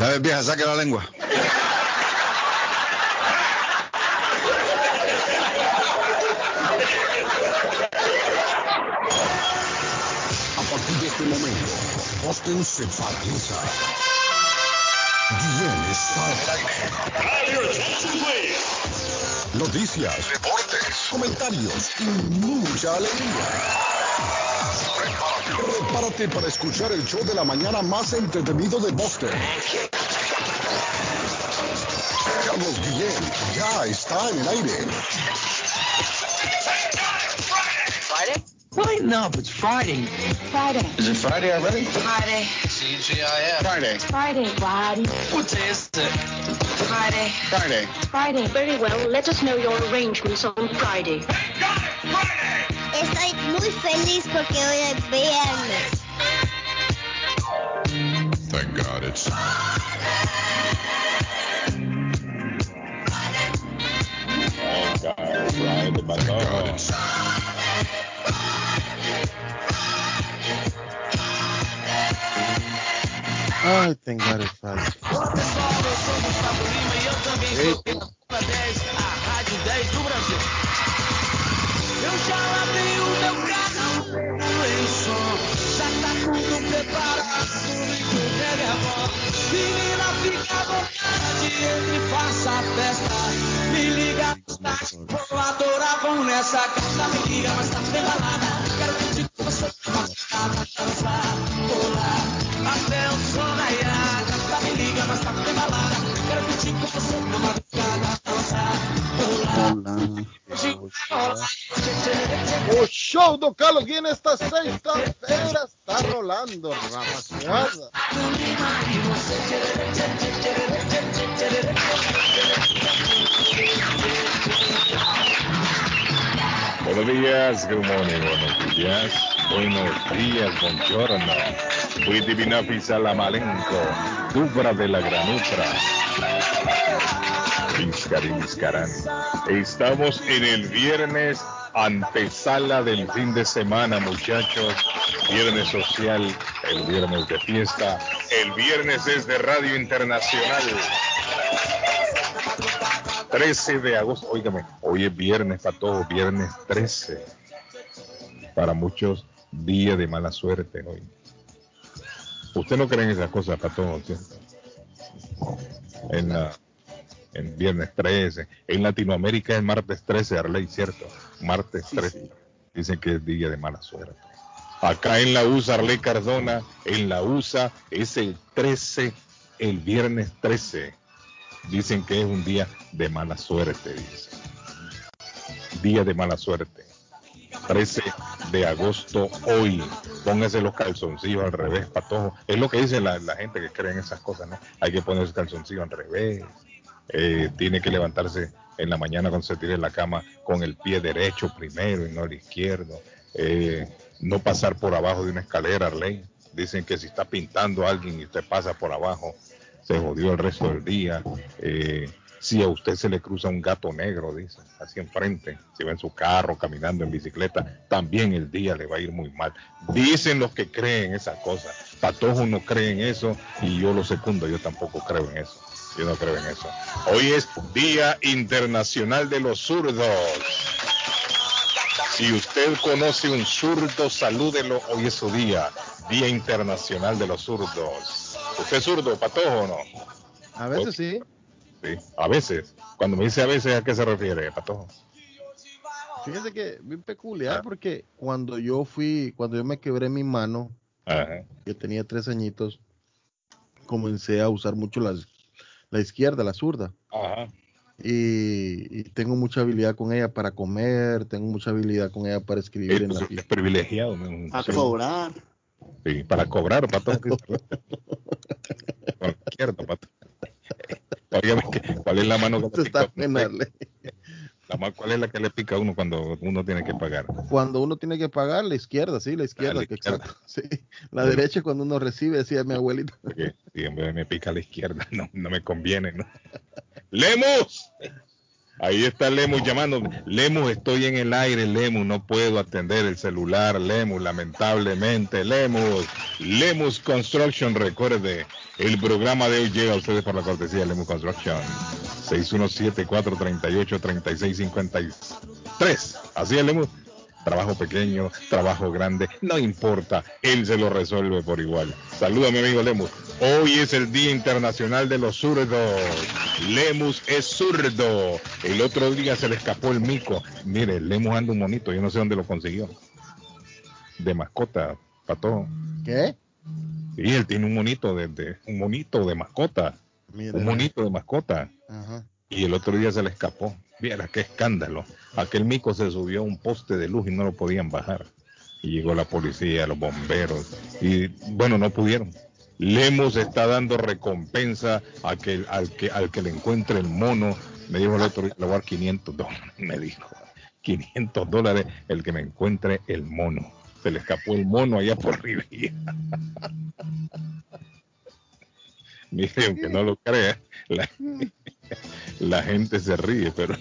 A ver, vieja, saque la lengua. A partir de este momento, Boston se paraliza. Bien está al aire. Noticias, deportes, comentarios y mucha alegría. Prepárate para escuchar el show de la mañana más entretenido de Boston. Carlos Guillén ya está en el aire. Friday? What? No, but it's Friday. Friday. Is it Friday already? Friday. CGIF. Friday. Friday. Friday. What day is it? Friday. Friday. Friday. Very well, let us know your arrangements on Friday. Estoy muy feliz porque hoy es viernes. Thank God it's Thank God it's Ai, tem várias fases. Olá pessoal, eu sou o Gustavo Lima e eu também estou pela Cura 10, a Rádio 10 do Brasil. Eu já lavei o meu tudo preparado, tudo pega a voz. Menina, fica à vontade, entre faça a festa. Me liga mais tarde, vou adorar, vão nessa casa. Me liga mais tarde, tem balada. Quero curtir com você, madrugada, dançar, pular, até o sol raiar. Gata, me liga mais tarde, tem balada. Quero curtir com você madrugada, dançar, pular. O show do Carlos Guia nesta sexta-feira está rolando, rapaziada. Buenos días, good morning, buenos días, buenos días, buongiorno, muy divina Malenco, Dubra de la Granutra, Vizcari Vizcarán. Estamos en el viernes, antesala del fin de semana, muchachos, viernes social, el viernes de fiesta, el viernes es de Radio Internacional. 13 de agosto, óigame, hoy es viernes para todos, viernes 13. Para muchos, día de mala suerte hoy. Usted no cree en esas cosas para todos, ¿cierto? En, la- en viernes 13. En Latinoamérica es martes 13, Arley, ¿cierto? Martes 13. Dicen que es día de mala suerte. Acá en la USA, Arley Cardona, en la USA es el 13, el viernes 13. Dicen que es un día de mala suerte, dice. Día de mala suerte. 13 de agosto hoy. Póngase los calzoncillos al revés, patojo. Es lo que dice la, la gente que cree en esas cosas, ¿no? Hay que ponerse calzoncillo al revés. Eh, tiene que levantarse en la mañana cuando se tire en la cama con el pie derecho primero y no el izquierdo. Eh, no pasar por abajo de una escalera, Arley. Dicen que si está pintando alguien y usted pasa por abajo, se jodió el resto del día. Eh, si a usted se le cruza un gato negro, dice, así enfrente, si va en su carro, caminando en bicicleta, también el día le va a ir muy mal. Dicen los que creen esas cosas. Patojo no cree en eso y yo lo secundo, yo tampoco creo en eso. Yo no creo en eso. Hoy es Día Internacional de los Zurdos. Si usted conoce un zurdo, salúdelo. Hoy es su día, Día Internacional de los Zurdos. ¿Usted es zurdo, patojo o no? A veces sí. Sí, a veces. Cuando me dice a veces, ¿a qué se refiere, patojo? Fíjese que bien peculiar porque cuando yo fui, cuando yo me quebré mi mano, Ajá. yo tenía tres añitos, comencé a usar mucho las, la izquierda, la zurda. Ajá. Y, y tengo mucha habilidad con ella para comer, tengo mucha habilidad con ella para escribir en la es privilegiado. ¿no? A Sí. cobrar. Sí, para cobrar, pato. Izquierda, pato. Óigame, ¿qué- ¿cuál es la mano que está. La ¿Cuál es la que le pica a uno cuando uno tiene que pagar? Cuando uno tiene que pagar, la izquierda, sí, la izquierda, la que izquierda. exacto, sí. La derecha es cuando uno recibe, decía mi abuelita. Porque siempre me pica a la izquierda, no, no me conviene, ¿no? ¡Lemos! Ahí está Lemus llamando. Lemus, estoy en el aire, Lemus, no puedo atender el celular, Lemus, lamentablemente, Lemus. Lemus Construction, recuerde, el programa de hoy llega a ustedes por la cortesía de Lemus Construction. 617-438-3653. Así es, Lemus. Trabajo pequeño, trabajo grande, no importa, él se lo resuelve por igual. Saluda mi amigo Lemus. Hoy es el Día Internacional de los Zurdos. Lemus es zurdo. El otro día se le escapó el mico. Mire, Lemus anda un monito, yo no sé dónde lo consiguió. De mascota, pato. ¿Qué? Sí, él tiene un monito de, de- un monito de mascota. Un monito de mascota. Ajá. Y el otro día se le escapó. Viera qué escándalo. Aquel mico se subió a un poste de luz y no lo podían bajar. Y llegó la policía, los bomberos. Y bueno, no pudieron. Lemos está dando recompensa a que, al, que, al que le encuentre el mono. Me dijo el otro le a dar 500 dólares. Me dijo, 500 dólares el que me encuentre el mono. Se le escapó el mono allá por Riviera. Mire, aunque no lo crea, la, la gente se ríe, pero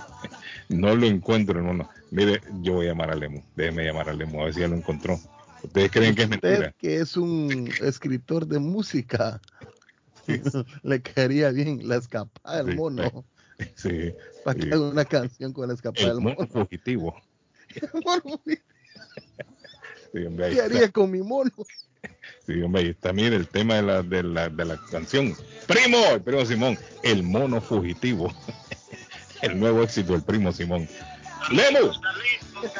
no lo encuentro en uno. Mire, yo voy a llamar a Lemo, déjeme llamar a Lemo, a ver si ya lo encontró. ¿Ustedes creen que es mentira? que es un escritor de música, le caería bien la escapada del Sí, mono. Sí, Para que haga una canción con la escapada el del mono mono. fugitivo. Mono, Sí, hombre, ahí ¿Qué haría con mi mono? Sí, hombre, ahí está, mire el tema de la, de la, de la canción. Primo, el primo Simón, el mono fugitivo. El nuevo éxito del primo Simón. Lemo,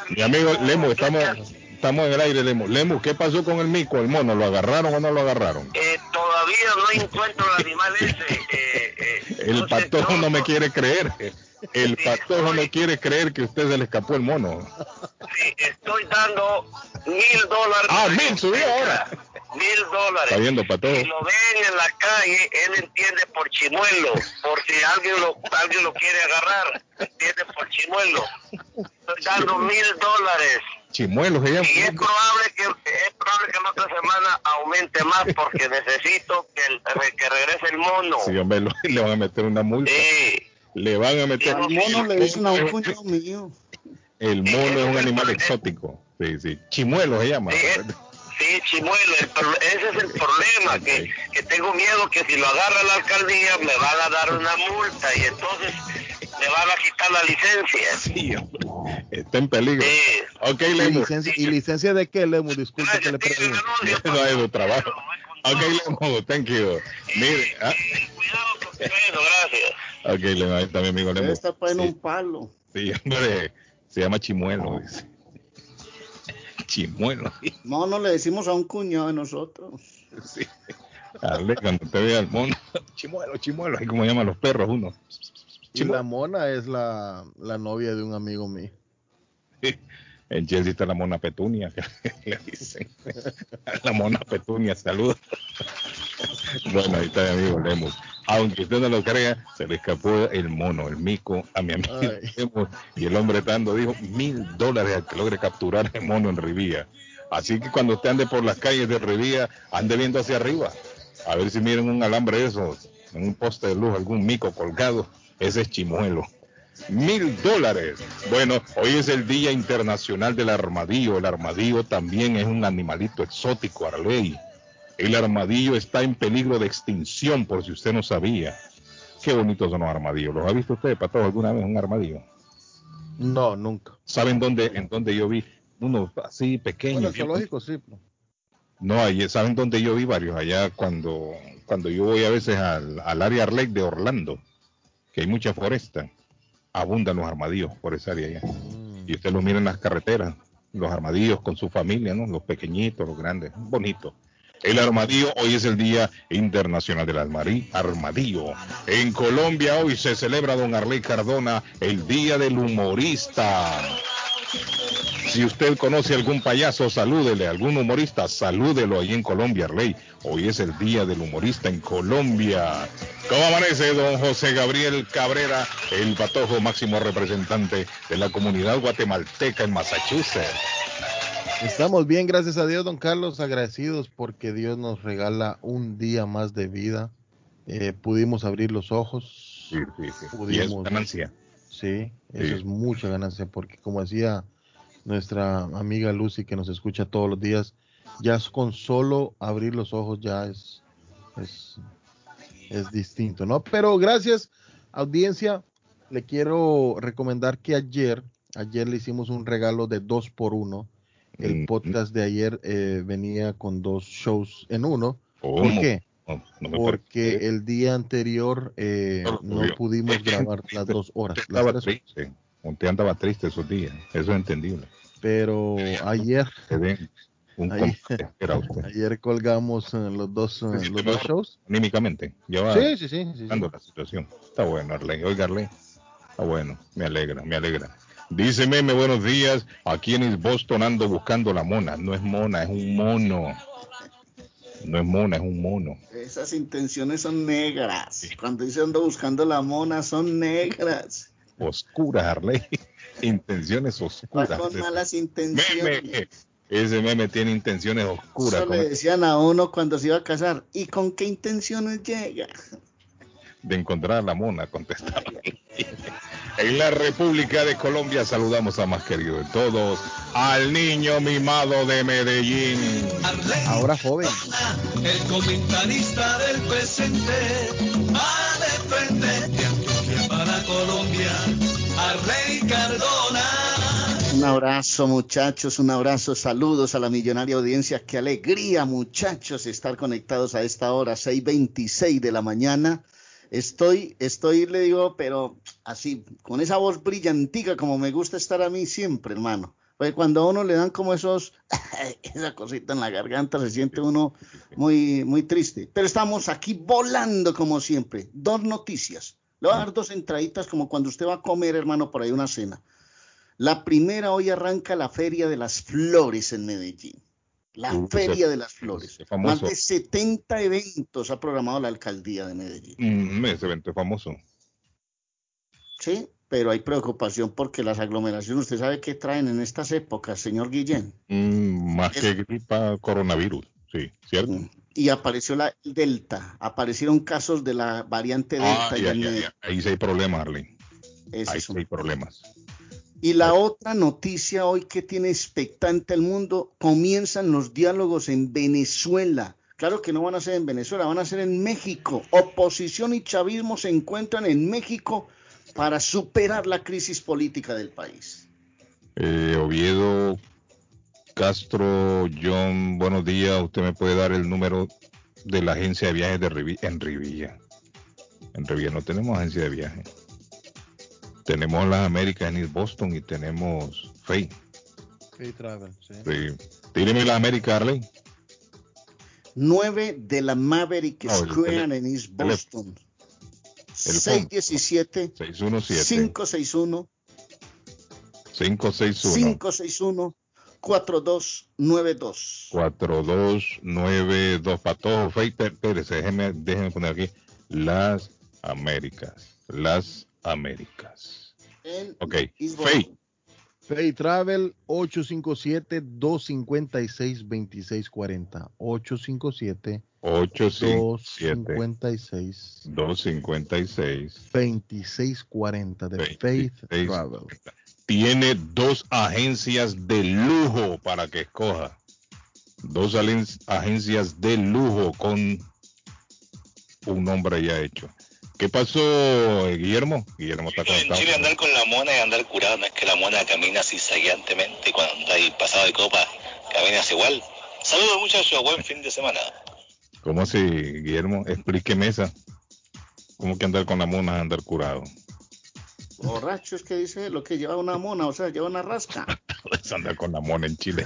mi amigo Lemo, estamos, estamos en el aire, Lemo. Lemo, ¿qué pasó con el mico, el mono? ¿Lo agarraron o no lo agarraron? Eh, todavía no encuentro el animal ese. eh, eh, El entonces, patojo no me no- quiere creer. El patojo no quiere creer que usted se le escapó el mono. Sí, estoy dando mil dólares. Ah, mil, subió ahora. Mil dólares. Está viendo. Si lo ven en la calle, él entiende por chimuelo. Por si alguien lo, alguien lo quiere agarrar, entiende por chimuelo. Estoy dando mil dólares. Chimuelo, se llama. Y es probable que es probable que la otra semana aumente más porque necesito que, el- que regrese el mono. Sí, hombre, lo- le van a meter una multa. Sí. Le van a meter. Al mono le dicen a un cuñado mío. El mono es un animal exótico. Sí, sí. Chimuelo se llama. Sí, Sí, chimuelo, el ese es el problema, que, que tengo miedo que si lo agarra la alcaldía me van a dar una multa y entonces me van a quitar la licencia. Sí, hombre. Está en peligro. Sí. Ok, ¿Y Lemo. licencia, ¿Y licencia de qué, Lemo? Disculpe que le pregunte. No hay de trabajo. Ok, Lemo, thank you. Mire, ah, Bueno, gracias. ok, Lemo, ahí está mi amigo estar poniendo Sí. un palo. Sí, hombre, se llama Chimuelo, dice. Chimuelo, No, no le decimos a un cuñado de nosotros. sí. Dale, cuando te vea el mono, Chimuelo, Chimuelo, así como llaman los perros uno. Y la mona es la, la novia de un amigo mío. En Chelsea está la mona petunia, que le dicen. La mona petunia, saludos. Bueno, ahí está mi amigo Lemus. Aunque usted no lo crea, se le escapó el mono, el mico, a mi amigo. Y el hombre dando dijo mil dólares al que logre capturar el mono en Rivía. Así que cuando usted ande por las calles de Rivía, ande viendo hacia arriba. A ver si miren un alambre de esos, en un poste de luz, algún mico colgado. Ese es chimuelo. Mil dólares. Bueno, hoy es el Día Internacional del Armadillo. El armadillo también es un animalito exótico, Arley. El armadillo está en peligro de extinción, por si usted no sabía. Qué bonitos son los armadillos. ¿Los ha visto usted, Pato, alguna vez un armadillo? No, nunca. ¿Saben dónde, en dónde yo vi? Uno así pequeño. Bueno, zoológico sí. pues. no, ahí, ¿saben dónde yo vi varios? Allá cuando, cuando yo voy a veces al, al área Arley de Orlando, que hay mucha foresta, abundan los armadillos por esa área allá. Y usted los mira en las carreteras, los armadillos con su familia, ¿no? Los pequeñitos, los grandes, bonito. El armadillo, hoy es el Día Internacional del Armadillo. En Colombia hoy se celebra, don Arley Cardona, el Día del Humorista. Si usted conoce algún payaso, salúdele, algún humorista, salúdelo ahí en Colombia, Arley. Hoy es el Día del Humorista en Colombia. ¿Cómo amanece don José Gabriel Cabrera, el patojo máximo representante de la comunidad guatemalteca en Massachusetts? Estamos bien, gracias a Dios, don Carlos, agradecidos porque Dios nos regala un día más de vida eh, pudimos abrir los ojos. Sí, sí, sí. Y es Pudimos- ganancia. Sí, eso es mucha ganancia porque como decía nuestra amiga Lucy que nos escucha todos los días, ya es con solo abrir los ojos ya es, es, es distinto, ¿no? Pero gracias, audiencia. Le quiero recomendar que ayer, ayer le hicimos un regalo de dos por uno. El Mm. podcast de ayer eh, venía con dos shows en uno. ¿Por qué? No, no me Porque parece. el día anterior eh, No pudimos grabar las dos horas. Las estaba tres triste. Usted andaba triste esos días. Eso es entendible. pero ayer usted. ayer colgamos eh, los dos eh, Sí, los dos shows Anímicamente. Ya sí sí sí, sí, la situación. Está bueno, Arley. Oiga, Arley. Está bueno. Me alegra, me alegra. Dice Meme, buenos días. Aquí en Boston ando buscando la mona. No es mona, es un mono. No es mona, es un mono. Esas intenciones son negras. Cuando dice ando buscando la mona, son negras. Oscuras, Arley. Intenciones Va oscuras. con malas intenciones. Meme. Ese meme tiene intenciones oscuras. Eso le decían a uno cuando se iba a casar. ¿Y con qué intenciones llega? De encontrar a la mona, contestaba. en la República de Colombia saludamos a más querido de todos, al niño mimado de Medellín. ahora joven El comentarista del presente va de frente de Antioquia para Colombia, Arley Cardona. Un abrazo, muchachos, un abrazo, saludos a la millonaria audiencia. Qué alegría, muchachos, estar conectados a esta hora, 6:26 de la mañana. Estoy, estoy, le digo, pero así, con esa voz brillantica, como me gusta estar a mí siempre, hermano. Porque cuando a uno le dan como esos, esa cosita en la garganta, se siente uno muy, muy triste. Pero estamos aquí volando como siempre. Dos noticias. Le voy a dar dos entraditas como cuando usted va a comer, hermano, por ahí una cena. La primera, hoy arranca la Feria de las Flores en Medellín. La Uh, Feria de las Flores. Más de 70 eventos ha programado la alcaldía de Medellín. Mm, ese evento es famoso. Sí, pero hay preocupación porque las aglomeraciones, usted sabe qué traen en estas épocas, señor Guillén. Mm, más Es- que gripa, coronavirus. Sí, ¿cierto? Mm. Y apareció la Delta, aparecieron casos de la variante Delta. Ah, ya ya, ya. Ahí sí hay problemas, Arlene. Ahí sí hay problemas. Y la otra noticia hoy que tiene expectante el mundo, comienzan los diálogos en Venezuela. Claro que no van a ser en Venezuela, van a ser en México. Oposición y chavismo se encuentran en México para superar la crisis política del país. Eh, Oviedo Castro, John, buenos días. Usted me puede dar el número de la agencia de viajes de Rivi- en Rivilla. En Rivilla no tenemos agencia de viajes. Tenemos las Américas en East Boston y tenemos Fay. Hey, travel, sí. Sí. Tíreme las Américas, Arley. 9 de la Maverick No, Square en East Boston. El 617 617 561 561 561 4292. 4292 Patojo Fay. per- Espérese, déjeme, déjeme poner aquí las Américas. Las Américas. En Ok. East Fay. Boston. Pay Travel 857-256-2640. 857 857 256 256 2640 de 26. Faith Travel. Tiene dos agencias de lujo para que escoja. Dos agencias de lujo con un nombre ya hecho. ¿Qué pasó, Guillermo? Guillermo está En conectado. Chile andar con la mona y andar curado, no es que la mona camina así saqueantemente cuando anda ahí pasado de copa, caminas igual. Saludos muchachos, buen fin de semana. ¿Cómo así, Guillermo? Explíqueme esa. ¿Cómo que andar con la mona es andar curado? Borracho es que dice lo que lleva una mona, o sea, lleva una rasca. Es andar con la mona en Chile.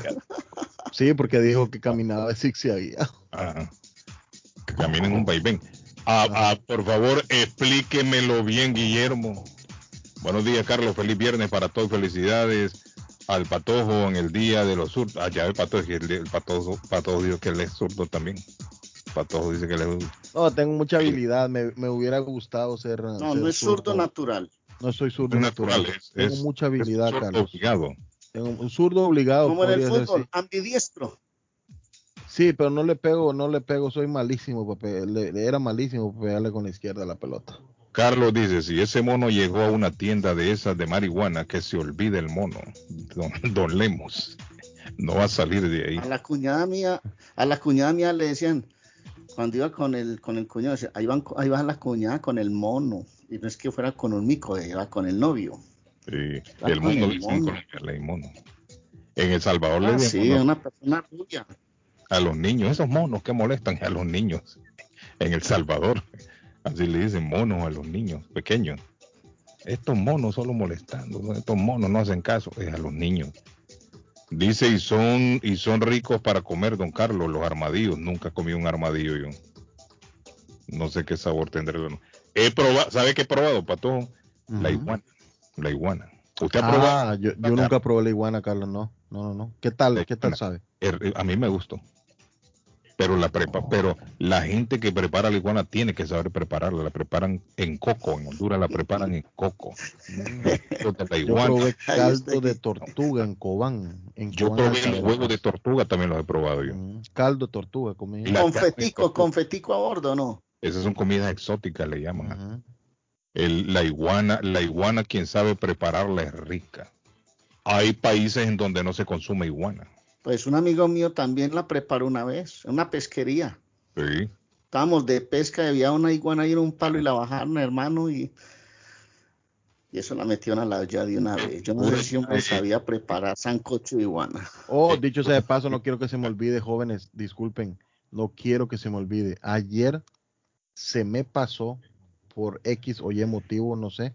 Sí, porque dijo que caminaba zigzaguía. Ajá. Que caminen un vaivén. Ah, ah, por favor, explíquemelo bien, Guillermo. Buenos días, Carlos. Feliz viernes para todos. Felicidades al Patojo en el día de los zurdos. Ah, ya el Patojo, el, el Patojo, Patojo dijo que él es zurdo también. Patojo dice que él es No, tengo mucha habilidad. Me, me hubiera gustado ser. No, ser no es zurdo natural. No soy zurdo Es natural. natural, es- tengo es- mucha habilidad, es Carlos. obligado. Tengo un zurdo obligado. Como en el fútbol, ambidiestro. Sí, pero no le pego, no le pego, soy malísimo, papi. Le, le era malísimo pegarle con la izquierda a la pelota. Carlos dice, si ese mono llegó a una tienda de esas de marihuana, que se olvide el mono, don, don Lemos. No va a salir de ahí. A la cuñada mía, a la cuñada mía le decían, cuando iba con el, con el cuñado, decía, ahí, van, ahí va la cuñada con el mono. Y no es que fuera con un mico, iba con el novio. Sí, el con mono el le dicen en mono. En El Salvador le Ah, dicen sí, mono una persona rubia. A los niños, esos monos que molestan a los niños. En El Salvador, así le dicen monos a los niños pequeños. Estos monos solo molestando, estos monos no hacen caso, es a los niños. Dice, y son, y son ricos para comer, don Carlos, los armadillos. Nunca comí un armadillo yo. No sé qué sabor tendrá. He probado, ¿sabe qué he probado, Pato? La iguana. La iguana. ¿Usted ha probado? Ah, yo, yo nunca probé la iguana, Carlos, no. No, no, no. ¿Qué tal? ¿Qué tal sabe? Er- A mí me gustó. Pero la prepa, pero la gente que prepara la iguana tiene que saber prepararla. La preparan en coco. En Honduras la preparan en coco. Yo probé caldo de tortuga en Cobán. En Yo Cobán, probé El huevos de tortuga, también los he probado yo. Mm, Caldo de tortuga comí. Confetico, confetico a bordo, ¿no? Esas son comidas exóticas, le llaman. El- la iguana, la iguana, quien sabe prepararla es rica. Hay países en donde no se consume iguana. Pues un amigo mío también la preparó una vez, en una pesquería. Sí. Estábamos de pesca, había una iguana ahí en un palo y la bajaron, hermano, y, y eso la metieron a la olla de una vez. Yo no sé si hombre sabía preparar sancocho de iguana. Oh, dicho sea de paso, no quiero que se me olvide, jóvenes, disculpen, no quiero que se me olvide. Ayer se me pasó por X o Y motivo, no sé,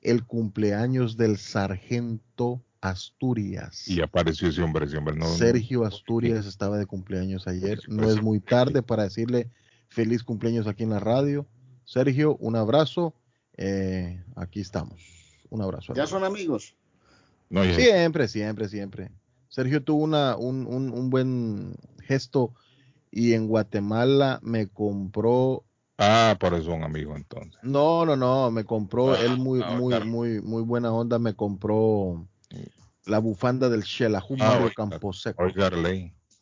el cumpleaños del sargento Asturias. Y apareció ese hombre, ese hombre. No, Sergio Asturias estaba de cumpleaños ayer. No es muy tarde para decirle feliz cumpleaños aquí en la radio. Sergio, un abrazo. Eh, aquí estamos. Un abrazo. ¿Ya son amigos? No, ya- Siempre, siempre, siempre. Sergio tuvo una, un, un- un buen gesto y en Guatemala me compró. Ah, por eso son amigos entonces. No, no, no, me compró Ah, él muy, ah, muy, claro. muy, muy buena onda. Me compró la bufanda del Shelahu Ah, Mario oiga, Camposeco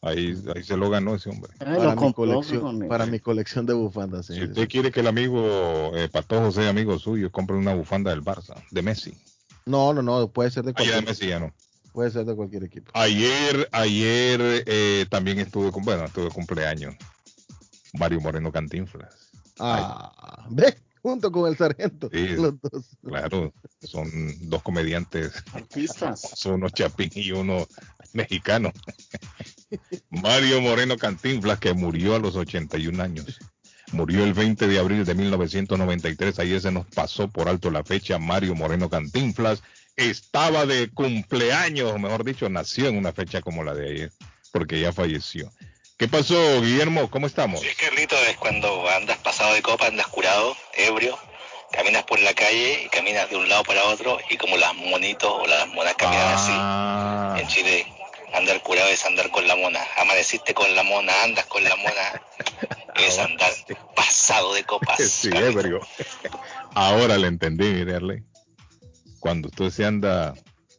ahí, ahí se lo ganó ese hombre. Ay, para mi, colección, para mi colección de bufandas. sí, Si usted sí. quiere que el amigo eh, Patojo sea amigo suyo, compre una bufanda del Barça, de Messi. No, no, no, puede ser de Ah, ya de cualquier, Messi ya no. puede ser de cualquier equipo. Ayer, ayer eh, también estuve con, bueno, estuve de cumpleaños. Mario Moreno Cantinflas. Ah, ve, junto con el sargento. Sí. Los dos. Claro, son dos comediantes, Artistas. son uno chapín y uno mexicano. Mario Moreno Cantinflas, que murió a los 81 años. Murió el 20 de abril de 1993. Ayer se nos pasó por alto la fecha. Mario Moreno Cantinflas estaba de cumpleaños, o mejor dicho, nació en una fecha como la de ayer, porque ya falleció. ¿Qué pasó, Guillermo? ¿Cómo estamos? Sí, Carlito, es cuando andas pasado de copa, andas curado, ebrio, caminas por la calle y caminas de un lado para otro y como las monitos o las monas caminan Ah, así. En Chile, andar curado es andar con la mona. Amaneciste con la mona, andas con la mona. Es andar pasado de copas. sí, ebrio. Ahora le entendí, mire, Arley. Cuando usted se anda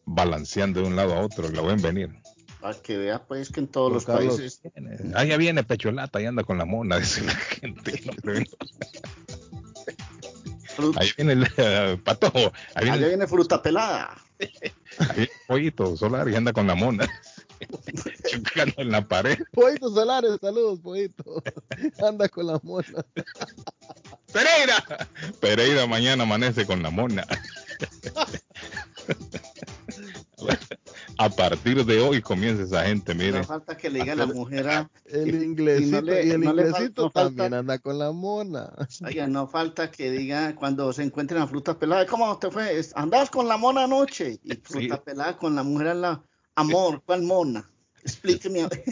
balanceando de un lado a otro, lo ven venir. Para que vea, pues, que en todos los Carlos. países. Ah, ya viene Pecholata y anda con la mona, dice la gente. Ahí viene el eh, patojo, ahí Allá viene viene fruta pelada. el pollito solar y anda con la mona. Chocando en la pared. Pollito Solares, saludos, Pollito. Anda con la mona. Pereira. Pereira mañana amanece con la mona. A partir de hoy comienza esa gente, mire. No falta que le diga a la mujer a, El inglesito y, le- el no fal- inglesito falta- también anda con la mona. Oiga, no falta que diga cuando se encuentren las frutas peladas, ¿cómo te fue? Andabas con la mona anoche. Y fruta Sí. pelada con la mujer a la amor, ¿cuál mona? Explíqueme a ver.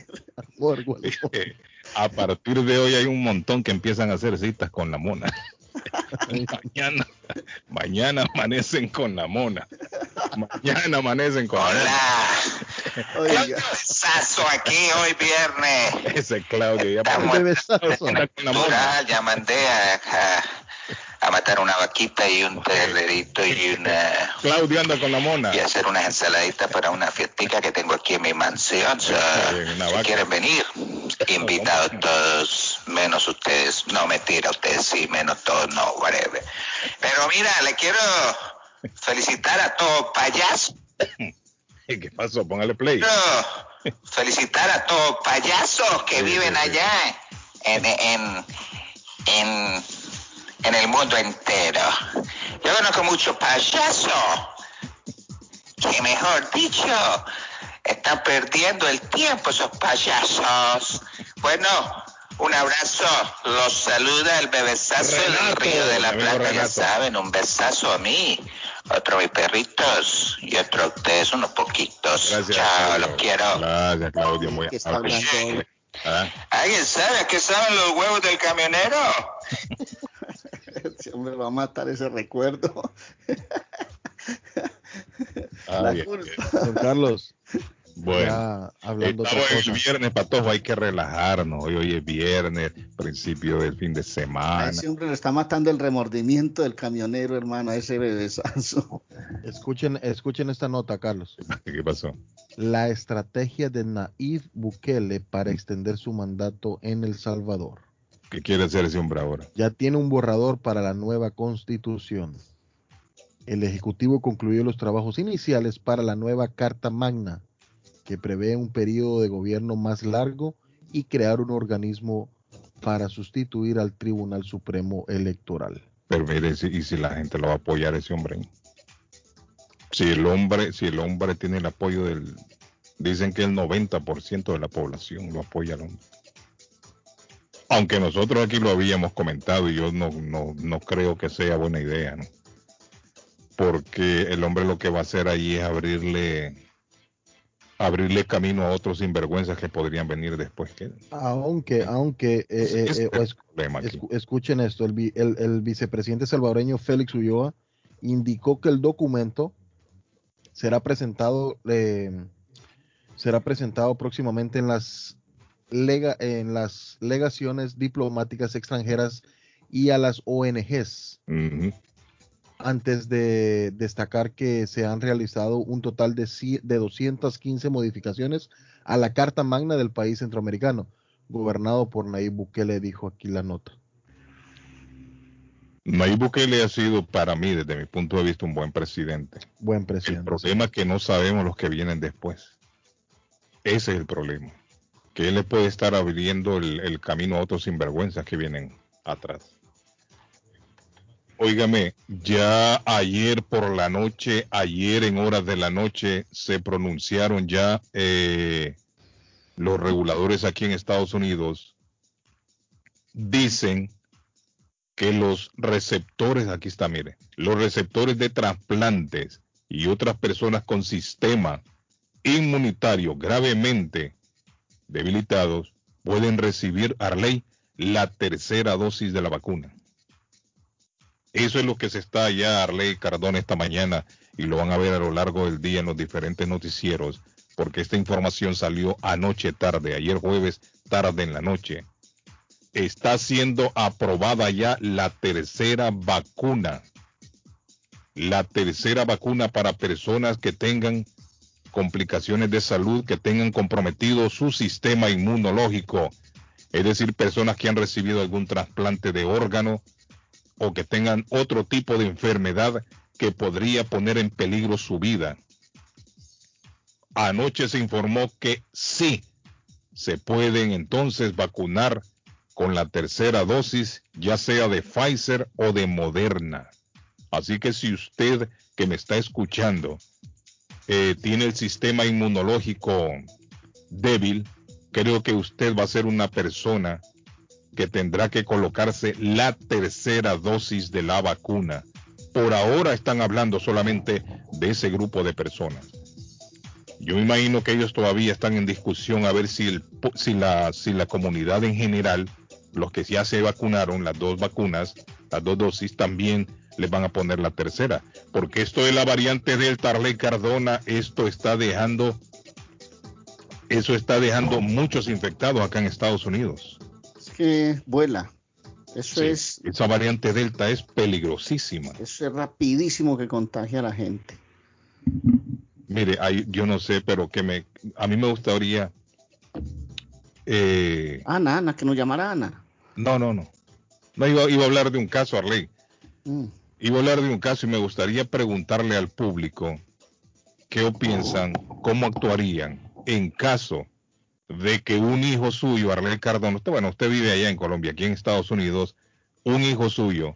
Amor, güey. A partir de hoy hay un montón que empiezan a hacer citas con la mona. mañana, mañana amanecen con la mona. Mañana amanecen con la mona. Hola. Oiga, Sazo aquí hoy viernes. Ese Claudio ya Estamos la ya mandé a, a- a matar una vaquita y un terrerito y una Claudio anda con la mona. y hacer unas ensaladitas para una fiestica que tengo aquí en mi mansión. So, Bien, una si quieren venir, invitados todos, menos ustedes. No, mentira, ustedes sí, menos todos, no, whatever. Pero mira, le quiero felicitar a todos payasos. ¿Qué pasó? Póngale play. Quiero felicitar a todos payasos que Sí, viven sí. allá en, en, en, en el mundo entero. Yo conozco muchos payasos que, mejor dicho, están perdiendo el tiempo esos payasos. Bueno, un abrazo. Los saluda el bebesazo del Río de la Plata, ya saben, un besazo a mí, otro a mis perritos y otro a ustedes, unos poquitos. Gracias. Chao, Claudio. los quiero. Gracias, Claudio. Muy ¿Qué está amable. Ah, ¿Alguien sabe a qué saben los huevos del camionero? Ese hombre va a matar ese recuerdo. ah, La bien. culpa. Don Carlos, Bueno. ya hablando otra Estamos el viernes, Patojo, hay que relajarnos. Hoy, hoy es viernes, principio del fin de A semana. ese hombre le está matando el remordimiento del camionero, hermano, a ese bebesazo. Escuchen, escuchen esta nota, Carlos. ¿Qué pasó? La estrategia de Nayib Bukele para extender su mandato en El Salvador. ¿Qué quiere hacer ese hombre ahora? Ya tiene un borrador para la nueva constitución. El Ejecutivo concluyó los trabajos iniciales para la nueva Carta Magna, que prevé un periodo de gobierno más largo y crear un organismo para sustituir al Tribunal Supremo Electoral. Pero mire, y si la gente lo va a apoyar ese hombre. Si el hombre, si el hombre tiene el apoyo del, dicen que el 90% de la población lo apoya al hombre. Aunque nosotros aquí lo habíamos comentado y yo no, no, no creo que sea buena idea, ¿no? Porque el hombre lo que va a hacer ahí es abrirle, abrirle camino a otros sinvergüenzas que podrían venir después. Aunque, aunque, eh, eh, eh, es aquí. escu- escuchen esto, el, el- el vicepresidente salvadoreño Félix Ulloa indicó que el documento será presentado, eh, será presentado próximamente en las, lega- en las legaciones diplomáticas extranjeras y a las ONGs. Ujú. Antes de destacar que se han realizado un total de, de 215 modificaciones a la Carta Magna del país centroamericano, gobernado por Nayib Bukele, dijo aquí la nota. Nayib Bukele ha sido para mí, desde mi punto de vista, un buen presidente. Buen El presidente. problema es que no sabemos los que vienen después. Ese es el problema. Que él le puede estar abriendo el, el camino a otros sinvergüenzas que vienen atrás. Óigame, ya ayer por la noche, ayer en horas de la noche, se pronunciaron ya eh, los reguladores aquí en Estados Unidos. Dicen que los receptores, aquí está, mire, los receptores de trasplantes y otras personas con sistema inmunitario gravemente debilitados pueden recibir, Arley, la tercera dosis de la vacuna. Eso es lo que se está ya, Arley Cardona, esta mañana, y lo van a ver a lo largo del día en los diferentes noticieros, porque esta información salió anoche tarde, ayer jueves tarde en la noche. Está siendo aprobada ya la tercera vacuna. La tercera vacuna para personas que tengan complicaciones de salud, que tengan comprometido su sistema inmunológico, es decir, personas que han recibido algún trasplante de órgano o que tengan otro tipo de enfermedad que podría poner en peligro su vida. Anoche se informó que sí, se pueden entonces vacunar con la tercera dosis, ya sea de Pfizer o de Moderna. Así que si usted que me está escuchando eh, tiene el sistema inmunológico débil, creo que usted va a ser una persona que tendrá que colocarse la tercera dosis de la vacuna. Por ahora están hablando solamente de ese grupo de personas. Yo imagino que ellos todavía están en discusión a ver si, el, la, si la comunidad en general, los que ya se vacunaron, las dos vacunas, las dos dosis, también les van a poner la tercera. Porque esto de la variante Delta, Arley Cardona, esto está dejando, eso está dejando muchos infectados acá en Estados Unidos. Que vuela. Eso Sí, es, Esa variante Delta es peligrosísima. eso es rapidísimo que contagia a la gente. Mire, hay- yo no sé, pero que me, a mí me gustaría Eh, Ana, Ana, que nos llamara Ana. no, no, no. No iba, iba a hablar de un caso, Arley. Mm. Iba a hablar de un caso y me gustaría preguntarle al público qué piensan, cómo actuarían en caso de que un hijo suyo, Arley Cardona, usted, bueno, usted vive allá en Colombia, aquí en Estados Unidos, un hijo suyo,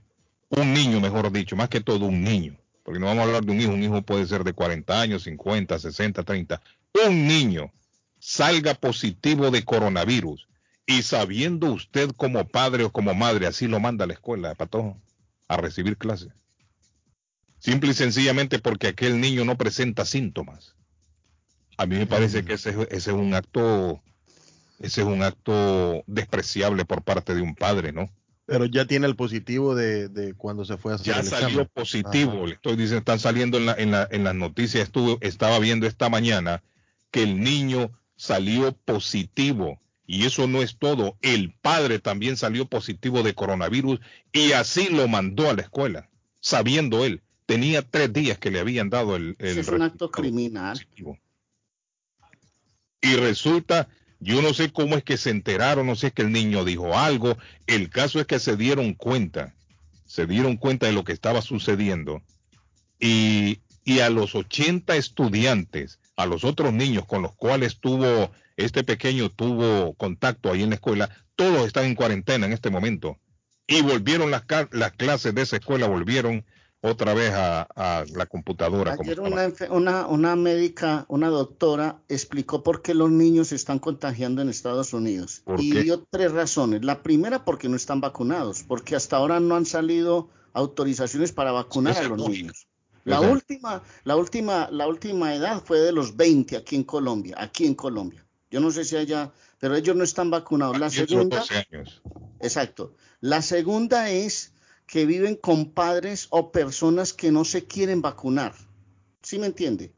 un niño, mejor dicho, más que todo un niño, porque no vamos a hablar de un hijo, un hijo puede ser de 40 años, 50, 60, 30, un niño salga positivo de coronavirus y sabiendo usted como padre o como madre, así lo manda a la escuela, Patojo, a recibir clases. Simple y sencillamente porque aquel niño no presenta síntomas. A mí me parece que ese, ese es un acto, ese es un acto despreciable por parte de un padre, ¿no? Pero ya tiene el positivo de, de cuando se fue a hacer Ya el salió examen. positivo, Ajá. le estoy diciendo, están saliendo en, la, en, la, en las noticias, estuve, estaba viendo esta mañana que el niño salió positivo. Y eso no es todo, el padre también salió positivo de coronavirus y así lo mandó a la escuela, sabiendo él. Tenía tres días que le habían dado el, es un acto criminal. positivo. Y resulta, yo no sé cómo es que se enteraron, no sé si es que el niño dijo algo. El caso es que se dieron cuenta, se dieron cuenta de lo que estaba sucediendo. Y, y a los 80 estudiantes, a los otros niños con los cuales tuvo, este pequeño tuvo contacto ahí en la escuela, todos están en cuarentena en este momento. Y volvieron las, las clases de esa escuela, volvieron otra vez a, a la computadora. Ayer una, una, una médica, una doctora, explicó por qué los niños se están contagiando en Estados Unidos. ¿Por y qué? dio tres razones. La primera, porque no están vacunados, porque hasta ahora no han salido autorizaciones para vacunar a los niños. La última, la última, la última edad fue de los 20 aquí en Colombia, aquí en Colombia. Yo no sé si allá, pero ellos no están vacunados. La segunda, 12 años. Exacto. La segunda es que viven con padres o personas que no se quieren vacunar. ¿Sí me entiende?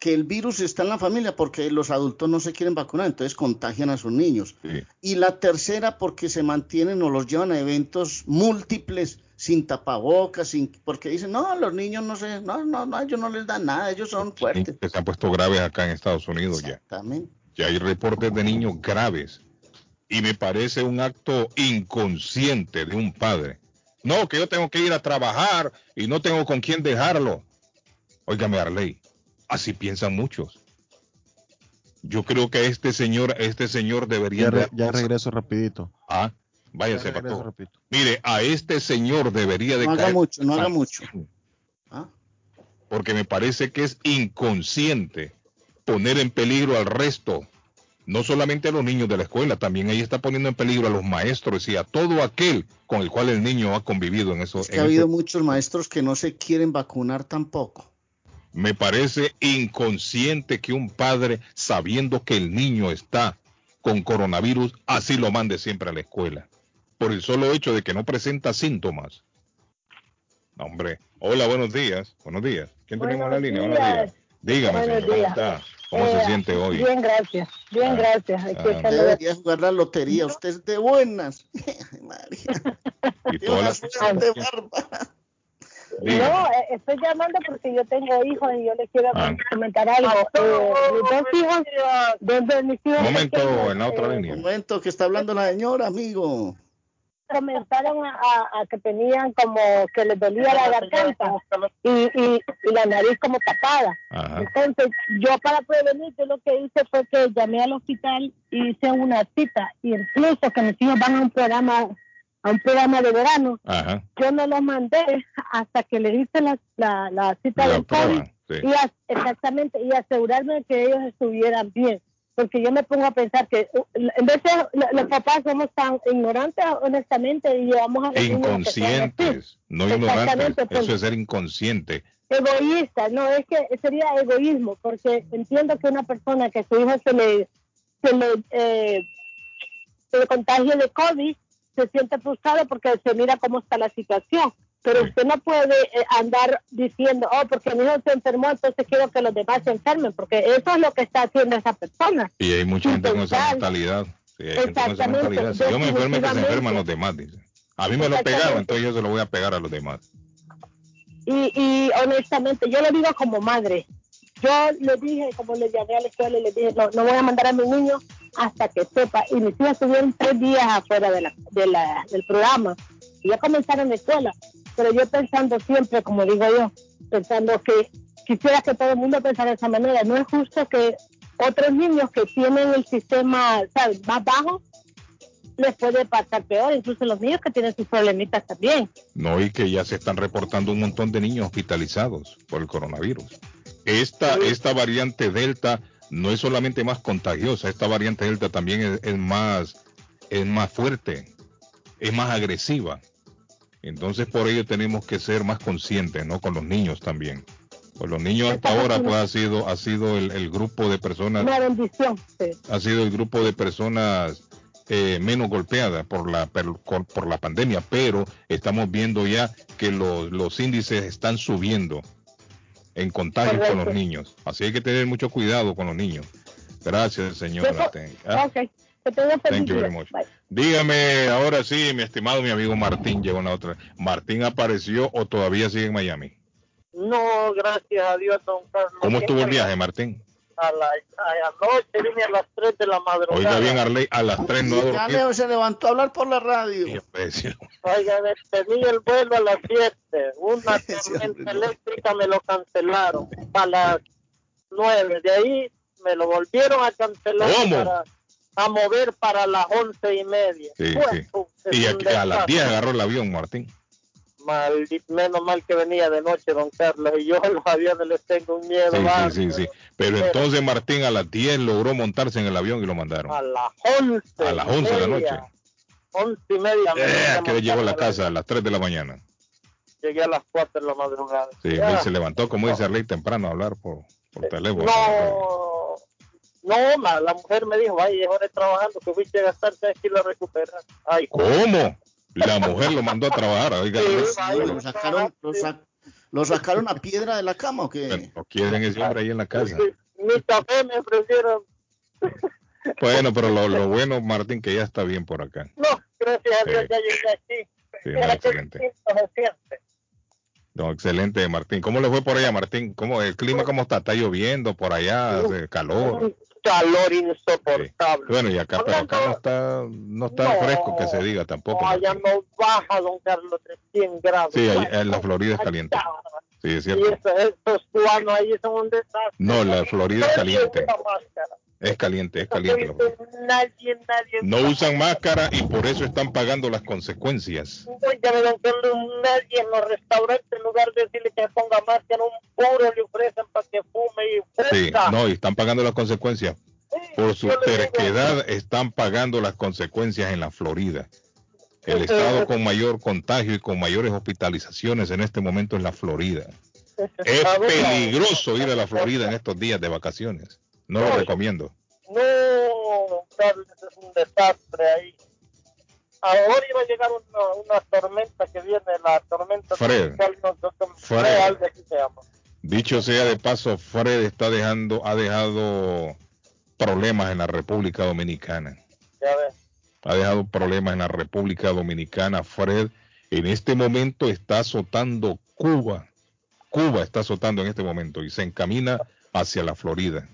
Que el virus está en la familia porque los adultos no se quieren vacunar, entonces contagian a sus niños. Sí. Y la tercera porque se mantienen o los llevan a eventos múltiples sin tapabocas, sin, porque dicen, no, los niños no se, no, no, no, ellos no les dan nada, ellos son fuertes. que se han puesto graves acá en Estados Unidos ya. Exactamente. Ya hay reportes de niños graves. Y me parece un acto inconsciente de un padre. No, que yo tengo que ir a trabajar y no tengo con quién dejarlo. Óigame, Arley, así piensan muchos. Yo creo que este señor, este señor debería Ya, re- ya regreso rapidito. Ah, váyase rapidito. Mire, a este señor debería de No haga caer mucho, no haga mucho. ¿Ah? Porque me parece que es inconsciente poner en peligro al resto, no solamente a los niños de la escuela, también ahí está poniendo en peligro a los maestros y a todo aquel con el cual el niño ha convivido en eso. Es que en ha habido ese- muchos maestros que no se quieren vacunar tampoco. Me parece inconsciente que un padre, sabiendo que el niño está con coronavirus, así lo mande siempre a la escuela, por el solo hecho de que no presenta síntomas. Hombre, hola, buenos días, buenos días. ¿Quién tenemos en la línea? Buenos días. Dígame, Buenos señor, ¿cómo días. está? ¿Cómo Eh, se siente hoy? Bien, gracias. Bien, Ah, gracias. Aquí ah. echando- Debería jugar la lotería, usted es de buenas. María, Y todas las- suerte bárbara. Dígame. No, eh, estoy llamando porque yo tengo hijos y yo les quiero Ah. comentar algo. Eh, mis dos hijos, dos de mis hijos Un momento, pequeños, en la otra eh, línea. Un momento que está hablando la señora, amigo. Comenzaron a, a- a que tenían como que les dolía la garganta y, y, y la nariz como tapada. Ajá. Entonces, yo para prevenir, yo lo que hice fue que llamé al hospital y hice una cita. Y incluso que mis hijos van a un programa, a un programa de verano, Ajá. yo no los mandé hasta que le hice la, la, la cita La del COVID prueba, sí. y exactamente y asegurarme de que ellos estuvieran bien porque yo me pongo a pensar que en vez de lo- los papás somos tan ignorantes honestamente y llevamos a los a así. Inconscientes, no ignorantes. Pues. Eso es ser inconsciente. egoísta no es que sería egoísmo porque entiendo que una persona que su hijo se le se le eh, se le contagie de COVID se siente frustrado porque se mira cómo está la situación pero usted no puede eh, andar diciendo, oh, porque mi hijo se enfermó, entonces quiero que los demás se enfermen, porque eso es lo que está haciendo esa persona. Y hay mucha gente con esa mentalidad. Sí, hay gente con esa Exactamente, mentalidad. Si yo me enfermo, que se enferman los demás. Dice. A mí me lo pegaron, entonces yo se lo voy a pegar a los demás. Y, y honestamente, yo lo digo como madre. Yo le dije, como le llamé a la escuela y le dije, no, no voy a mandar a mi niño hasta que sepa. Y mis hijos estuvieron tres días afuera de la, de la, del programa y ya comenzaron la escuela. Pero yo pensando siempre, como digo yo, pensando que quisiera que todo el mundo pensara de esa manera. No es justo que otros niños que tienen el sistema ¿sabes? más bajo les puede pasar peor, incluso los niños que tienen sus problemitas también. No, y que ya se están reportando un montón de niños hospitalizados por el coronavirus. Esta, esta variante Delta no es solamente más contagiosa, esta variante Delta también es, es más, es más fuerte, es más agresiva. Entonces por ello tenemos que ser más conscientes, ¿no? Con los niños también. Pues los niños hasta ahora pues ha sido, ha sido el, el grupo de personas, Una bendición. sí. ha sido el grupo de personas eh, menos golpeadas por la per- por, la pandemia, pero estamos viendo ya que los, los índices están subiendo en contagios con los niños. Así hay que tener mucho cuidado con los niños. Gracias, señora. Ah, que tengan feliz Thank you día. very much. Bye. Dígame, ahora sí, mi estimado mi amigo Martín llegó una otra. ¿Martín apareció o todavía sigue en Miami? No, gracias a Dios, don Carlos. ¿Cómo estuvo el viaje, Martín? A la a anoche vine a las 3 de la madrugada. Oiga bien, Arley, a las 3 no Ya. Leo se levantó a hablar por la radio. Oiga, tenía el vuelo a las 7. Una tormenta eléctrica me lo cancelaron a las 9. De ahí me lo volvieron a cancelar ¿Cómo? para a mover para las once y media. Sí, Pues, sí. Y aquí- a las. 10 agarró el avión, Martín. Menos mal que venía de noche, don Carlos, y yo a los aviones les tengo un miedo. Sí, sí, sí, sí. Pero entonces Martín a las 10 logró montarse en el avión y lo mandaron. A las 11. A las 11 de la noche. 11 y media. me Eh, vine ¿a a qué hora llegó a la casa? A las 3 de la mañana. Llegué a las 4 de la madrugada. Sí, Ya. se levantó, como dice Arley, temprano a hablar por, por teléfono. No, no, la mujer me dijo, ay, es hora de trabajando, que fuiste a gastar 3 kilos a recuperar. Ay, ¿Cómo? La mujer lo mandó a trabajar. Oiga, Lo sacaron, lo, sa- lo sacaron a piedra de la cama o qué? no quieren ese hombre ahí en la casa. mi café me ofrecieron. Bueno, pero lo, lo bueno, Martín, que ya está bien por acá. No, gracias a Dios Sí. ya llegué aquí. Sí, no, excelente. No, excelente, Martín. ¿Cómo le fue por allá, Martín? ¿Cómo, ¿El clima cómo está? ¿Está lloviendo por allá? ¿Hace calor? Calor insoportable. Bueno, y acá, pero acá no está, no está No. fresco que se diga tampoco. No, allá no baja, don Carlos, de 100 grados. Sí, ahí- en la Florida es caliente. Sí, es Y cierto. esos, esos cubanos ahí son un desastre. No, la Florida es caliente. Es caliente, es caliente. Nadie, nadie. No usan máscara y por eso están pagando las consecuencias. Óigame, don Carlos, nadie en los restaurantes, en lugar de decirle que ponga máscara, un puro le ofrecen para que fume y Sí, no, y están pagando las consecuencias. Por su terquedad están pagando las consecuencias en la Florida. El estado con mayor contagio y con mayores hospitalizaciones en este momento es la Florida. Es peligroso ir a la Florida en estos días de vacaciones. No lo recomiendo. No, Carlos, es un desastre ahí. Ahora iba a llegar una, una tormenta que viene, la tormenta Fred. tropical, no, no, no, Fred. algo así se llama. Dicho sea de paso, Fred está dejando, ha dejado problemas en la República Dominicana. Ya ves. ha dejado problemas en la República Dominicana. Fred en este momento está azotando Cuba. Cuba está azotando en este momento y se encamina hacia la Florida.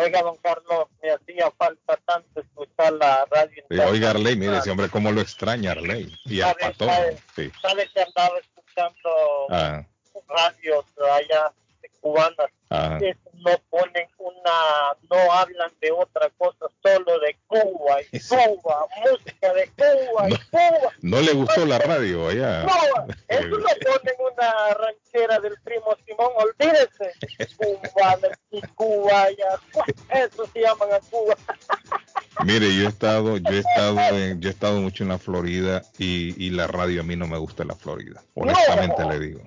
Oiga, don Carlos, me hacía falta tanto escuchar la radio. Eh, oiga, Arley, mire ese hombre cómo lo extraña Arley. Y al ¿Sabe, patón. sabe, Sí. sabe que andaba escuchando Ah, radios allá cubanas? no ponen una, no hablan de otra cosa, solo de Cuba y Cuba, música de Cuba y Cuba. No le gustó la radio allá. Eso no ponen una ranchera del primo Simón, olvídese. Cuba y Cuba, ya, eso se llaman a Cuba. Mire, yo he estado, yo he estado, en- yo he estado mucho en la Florida y, y la radio a mí no me gusta la Florida. Honestamente le digo.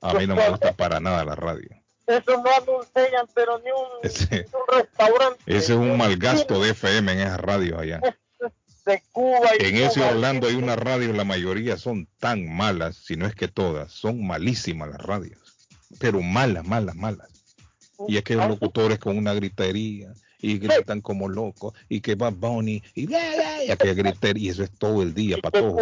A mí no me gusta para nada la radio. Eso no anuncian, pero ni un, Ese, ni un restaurante ese es un mal gasto de FM en esas radios allá. de Cuba. Y En ese Cuba. Orlando hay una radio, la mayoría son tan malas, si no es que todas, son malísimas las radios, pero malas, malas, malas. Y es que los locutores con una gritería y gritan como locos y que va Bonnie y, bla, bla, y aquella gritería y eso es todo el día para todos.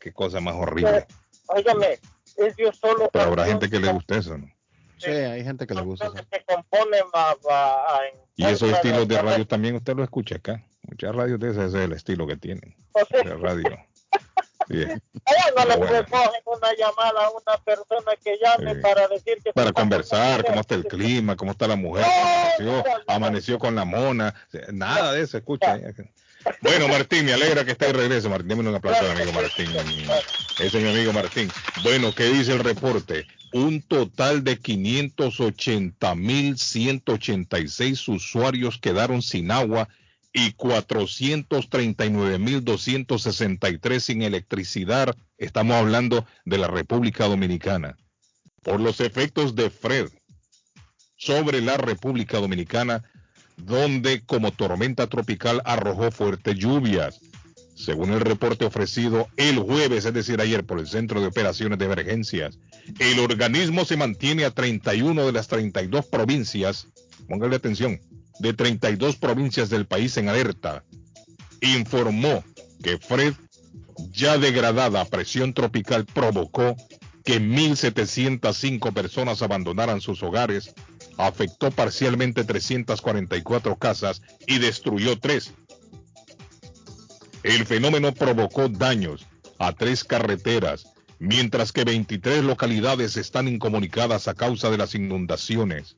Qué cosa más horrible. Óigame, es yo solo. Pero habrá gente que le guste eso, ¿no? Sí, hay gente que le gusta eso. que componen va, va en Y esos estilos de radio también usted lo escucha acá. Muchas radios de ese, ese es el estilo que tienen. O sea, De radio. Bien. Allá no le Bueno. recogen una llamada a una persona que llame Sí. para decir que Para conversar, cómo está el clima, cómo está la mujer, que amaneció, amaneció con la mona, nada de eso, escucha. Bueno, Martín, me alegra que esté de regreso, Martín. Démosle un aplauso al amigo Martín. Ese es mi amigo Martín. Bueno, ¿qué dice el reporte? Un total de 580.186 usuarios quedaron sin agua y 439.263 sin electricidad. Estamos hablando de la República Dominicana. Por los efectos de Fred sobre la República Dominicana, donde como tormenta tropical arrojó fuertes lluvias. Según el reporte ofrecido el jueves, es decir, ayer por el Centro de Operaciones de Emergencias, el organismo se mantiene a 31 de las 32 provincias, póngale atención, de 32 provincias del país en alerta. Informó que Fred, ya degradada presión tropical, provocó que 1.705 personas abandonaran sus hogares, afectó parcialmente 344 casas y destruyó tres. El fenómeno provocó daños a tres carreteras, mientras que 23 localidades están incomunicadas a causa de las inundaciones.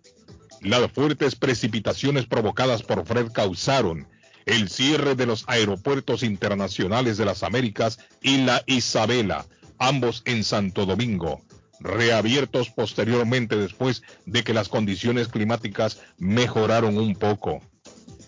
Las fuertes precipitaciones provocadas por Fred causaron el cierre de los aeropuertos internacionales de las Américas y la Isabela, ambos en Santo Domingo, reabiertos posteriormente después de que las condiciones climáticas mejoraron un poco.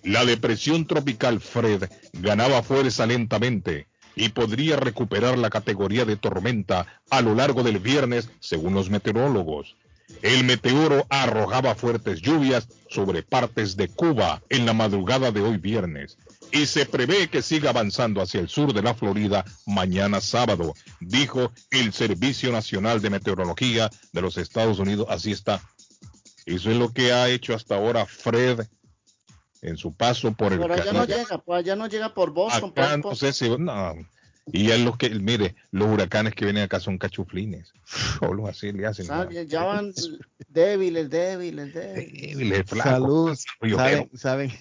La depresión tropical Fred ganaba fuerza lentamente y podría recuperar la categoría de tormenta a lo largo del viernes, según los meteorólogos. El meteoro arrojaba fuertes lluvias sobre partes de Cuba en la madrugada de hoy viernes y se prevé que siga avanzando hacia el sur de la Florida mañana sábado, dijo el Servicio Nacional de Meteorología de los Estados Unidos. Así está. Eso es lo que ha hecho hasta ahora Fred en su paso por el Por allá no llega, por allá no llega por Boston. por Acá ahí no por- sé si no. Y es lo que, mire, los huracanes que vienen acá son cachuflines. Solo así le hacen. ¿sabe? Ya van débiles, débiles, débiles. débiles, flacos, y ¿Saben, ojeros. saben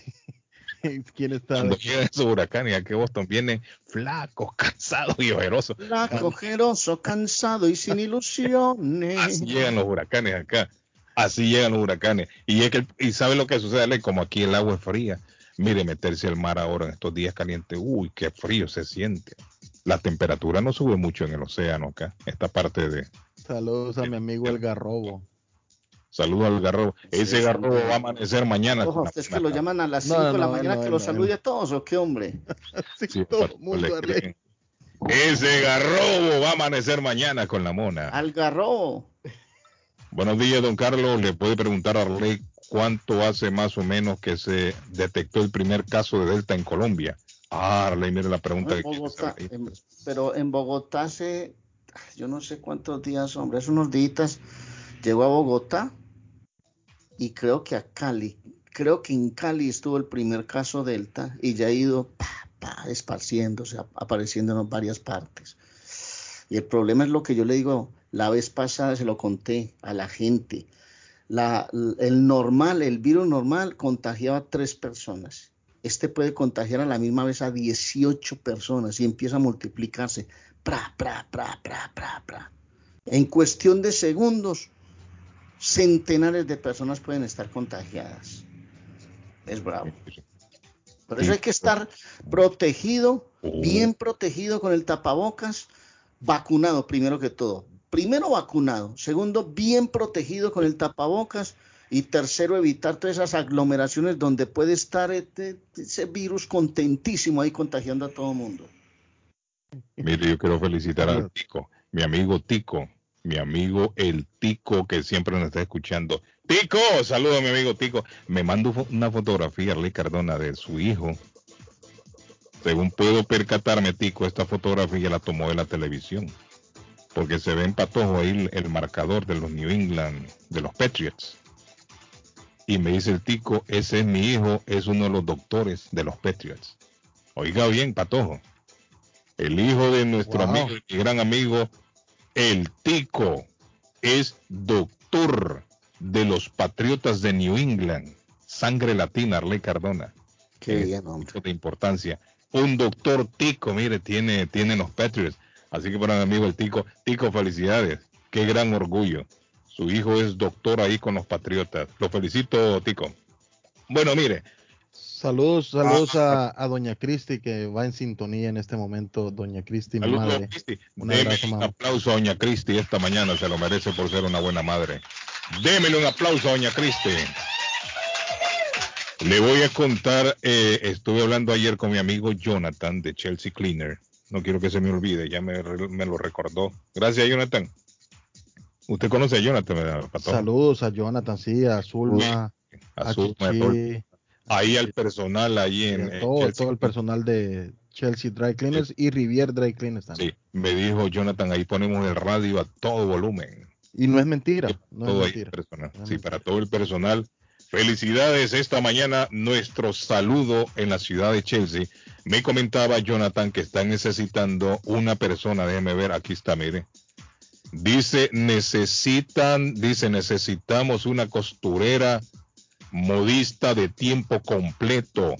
quién está? Cuando llegan esos huracanes aquí Boston vienen flacos, cansados y ojerosos. Flaco, ojeroso, cansado y sin ilusiones. Así llegan los huracanes acá. Así llegan los huracanes. Y es que, y sabe lo que sucede, Ale? como aquí el agua es fría. Mire, meterse al mar ahora en estos días calientes, uy, qué frío se siente. La temperatura no sube mucho en el océano acá, esta parte de. Saludos a mi amigo el Garrobo. Saludos al garrobo. Ese Sí, garrobo sí. va a amanecer mañana. Ojo, que lo llaman a las No, 5 de la no, mañana no, que no, lo no. salude a todos, ¿o qué hombre? Sí, todo para- el mundo le arre- creen. Ese garrobo va a amanecer mañana con la mona. Al garrobo. Buenos días, don Carlos. Le puede preguntar a Arley cuánto hace más o menos que se detectó el primer caso de Delta en Colombia. Ah, Arley, mire la pregunta En que quiere Bogotá, hacer ahí. en- pero en Bogotá hace, yo no sé cuántos días, hombre, hace unos días llegó a Bogotá y creo que a Cali, creo que en Cali estuvo el primer caso Delta y ya ha ido pa, pa, esparciéndose, ap- apareciendo en varias partes. Y el problema es lo que yo le digo, la vez pasada se lo conté a la gente. La, el normal, el virus normal contagiaba a tres personas. Este puede contagiar a la misma vez a 18 personas y empieza a multiplicarse. Pra, pra, pra, pra, pra, pra. En cuestión de segundos, centenares de personas pueden estar contagiadas. Es bravo. Por eso hay que estar protegido, bien protegido con el tapabocas, vacunado primero que todo. Primero vacunado, segundo bien protegido con el tapabocas y tercero evitar todas esas aglomeraciones donde puede estar este- ese virus contentísimo ahí contagiando a todo el mundo. Mire, yo quiero felicitar al Tico, mi amigo Tico, mi amigo el Tico que siempre nos está escuchando. Tico, saludo a mi amigo Tico. Me mando una fotografía, Arley Cardona, de su hijo. Según puedo percatarme, Tico, esta fotografía la tomó de la televisión. Porque se ve en patojo ahí el, el marcador de los New England, de los Patriots. Y me dice el Tico, ese es mi hijo, es uno de los doctores de los Patriots. Oiga bien, patojo. El hijo de nuestro Wow. amigo y gran amigo, el Tico, es doctor de los Patriotas de New England. Sangre latina, Arley Cardona. Qué bien, hombre. de importancia. Un doctor Tico, mire, tiene, tiene los Patriots. Así que para mi amigo el Tico, Tico, felicidades. Qué gran orgullo. Su hijo es doctor ahí con los Patriotas. Lo felicito, Tico. Bueno, mire, Saludos, saludos a, a Doña Cristi que va en sintonía en este momento. Doña Cristi, mi madre. Cristi. Un abrazo, un aplauso a Doña Cristi esta mañana, se lo merece por ser una buena madre. Démele un aplauso a Doña Cristi. Le voy a contar, eh, estuve hablando ayer con mi amigo Jonathan de Chelsea Cleaner. No quiero que se me olvide, ya me, me lo recordó. Gracias, Jonathan. Usted conoce a Jonathan, ¿verdad, Pato? Saludos a Jonathan, sí, a Zulma, A a Zulma, Chichi, Ahí al personal, ahí en, todo, Chelsea. todo el personal de Chelsea Dry Cleaners y Rivier Dry Cleaners también. Sí, me dijo Jonathan, ahí ponemos el radio a todo volumen. Y no es mentira, no todo es mentira. personal. No es Sí, para todo el personal. Felicidades esta mañana, nuestro saludo en la ciudad de Chelsea. Me comentaba Jonathan que están necesitando una persona, déjeme ver, aquí está, mire. Dice, necesitan, dice, necesitamos una costurera modista de tiempo completo.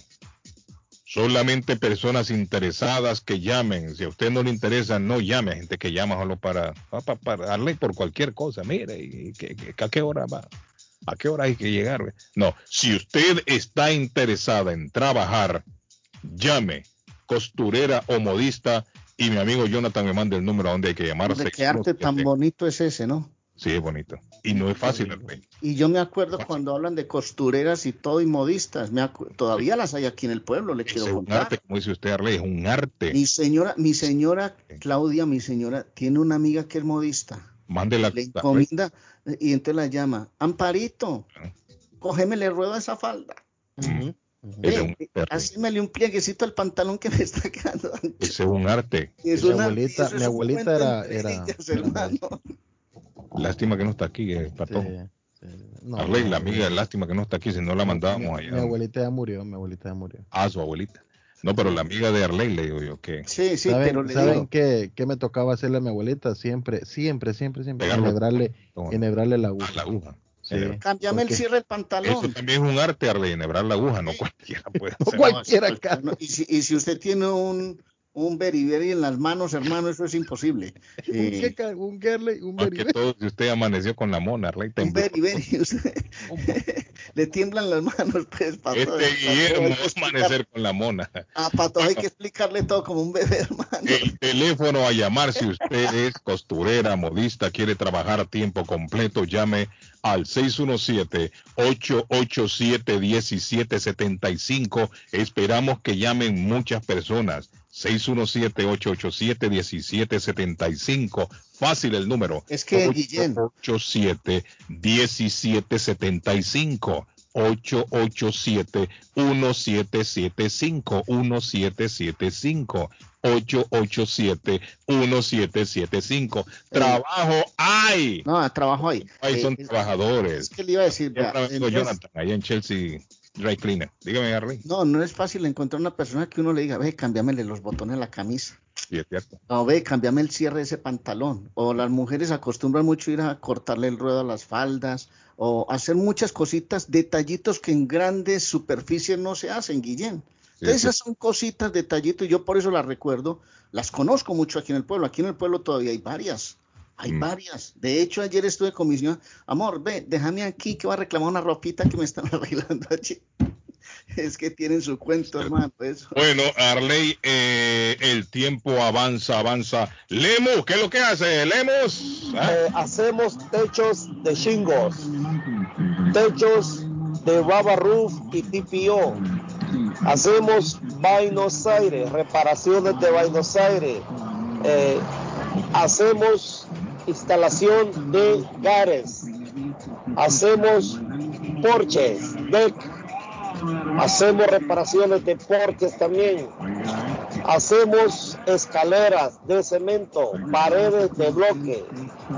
Solamente personas interesadas que llamen. Si a usted no le interesa, no llame. Gente que llama solo para, para, para darle por cualquier cosa. Mire, ¿y qué- ¿a qué hora va? ¿A qué hora hay que llegar? No, si usted está interesada en trabajar, llame, costurera o modista, y mi amigo Jonathan me manda el número a donde hay que llamar. Hombre, qué arte tan 617. bonito es ese, ¿no? Sí, es bonito. Y no es fácil, Arley. Y yo me acuerdo cuando hablan de costureras y todo y modistas, me todavía las hay aquí en el pueblo, le quiero Es un contar. arte, como dice usted, Arley, es un arte. Mi señora, mi señora Claudia, mi señora, tiene una amiga que es modista. Mándela. Le encomienda y entonces la llama, Amparito, cógemele ruedo a esa falda. Es un arte. hacímele un plieguecito al pantalón que me está quedando ancho. Ese es un arte. Mi una- abuelita, mi abuelita era, era, hermano. Lástima que no está aquí, eh, Pato. no, Arley, no, la amiga, lástima que no está aquí, si no la mandábamos mi allá. abuelita ya murió, mi abuelita ya murió. A su abuelita. No, pero la amiga de Arley, le digo yo, que Sí, sí, ¿Saben, pero le ¿saben digo, qué, qué me tocaba hacerle a mi abuelita? Siempre, siempre, siempre, siempre. Enhebrarle, la aguja. la aguja. Sí, cámbiame el cierre del Eso pantalón. también es un arte, Arley, enhebrar la aguja, no cualquiera puede No hacer. cualquiera, No, Carlos. y, si, y si usted tiene un, un beriberi en las manos, hermano, eso es imposible. ¿Un Eh, un Gerley, un Más que beriberi. todo, si usted amaneció con la mona, Arley, un beriberi, usted- le tiemblan las manos, pues, para todo. Este Guillermo va a amanecer con la mona. A Pato hay que explicarle todo como un bebé, hermano. El teléfono a llamar si usted es costurera, modista, quiere trabajar a tiempo completo, llame al 617-887-1775. Esperamos que llamen muchas personas. 617-887-1775. Fácil el número. Es que, Guillén. 887-1775. 887-1775. 1775. 887-1775. Trabajo hay. No, trabajo ahí. Ahí Eh, son es- trabajadores. Es que le iba a decir, vea, entonces- Jonathan, allá en Chelsea Dry Cleaner. Dígame, Harley. no, no es fácil encontrar una persona que uno le diga, ve, cámbiamele los botones a la camisa. Sí, es cierto. No, ve, cámbiame el cierre de ese pantalón. O las mujeres acostumbran mucho ir a cortarle el ruedo a las faldas o hacer muchas cositas, detallitos que en grandes superficies no se hacen, Guillén. Entonces, esas son cositas, detallitos, yo por eso las recuerdo, las conozco mucho aquí en el pueblo. Aquí en el pueblo todavía hay varias. Hay Mm. varias. De hecho, ayer estuve con mi señora, amor, ve, déjame aquí que voy a reclamar una ropita que me están arreglando allí. Es que tienen su cuento, hermano. Eso. Bueno, Arley, eh, el tiempo avanza, avanza. Lemus, ¿qué es lo que hace? Lemus. ¿Ah? Eh, hacemos techos de shingles, techos de rubber roof y TPO. Hacemos Buenos Aires, reparaciones de Buenos Aires. Eh, hacemos instalación de gares. Hacemos porches, deck. Hacemos reparaciones de porches también. Hacemos escaleras de cemento, paredes de bloque.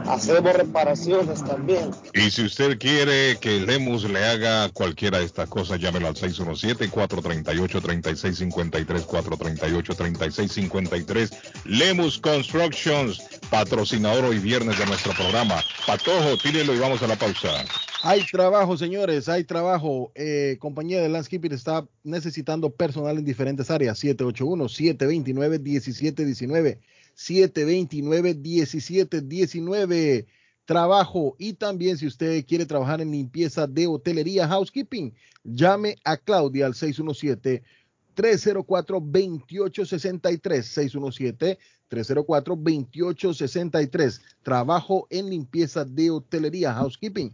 Hacemos reparaciones también. Y si usted quiere que Lemus le haga cualquiera de estas cosas, llámelo al 617-438-3653, 438-3653. Lemus Constructions, patrocinador hoy viernes de nuestro programa. Patojo, tírelo y vamos a la pausa. Hay trabajo, señores, hay trabajo. Eh, compañía de Landscaping está necesitando personal en diferentes áreas. 781-729-1719. 729-1719. Trabajo. Y también si usted quiere trabajar en limpieza de hotelería, housekeeping, llame a Claudia al 617 304-2863, 617-304-2863. Trabajo en limpieza de hotelería, housekeeping.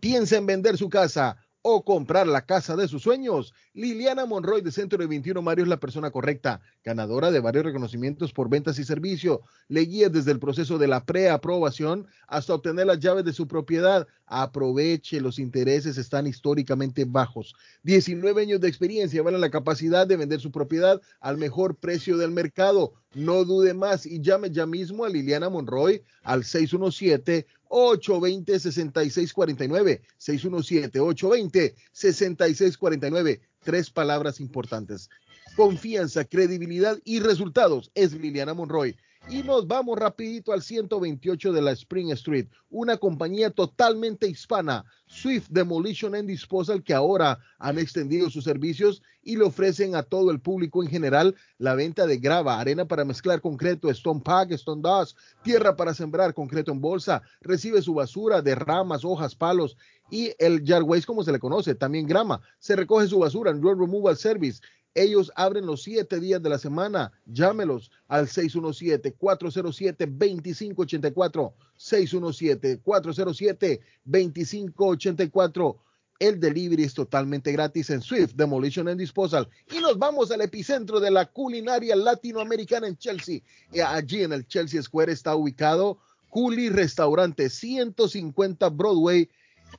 Piensa en vender su casa o comprar la casa de sus sueños, Liliana Monroy de Centro de 21 Mario es la persona correcta, ganadora de varios reconocimientos por ventas y servicio. Le guía desde el proceso de la preaprobación hasta obtener las llaves de su propiedad. Aproveche, los intereses están históricamente bajos. 19 años de experiencia valen la capacidad de vender su propiedad al mejor precio del mercado. No dude más y llame ya mismo a Liliana Monroy al 617 820-6649, 617-820-6649. Tres palabras importantes. Confianza, credibilidad y resultados. Es Liliana Monroy. Y nos vamos rapidito al 128 de la Spring Street, una compañía totalmente hispana, Swift Demolition and Disposal, que ahora han extendido sus servicios y le ofrecen a todo el público en general la venta de grava, arena para mezclar concreto, stone pack, stone dust, tierra para sembrar, concreto en bolsa, recibe su basura de ramas, hojas, palos y el yard waste como se le conoce, también grama, se recoge su basura en Road Removal Service, ellos abren los siete días de la semana. Llámelos al 617-407-2584. 617-407-2584. El delivery es totalmente gratis en Swift, Demolition and Disposal. Y nos vamos al epicentro de la culinaria latinoamericana en Chelsea. Eh, allí en el Chelsea Square está ubicado Culi Restaurante, 150 Broadway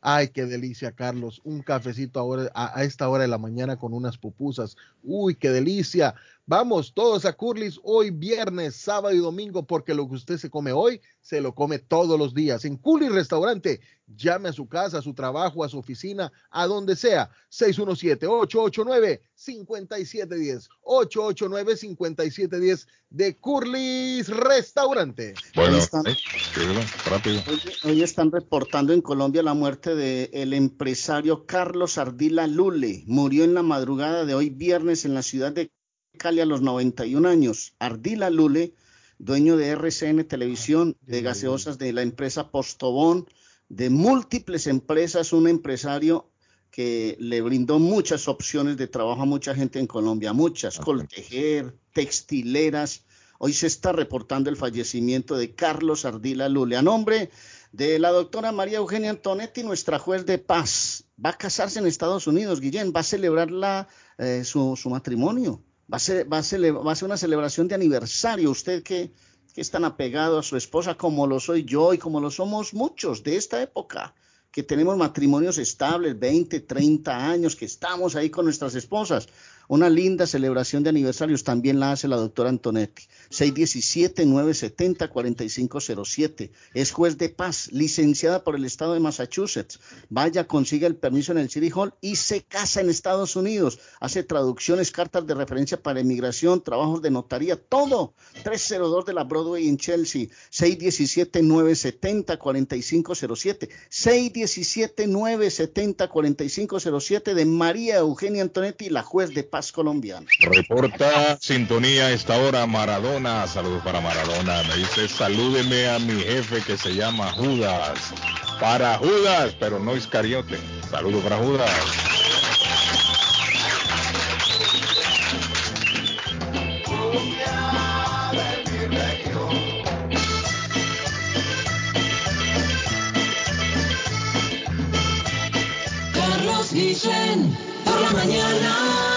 Ay, qué delicia, Carlos. Un cafecito ahora, a, esta hora de la mañana con unas pupusas. Uy, qué delicia. Vamos todos a Curly's hoy viernes, sábado y domingo, porque lo que usted se come hoy, se lo come todos los días. En Curly's Restaurante, llame a su casa, a su trabajo, a su oficina, a donde sea. 617-889-5710. 889-5710 de Curly's Restaurante. Bueno, Hoy están- eh, rápido. Hoy, hoy están reportando en Colombia la muerte del empresario Carlos Ardila Lule. Murió en la madrugada de hoy viernes en la ciudad de Cali a los 91 años. Ardila Lule, dueño de RCN Televisión, de gaseosas de la empresa Postobón, de múltiples empresas, un empresario que le brindó muchas opciones de trabajo a mucha gente en Colombia, muchas, Coltejer, textileras. Hoy se está reportando el fallecimiento de Carlos Ardila Lule. A nombre de la doctora María Eugenia Antonetti, nuestra juez de paz, va a casarse en Estados Unidos, Guillén, va a celebrar la, eh, su, su matrimonio, va a, ser, va, a cele- va a ser una celebración de aniversario. Usted que, que es tan apegado a su esposa como lo soy yo y como lo somos muchos de esta época, que tenemos matrimonios estables, 20, 30 años, que estamos ahí con nuestras esposas. Una linda celebración de aniversarios también la hace la doctora Antonetti. 617-970-4507. Es juez de paz, licenciada por el estado de Massachusetts. Vaya, consiga el permiso en el City Hall y se casa en Estados Unidos. Hace traducciones, cartas de referencia para inmigración, trabajos de notaría, todo. 302 de la Broadway en Chelsea. 617-970-4507. 617-970-4507 de María Eugenia Antonetti, la juez de paz colombiana. Reporta sintonía a esta hora Maradona. Saludos para Maradona. Me dice, salúdeme a mi jefe que se llama Judas. Para Judas, pero no Iscariote. Saludos para Judas. Guillén, por la mañana.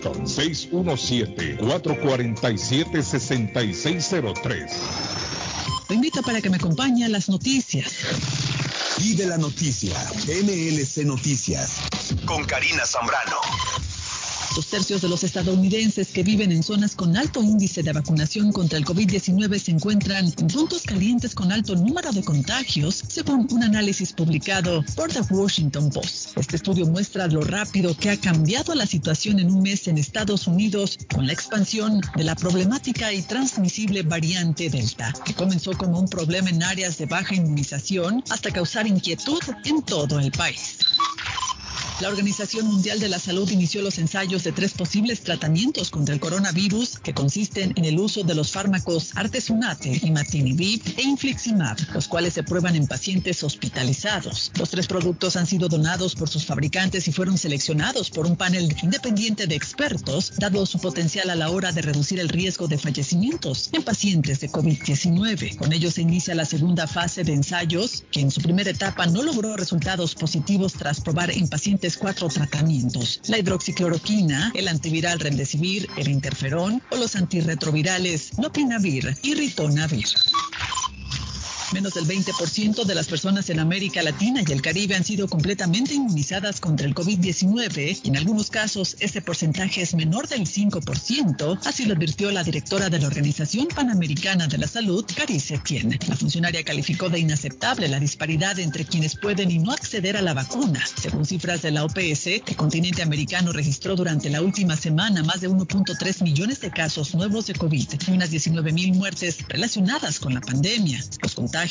617-447-6603. Te invito para que me acompañe a las noticias. Y de la noticia, MLC Noticias, con Karina Zambrano. Dos tercios de los estadounidenses que viven en zonas con alto índice de vacunación contra el COVID-19 se encuentran en puntos calientes con alto número de contagios, según un análisis publicado por The Washington Post. Este estudio muestra lo rápido que ha cambiado la situación en un mes en Estados Unidos con la expansión de la problemática y transmisible variante Delta, que comenzó como un problema en áreas de baja inmunización hasta causar inquietud en todo el país. La Organización Mundial de la Salud inició los ensayos de tres posibles tratamientos contra el coronavirus que consisten en el uso de los fármacos artesunate, imatinib e infliximab, los cuales se prueban en pacientes hospitalizados. Los tres productos han sido donados por sus fabricantes y fueron seleccionados por un panel independiente de expertos, dado su potencial a la hora de reducir el riesgo de fallecimientos en pacientes de COVID-19. Con ello se inicia la segunda fase de ensayos, que en su primera etapa no logró resultados positivos tras probar en pacientes cuatro tratamientos, la hidroxicloroquina, el antiviral remdesivir, el interferón o los antirretrovirales lopinavir y ritonavir. Menos del 20% de las personas en América Latina y el Caribe han sido completamente inmunizadas contra el COVID-19 y en algunos casos ese porcentaje es menor del 5%, así lo advirtió la directora de la Organización Panamericana de la Salud, Carice Tien. La funcionaria calificó de inaceptable la disparidad entre quienes pueden y no acceder a la vacuna. Según cifras de la OPS, el continente americano registró durante la última semana más de 1.3 millones de casos nuevos de COVID y unas 19 mil muertes relacionadas con la pandemia. Los contagios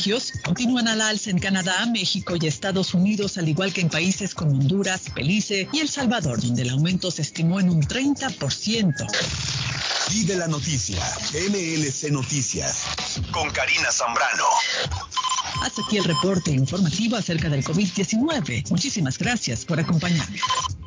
continúan al alza en Canadá, México y Estados Unidos, al igual que en países como Honduras, Belice y El Salvador, donde el aumento se estimó en un 30%. Y de la noticia, MLC Noticias, con Karina Zambrano. Hasta aquí el reporte informativo acerca del COVID-19. Muchísimas gracias por acompañarme.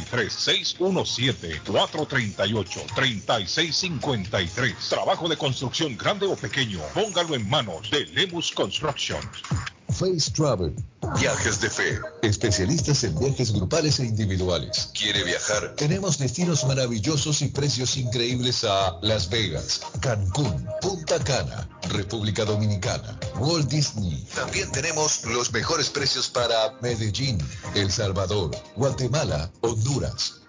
617-438-3653. Trabajo de construcción grande o pequeño, póngalo en manos de Lemus Construction. Face Travel. Viajes de fe. Especialistas en viajes grupales e individuales. ¿Quiere viajar? Tenemos destinos maravillosos y precios increíbles a Las Vegas, Cancún, Punta Cana, República Dominicana, Walt Disney. También tenemos los mejores precios para Medellín, El Salvador, Guatemala, Honduras.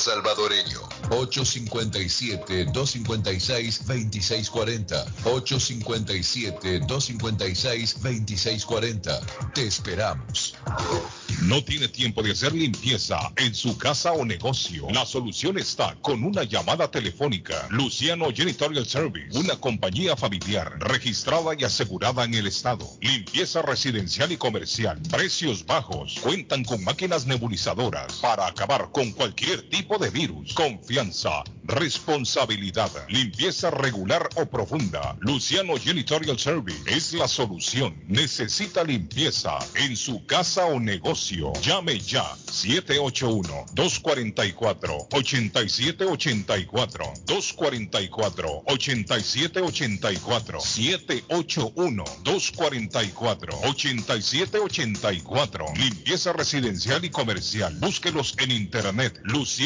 salvadoreño. 857-256-2640. 857-256-2640. Te esperamos. No tiene tiempo de hacer limpieza en su casa o negocio. La solución está con una llamada telefónica. Luciano Janitorial Service, una compañía familiar registrada y asegurada en el estado. Limpieza residencial y comercial. Precios bajos. Cuentan con máquinas nebulizadoras para acabar con cualquier tipo de virus. Confianza, Responsabilidad, limpieza regular o profunda. Luciano Janitorial Service es la solución. Necesita limpieza en su casa o negocio. Llame ya 781-244-8784. 244-8784. 781-244-8784. Limpieza residencial y comercial. Búsquelos en internet.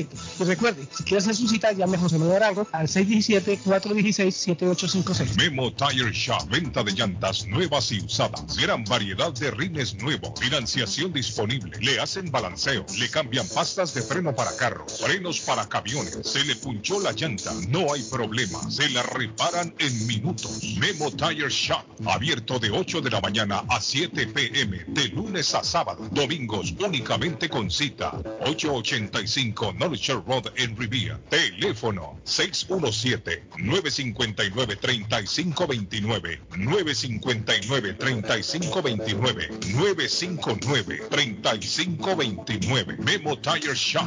Y recuerde, si quiere hacer su cita, llame a José Manuel Arango al 617-416-7856. Memo Tire Shop, venta de llantas nuevas y usadas. Gran variedad de rines nuevos. Financiación disponible. Le hacen balanceo. Le cambian pastas de freno para carros. Frenos para camiones. Se le punchó la llanta. No hay problema. Se la reparan en minutos. Memo Tire Shop. Abierto de 8 de la mañana a 7 pm. De lunes a sábado. Domingos únicamente con cita. 885 Shore Road en Rivia. Teléfono 617-959-3529. 959-3529. 959-3529. Memo Tire Shop.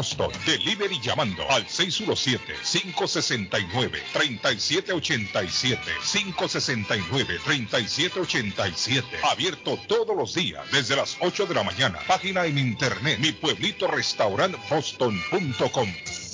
Delivery llamando al 617-569-3787. 569-3787. Abierto todos los días desde las 8 de la mañana. Página en internet mi pueblito restaurant boston.com.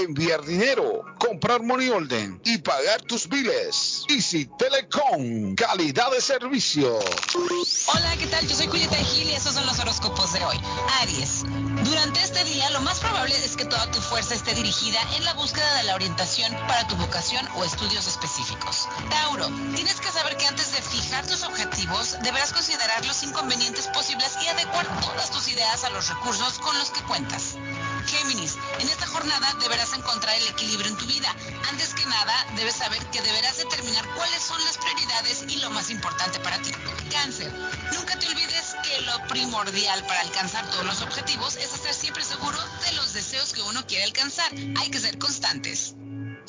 enviar dinero, comprar money order y pagar tus biles. Easy Telecom, calidad de servicio. Hola, ¿qué tal? Yo soy Julieta Gil y estos son los horóscopos de hoy. Aries. Durante este día, lo más probable es que toda tu fuerza esté dirigida en la búsqueda de la orientación para tu vocación o estudios específicos. Tauro. Tienes que saber que antes de fijar tus objetivos, deberás considerar los inconvenientes posibles y adecuar todas tus ideas a los recursos con los que cuentas. Géminis, en esta jornada deberás encontrar el equilibrio en tu vida. Antes que nada, debes saber que deberás determinar cuáles son las prioridades y lo más importante para ti. Cáncer, nunca te olvides que lo primordial para alcanzar todos los objetivos es estar siempre seguro de los deseos que uno quiere alcanzar. Hay que ser constantes.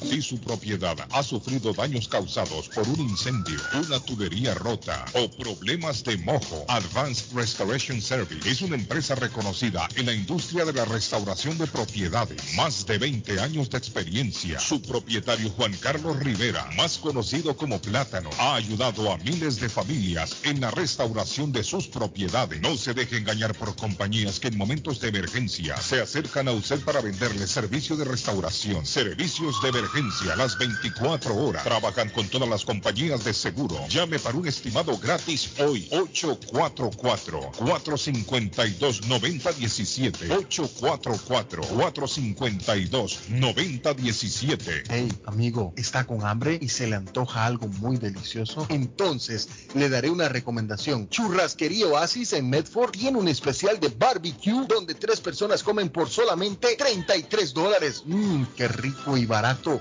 Si su propiedad ha sufrido daños causados por un incendio, una tubería rota o problemas de mojo, Advanced Restoration Service es una empresa reconocida en la industria de la restauración de propiedades. Más de 20 años de experiencia. Su propietario Juan Carlos Rivera, más conocido como Plátano, ha ayudado a miles de familias en la restauración de sus propiedades. No se deje engañar por compañías que en momentos de emergencia se acercan a usted para venderle servicio de restauración, servicios de emergencia las 24 horas. Trabajan con todas las compañías de seguro. Llame para un estimado gratis hoy. 844-452-9017. 844-452-9017. Hey, amigo, ¿está con hambre y se le antoja algo muy delicioso? Entonces, le daré una recomendación. Churrasquería Oasis en Medford tiene un especial de barbecue donde tres personas comen por solamente 33 dólares. Mmm, qué rico y barato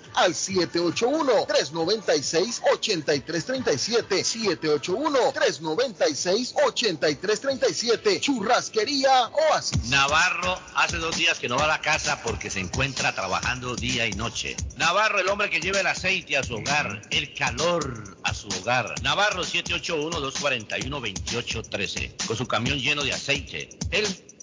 al 781-396-8337. 781-396-8337. Churrasquería Oasis. Navarro hace dos días que no va a la casa porque se encuentra trabajando día y noche. Navarro, el hombre que lleva el aceite a su hogar, el calor a su hogar. Navarro 781-241-2813. Con su camión lleno de aceite. Él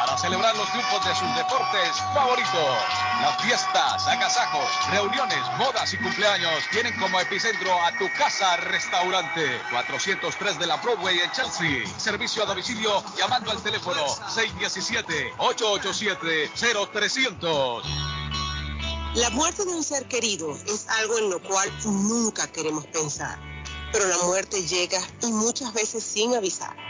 para celebrar los triunfos de sus deportes favoritos. Las fiestas, agasajos, reuniones, bodas y cumpleaños tienen como epicentro a tu casa restaurante 403 de la Broadway en Chelsea. Servicio a domicilio llamando al teléfono 617-887-0300. La muerte de un ser querido es algo en lo cual nunca queremos pensar, pero la muerte llega y muchas veces sin avisar.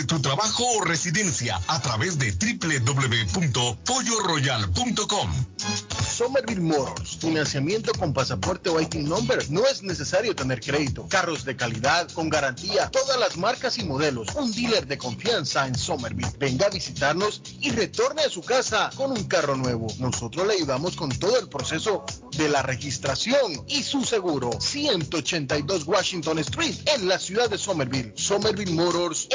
tu trabajo o residencia a través de www.polloroyal.com. Somerville Motors, financiamiento con pasaporte o IT number. No es necesario tener crédito. Carros de calidad, con garantía, todas las marcas y modelos. Un dealer de confianza en Somerville. Venga a visitarnos y retorne a su casa con un carro nuevo. Nosotros le ayudamos con todo el proceso de la registración y su seguro. 182 Washington Street en la ciudad de Somerville. Somerville Motors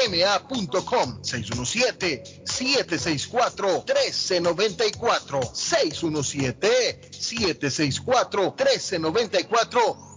ma.com 617-764-1394 617-764-1394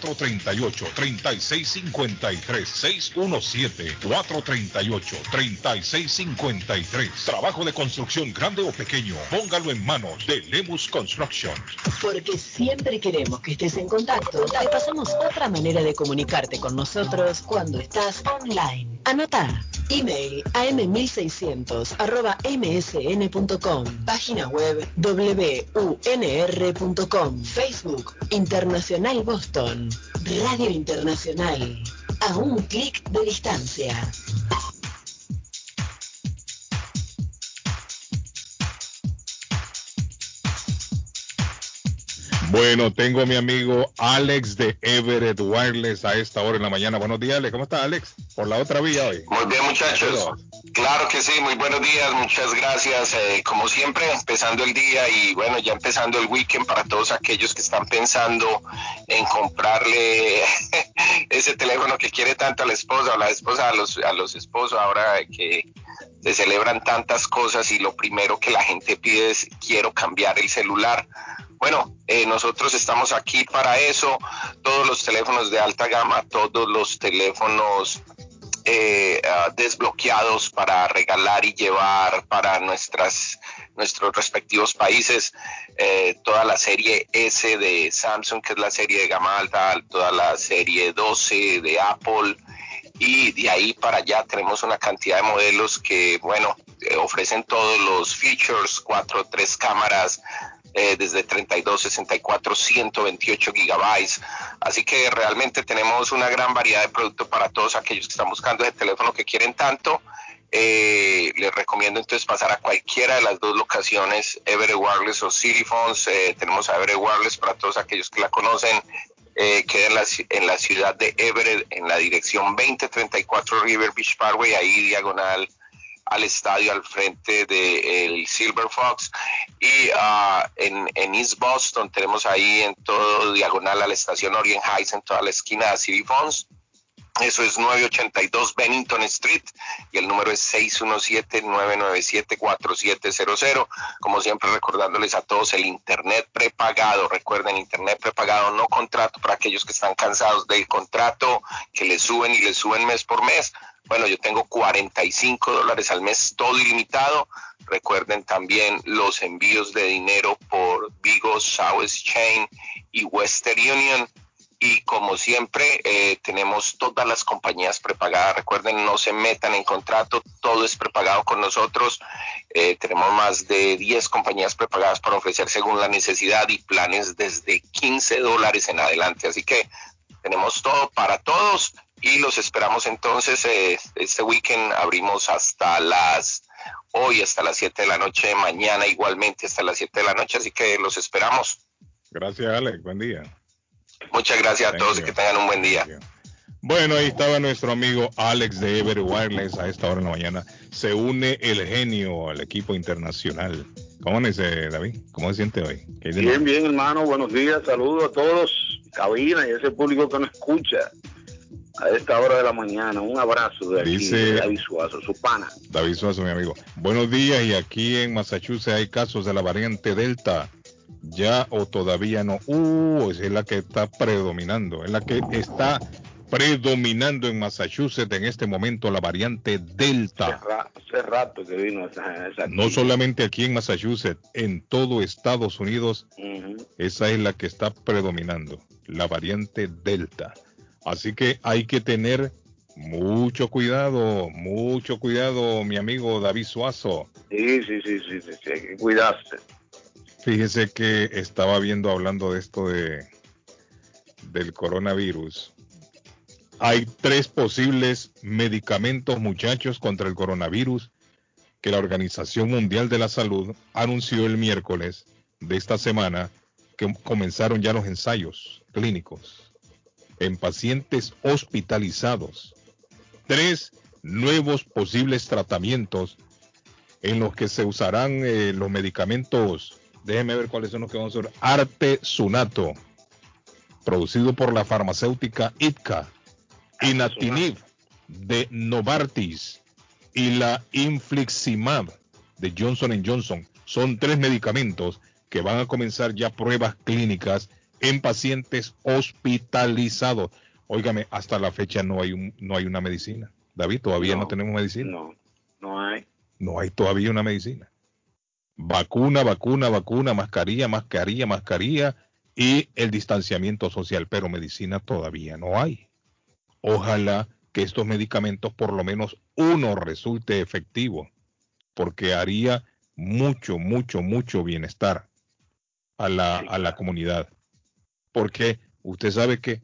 617-438-3653. 617-438-3653. Trabajo de construcción grande o pequeño. Póngalo en manos de Lemus Construction. Porque siempre queremos que estés en contacto, te pasamos otra manera de comunicarte con nosotros cuando estás online. Anota. Email am1600 arroba msn.com. Página web wunr.com. Facebook Internacional Boston. Radio Internacional. A un clic de distancia. Bueno, tengo a mi amigo Alex de Everett Wireless a esta hora en la mañana. Buenos días, Alex. ¿Cómo está, Alex? Por la otra vía hoy. Muy bien, muchachos. Claro que sí, muy buenos días, muchas gracias. Eh, como siempre, empezando el día y bueno, ya empezando el weekend para todos aquellos que están pensando en comprarle ese teléfono que quiere tanto a la esposa o la esposa a los, a los esposos ahora que se celebran tantas cosas y lo primero que la gente pide es quiero cambiar el celular. Bueno, eh, nosotros estamos aquí para eso. Todos los teléfonos de alta gama, todos los teléfonos eh, ah, desbloqueados para regalar y llevar para nuestras nuestros respectivos países, eh, toda la serie S de Samsung, que es la serie de gama alta, toda la serie 12 de Apple, y de ahí para allá tenemos una cantidad de modelos que, bueno, eh, ofrecen todos los features, cuatro, tres cámaras, eh, desde 32, 64, 128 gigabytes. Así que realmente tenemos una gran variedad de productos para todos aquellos que están buscando ese teléfono que quieren tanto. Eh, les recomiendo entonces pasar a cualquiera de las dos locaciones, Everett Wireless o City Phones. Eh, tenemos a Everett Wireless para todos aquellos que la conocen. Eh, queda en la, ciudad de Everett, en la dirección 2034 River Beach Parkway, ahí diagonal al estadio al frente del Silver Fox. Y ah, en, en, East Boston tenemos ahí en todo diagonal a la estación Orient Heights en toda la esquina de City Phones eso es 982 Bennington Street y el número es 617-997-4700. Como siempre recordándoles a todos el Internet prepagado. Recuerden, Internet prepagado, no contrato para aquellos que están cansados del contrato, que le suben y le suben mes por mes. Bueno, yo tengo 45 dólares al mes, todo ilimitado. Recuerden también los envíos de dinero por Vigo, South Chain y Western Union y como siempre eh, tenemos todas las compañías prepagadas. Recuerden, no se metan en contrato, todo es prepagado con nosotros. Eh, tenemos más de 10 compañías prepagadas para ofrecer según la necesidad y planes desde 15 dólares en adelante. Así que tenemos todo para todos y los esperamos entonces. Eh, este weekend abrimos hasta las hoy hasta las 7 de la noche, mañana igualmente hasta las 7 de la noche, así que los esperamos. Gracias, Alex. Buen día. Muchas gracias a todos y que tengan un buen día. Bueno, ahí estaba nuestro amigo Alex de Ever Wireless a esta hora de la mañana. Se une el genio al equipo internacional. ¿Cómo dice David? ¿Cómo se siente hoy? Bien, bien, hermano. Buenos días. Saludos a todos, cabina y ese público que nos escucha a esta hora de la mañana. Un abrazo de aquí, David Suazo, su pana. David Suazo, mi amigo. Buenos días. Y aquí en Massachusetts hay casos de la variante Delta. Ya o todavía no. Uh, esa es la que está predominando. Es la que está predominando en Massachusetts en este momento la variante Delta. Hace rato que vino esa, esa No solamente aquí en Massachusetts, en todo Estados Unidos, esa es la que está predominando, la variante Delta. Así que hay que tener mucho cuidado, mucho cuidado, mi amigo David Suazo. Sí, sí, sí, sí, sí, sí, hay que cuidarse. Fíjese que estaba viendo hablando de esto de del coronavirus. Hay tres posibles medicamentos, muchachos, contra el coronavirus que la Organización Mundial de la Salud anunció el miércoles de esta semana que comenzaron ya los ensayos clínicos en pacientes hospitalizados. Tres nuevos posibles tratamientos en los que se usarán eh, los medicamentos. Déjenme ver cuáles son los que vamos a usar. Artesunato, producido por la farmacéutica ITCA, Inatinib de Novartis y la Infliximab de Johnson Johnson. Son tres medicamentos que van a comenzar ya pruebas clínicas en pacientes hospitalizados. Óigame, hasta la fecha no hay un, no hay una medicina. David, todavía no, No, tenemos medicina. No, no hay. No hay todavía una medicina. Vacuna, vacuna, vacuna, mascarilla, mascarilla, mascarilla y el distanciamiento social, pero medicina todavía no hay. Ojalá que estos medicamentos, por lo menos uno, resulte efectivo, porque haría mucho, mucho, mucho bienestar a la, a la comunidad. Porque usted sabe que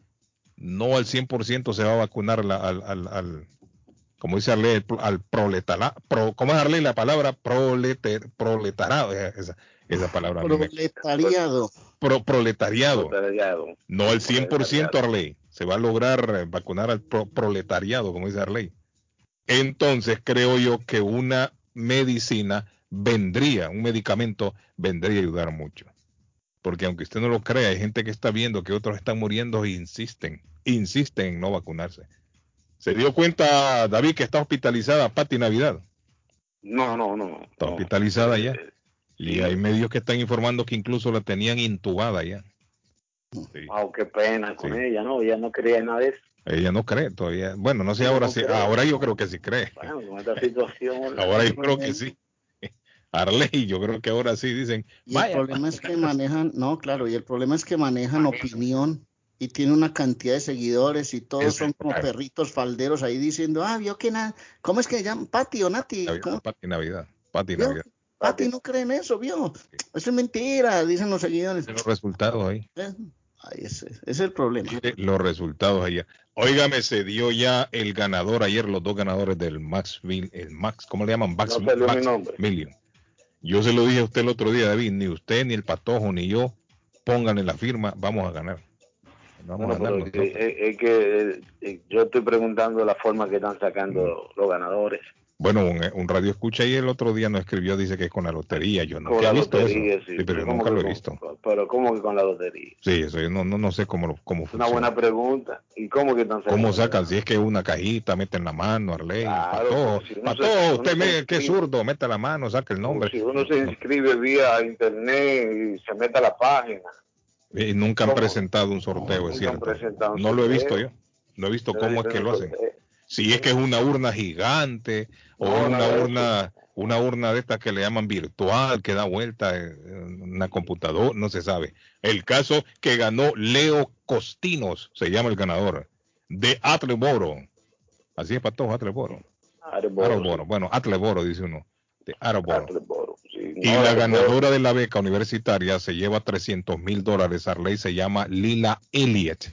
no al 100% se va a vacunar la- al, al, al- como dice Arley, al proletara, pro, ¿cómo es Arley la palabra? Proleter, proletarado, esa, esa palabra. Proletariado. pro- proletariado. Proletariado. No al 100% Arley. Se va a lograr eh, vacunar al pro- proletariado, como dice Arley. Entonces creo yo que una medicina vendría, un medicamento vendría a ayudar mucho. Porque aunque usted no lo crea, hay gente que está viendo que otros están muriendo e insisten, insisten en no vacunarse. ¿Se dio cuenta, David, que está hospitalizada Pati Navidad? No, no, no. Está hospitalizada ya. Y hay medios que están informando que incluso la tenían intubada ya. Ah, qué pena con ella, ¿no? Ella no quería nada de eso. Ella no cree todavía. Bueno, no sé Ella ahora no sí. cree. Ahora yo creo que sí cree. Bueno, con esta situación. Ahora yo creo que sí. Arley, yo creo que ahora sí dicen. Y el problema es que manejan, no, claro, y el problema es que manejan opinión y tiene una cantidad de seguidores y todos Ese- son como claro. perritos falderos ahí diciendo, ah, vio que nada, ¿cómo es que llaman? Pati o Nati, ¿cómo? Pati Navidad. Pati ¿Vio? Navidad. Pati no cree en eso, vio. Eso es mentira, dicen los seguidores. Los resultados ahí. Eh, Ahí ese, ese es el problema. Mire Los resultados allá. Óigame, se dio ya el ganador ayer, los dos ganadores del Max, Mil- el Max, ¿cómo le llaman? Max, No Max. Million. Yo se lo dije a usted el otro día, David, ni usted, ni el Patojo, ni yo, pónganle la firma, vamos a ganar. Vamos Bueno, pero nosotros. es, es- es que eh, yo estoy preguntando la forma que están sacando los ganadores. Bueno, un, un radio escucha y el otro día nos escribió, dice que es con la lotería. Yo Con la he visto lotería, eso. sí. Sí, pero yo ¿Cómo nunca que lo he con- visto. Pero ¿cómo que con la lotería? Sí, eso yo no, no, no sé cómo, cómo una funciona. buena pregunta. ¿Y cómo que están ¿Cómo sacan? Si es que una cajita, meten la mano, Arley. Claro, Patojo, pero si Patojo, se- uno usted me, que zurdo, mete la mano, saca el nombre. Si uno se inscribe vía internet y se mete a la página, Y nunca han ¿Cómo? presentado un sorteo, es cierto. No lo he visto yo. No he visto cómo es que lo hacen. Si es que es una urna gigante o No, una urna una urna de estas que le llaman virtual, que da vuelta en una computadora, no se sabe. El caso que ganó Leo Costinos, se llama el ganador, de Atleboro. Así es para todos, Atleboro. Atleboro. Bueno, Atleboro, dice uno. De Atleboro. Y la ganadora de la beca universitaria se lleva 300 mil dólares. Arley se llama Lila Elliott.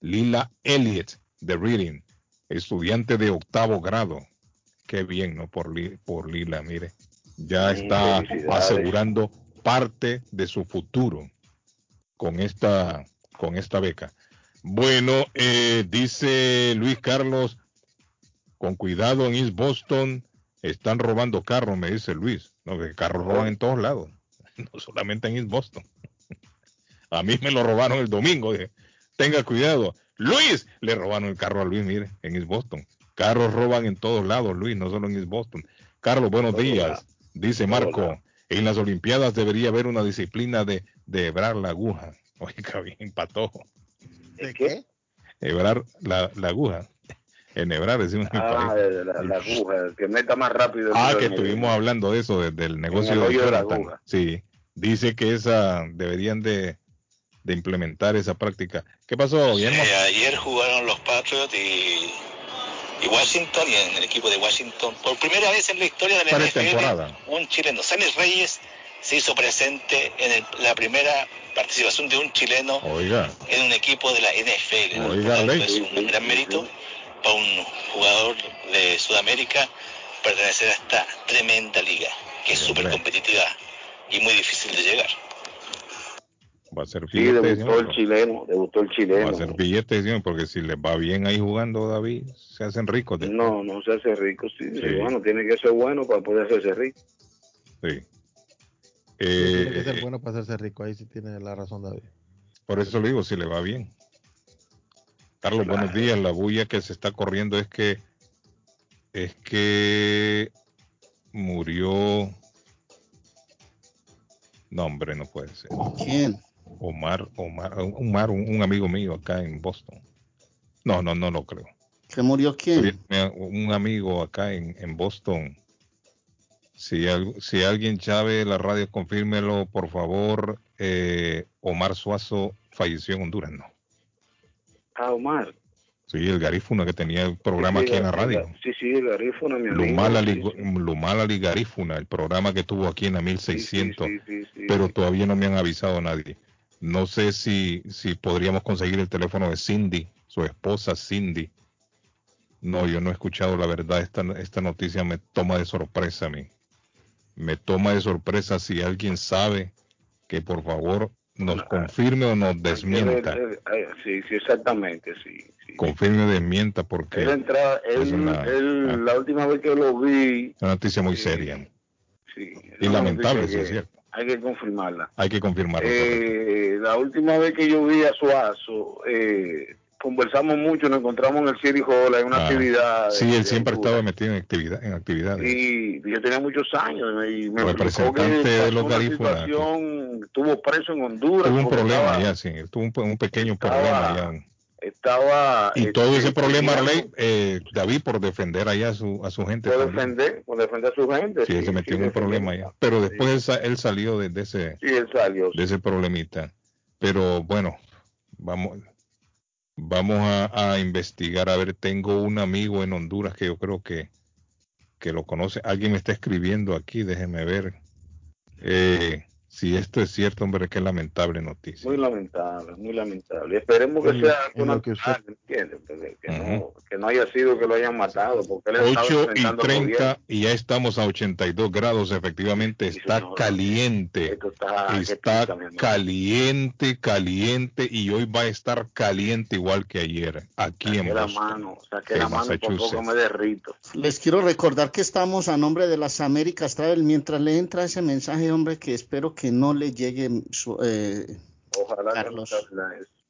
Lila Elliott de Reading, estudiante de octavo grado. Qué bien, ¿no? Por, por Lila, mire. Ya está asegurando parte de su futuro con esta, con esta beca. Bueno, eh, dice Luis Carlos, con cuidado en East Boston, están robando carros, me dice Luis. No, que carros roban en todos lados, no solamente en East Boston. A mí me lo robaron el domingo, dije, tenga cuidado. Luis, le robaron el carro a Luis, mire, en East Boston. Carros roban en todos lados, Luis, no solo en East Boston. Carlos, buenos días. Dice Marco, en las Olimpiadas debería haber una disciplina de, de hebrar la aguja. Oiga, bien, patojo. ¿De qué? Hebrar la, la aguja. Enhebrar, decimos en Ah, la, la aguja, el que meta más rápido. el Ah, que el- estuvimos hablando de eso, de- del negocio el de hoyo de la Jonathan. aguja. Sí, dice que esa deberían de, de implementar esa práctica. ¿Qué pasó, Guillermo? Eh, ayer jugaron los Patriots y, y Washington y en el equipo de Washington por primera vez en la historia de la NFL un chileno, Sammy Reyes, se hizo presente en el- la primera participación de un chileno Oiga, en un equipo de la NFL. ¿no? Oiga, Ley. es un gran mérito para un jugador de Sudamérica pertenecer a esta tremenda liga, que es súper competitiva y muy difícil de llegar. va a ser Sí, billete, debutó señor. el chileno, debutó el Va a chileno. ser billete, señor, porque si les va bien ahí jugando, David, se hacen ricos. después. No, no se hace rico, sí, sí, Sí. Bueno, tiene que ser bueno para poder hacerse rico. Sí. tiene que Eh, ser bueno para hacerse rico. Ahí sí tiene la razón, David. Por eso le digo, si le va bien. Carlos, buenos días. La bulla que se está corriendo es que es que murió. No, hombre, no puede ser. ¿Quién? Omar, Omar, Omar, un, un amigo mío acá en Boston. No, no, no lo creo. ¿Que murió quién? Un amigo acá en, en Boston. Si alguien sabe la radio, confírmelo, por favor. Eh, Omar Suazo falleció en Honduras, ¿no? Ah, Omar. Sí, el garífuna que tenía el programa Sí, aquí en la sí, radio. Sí, sí, el garífuna, mi amigo. Lumala, sí, Lig- Lumala el programa que tuvo aquí en la 1600, sí, sí, sí, pero sí. todavía no me han avisado nadie. No sé si, si podríamos conseguir el teléfono de Cindy, su esposa Cindy. No, yo no he escuchado la verdad. Esta, esta noticia me toma de sorpresa a mí. Me toma de sorpresa si alguien sabe que por favor nos confirme o nos desmienta. Eh, sí, sí, exactamente, sí. Confirme o desmienta porque Él entraba, él, es una, él, la última vez que lo vi, una noticia muy seria sí, y lamentable, sí es cierto. Hay que confirmarla. Hay que confirmarlo. Eh, la última vez que yo vi a Suazo, eh, conversamos mucho, nos encontramos en el City Hall, en una Ah, actividad. Sí, de- él siempre estaba metido en, actividad, en actividades. Y yo tenía muchos años y me Representante que de los una garífunas estuvo preso en Honduras. Tuvo un problema estaba- allá, sí. Tuvo un, un pequeño problema allá. Estaba. Y todo este, ese problema, peleando Arley, eh, David, por defender allá a su, a su gente. Por también. defender, por defender a su gente. Sí, él se metió en un problema allá. Pero después él, sa- él salió de, de ese, Sí, él salió. de ese problemita. Pero bueno, vamos, vamos a, investigar. A ver, tengo un amigo en Honduras que yo creo que, que lo conoce. Alguien me está escribiendo aquí, déjeme ver. Eh, si esto es cierto, hombre, qué lamentable noticia. Muy lamentable, muy lamentable. Esperemos que En- sea en una lo que usted-. Que, que no, que no haya sido que lo hayan matado, porque él estaba 8 y enfrentando 30 y ya estamos a 82 grados. Efectivamente, está caliente. está, Está caliente, caliente y hoy va a estar caliente igual que ayer aquí en la Boston. mano, saqué en la mano y por poco Massachusetts. me derrito. Les quiero recordar que estamos a nombre de las Américas Travel. Mientras le entra ese mensaje, hombre, que espero que no le llegue su- eh, Ojalá Carlos, que no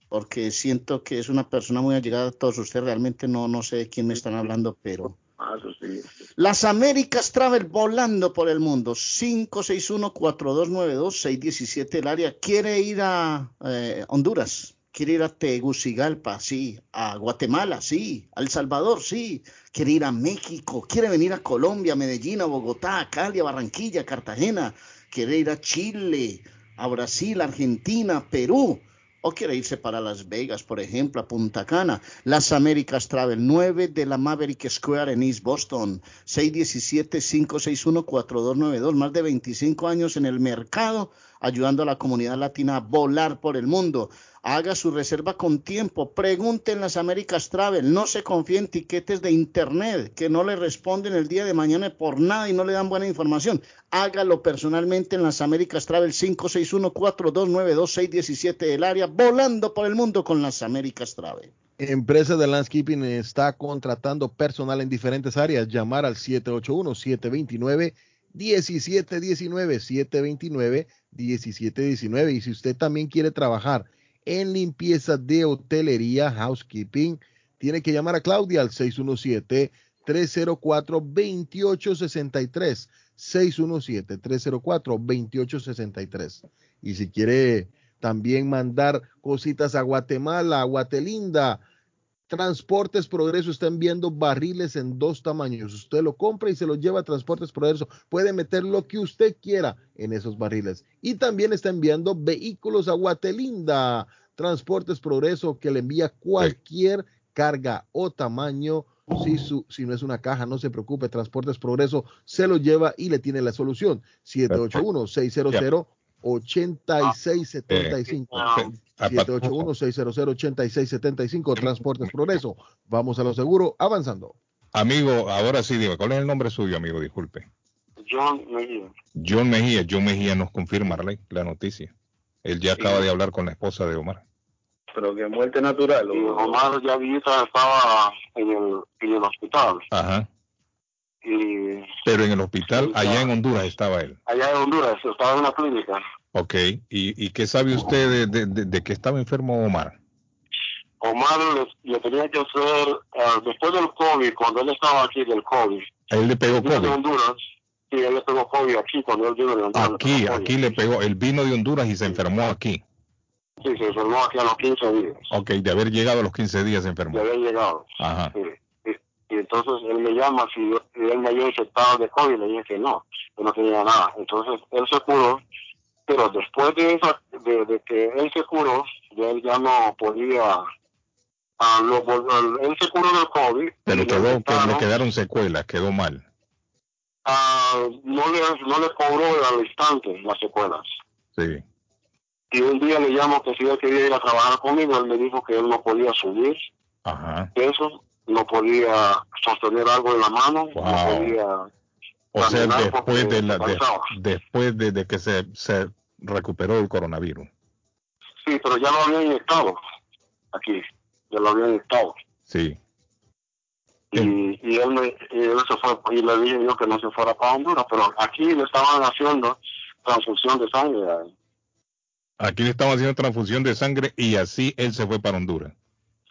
porque siento que es una persona muy allegada a todos ustedes. Realmente no, no sé de quién me están hablando, pero Ah, sí. las Américas Travel volando por el mundo. 561-4292-617 el área. ¿Quiere ir a eh, Honduras? Quiere ir a Tegucigalpa, sí. A Guatemala, sí. A El Salvador, sí. Quiere ir a México. Quiere venir a Colombia, Medellín, a Bogotá, a Cali, a Barranquilla, a Cartagena. Quiere ir a Chile, a Brasil, Argentina, Perú. O quiere irse para Las Vegas, por ejemplo, a Punta Cana. Las Américas Travel 9 de la Maverick Square en East Boston. 617-561-4292. Más de 25 años en el mercado, ayudando a la comunidad latina a volar por el mundo. Haga su reserva con tiempo. Pregunte en las Américas Travel. No se confíe en tiquetes de internet que no le responden el día de mañana por nada y no le dan buena información. Hágalo personalmente en las Américas Travel 561-4292-617 del área, volando por el mundo con las Américas Travel. Empresa de Landscaping está contratando personal en diferentes áreas. Llamar al 781-729. 1719 729 1719 y si usted también quiere trabajar en limpieza de hotelería, housekeeping, tiene que llamar a Claudia al 617-304-2863. 617-304-2863. Y si quiere también mandar cositas a Guatemala, a Guatelinda, Transportes Progreso está enviando barriles en dos tamaños. Usted lo compra y se lo lleva a Transportes Progreso. Puede meter lo que usted quiera en esos barriles. Y también está enviando vehículos a Guatelinda. Transportes Progreso que le envía cualquier carga o tamaño. Si, su, si no es una caja, no se preocupe. Transportes Progreso se lo lleva y le tiene la solución. 781 600 8675 781-600-8675 Transportes Progreso. Vamos a lo seguro, avanzando. Amigo, ahora sí, digo, ¿cuál es el nombre suyo, amigo? Disculpe. John Mejía. John Mejía. John Mejía nos confirma la noticia. Él ya acaba de hablar con la esposa de Omar. Pero que muerte natural. Y Omar ya estaba en el, en el hospital. Ajá. Y, Pero en el hospital, allá en Honduras estaba él. Allá en Honduras, estaba en una clínica. Ok, ¿y, y qué sabe usted de, de, de, que estaba enfermo Omar? Omar le, tenía que hacer, uh, después del COVID, cuando él estaba aquí del COVID. ¿A él le pegó COVID? De Honduras, sí, él le pegó COVID aquí cuando él vino de Honduras. Aquí, aquí le pegó, él vino de Honduras y se enfermó aquí. Sí, se enfermó aquí a los 15 días. Ok, de haber llegado a los 15 días se enfermó. De haber llegado. Ajá. Sí. Y, entonces él me llama si él me había infectado de COVID, le dije que no, que no tenía nada. Entonces él se curó pero después de, esa, de, que él se curó, ya él ya no podía, ah, lo, él se curó del COVID. Pero quedó, que le quedaron secuelas, quedó mal. Ah, no, le, no le cobró al instante las secuelas. Sí. Y un día le llamo que si él quería ir a trabajar conmigo, él me dijo que él no podía subir Ajá. eso, no podía sostener algo en la mano, no podía... O sea, después de, la, de, después de, de que se, se recuperó el coronavirus. Sí, pero ya lo había inyectado aquí, ya lo había inyectado. Sí. Y, y, él me, y él se fue, y le dije yo que no se fuera para Honduras, pero aquí le estaban haciendo transfusión de sangre. Aquí le estaban haciendo transfusión de sangre y así él se fue para Honduras.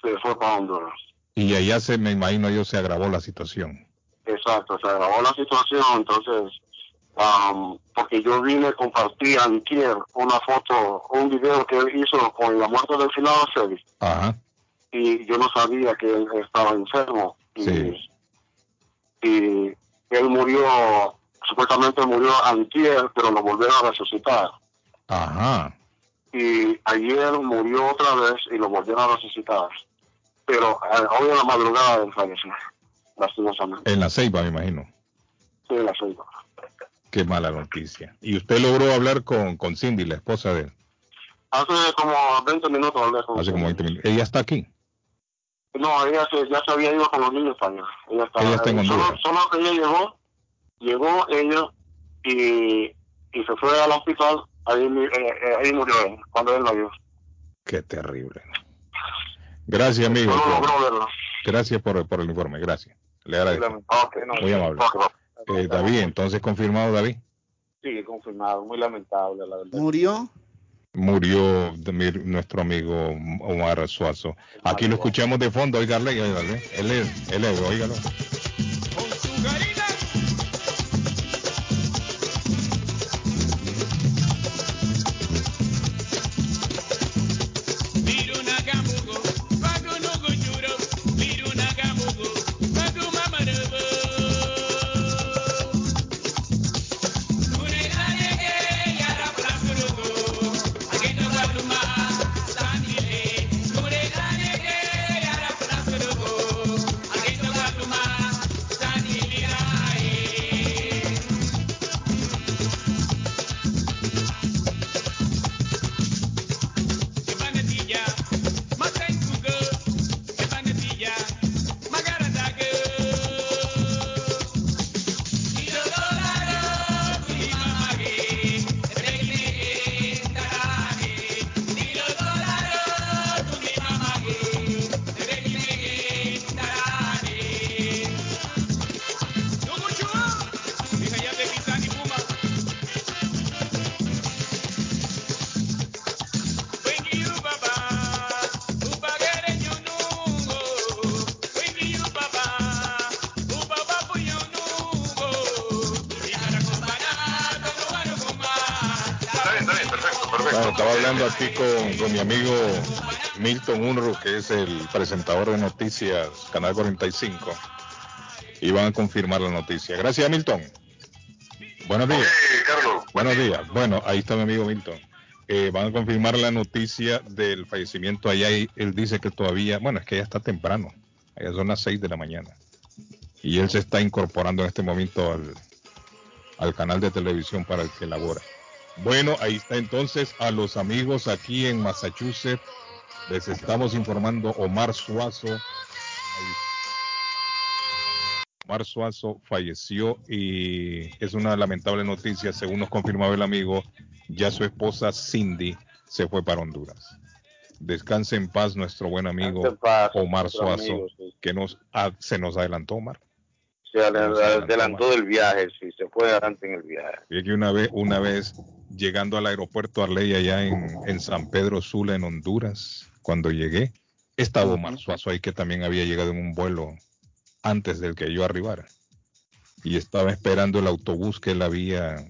Se fue para Honduras. Y allá se, me imagino yo, se agravó la situación. Exacto, se agravó la situación, entonces Um, porque yo vine a compartir antier una foto, un video que él hizo con la muerte del finado Sevi. Ajá. Y yo no sabía que él estaba enfermo. Y, sí. y él murió, supuestamente murió antier, pero lo volvieron a resucitar. Ajá. Y ayer murió otra vez y lo volvieron a resucitar. Pero eh, hoy en la madrugada él falleció, lastimosamente. En la ceiba, me imagino. Sí, en la ceiba. Qué mala noticia. ¿Y usted logró hablar con, con Cindy, la esposa de él? Hace como 20 minutos hablé con Hace como 20 minutos. ¿Ella está aquí? No, ella se, ya se había ido con los niños también. Ella está, ella está en Honduras. Solo, solo que ella llegó, llegó ella y, y se fue al hospital, ahí, eh, eh, ahí murió él, cuando él la vio. Qué terrible. Gracias, amigo. Gracias por, por el informe, gracias. Le agradezco. Okay, no, Muy amable. Eh, David, entonces confirmado David. Sí, confirmado, muy lamentable la verdad. ¿Murió? Murió nuestro amigo Omar Suazo. Aquí lo escuchamos de fondo, oígale, oígale. Él es, él es, oígalo. Es el presentador de noticias, Canal 45, y van a confirmar la noticia. Gracias, Milton. Buenos días. Carlos. Buenos días. Bueno, ahí está mi amigo Milton. Eh, van a confirmar la noticia del fallecimiento allá y él dice que todavía, bueno, es que ya está temprano, allá son las 6 de la mañana. Y él se está incorporando en este momento al, al canal de televisión para el que labora. Bueno, ahí está entonces a los amigos aquí en Massachusetts. Les estamos informando Omar Suazo. Omar Suazo falleció y es una lamentable noticia, según nos confirmaba el amigo, ya su esposa Cindy se fue para Honduras. Descanse en paz nuestro buen amigo paz, Omar Suazo, amigo, sí. que nos ah, se nos adelantó, Omar. Se adel- adelantó del viaje, sí, se fue adelante en el viaje. Y que una vez, una vez llegando al aeropuerto Arley allá en, en San Pedro Sula, en Honduras, cuando llegué, estaba Omar Suazo ahí que también había llegado en un vuelo antes del que yo arribara. Y estaba esperando el autobús que él había,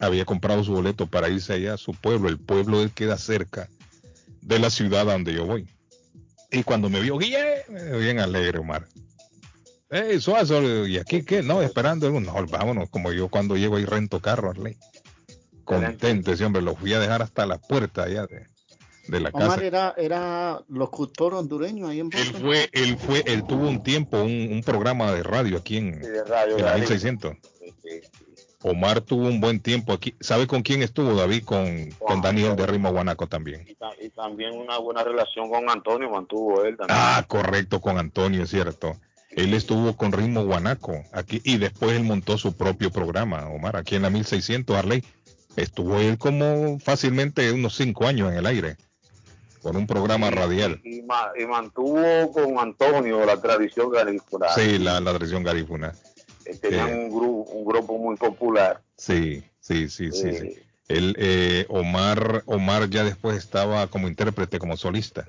había comprado su boleto para irse allá a su pueblo. El pueblo él queda cerca de la ciudad a donde yo voy. Y cuando me vio, Guille, bien alegre, Omar. Hey, Suazo, ¿y aquí qué? No, esperando. No, vámonos, como yo cuando llego ahí rento carro, Arley. Contento, ese hombre, lo fui a dejar hasta la puerta allá de, de la casa. Omar era, era locutor hondureño ahí en Él fue, él fue, él tuvo un tiempo un, un programa de radio aquí en, de radio, en la radio. 1600. Omar tuvo un buen tiempo aquí. ¿Sabe con quién estuvo David? Con, con Daniel de Rimo Guanaco también. Y, ta- y también una buena relación con Antonio mantuvo él también. Ah, correcto, con Antonio, es cierto. Él estuvo con Ritmo Guanaco aquí y después él montó su propio programa, Omar, aquí en la 1600 Arley. Estuvo él como fácilmente unos cinco años en el aire con un programa radial. Y, ma- y mantuvo con Antonio la tradición garífuna. Sí, la, la tradición garífuna. Eh, Tenían eh. un, grupo, un grupo muy popular. Sí, sí, sí, sí. sí. Eh, Él, eh, Omar, Omar ya después estaba como intérprete, como solista.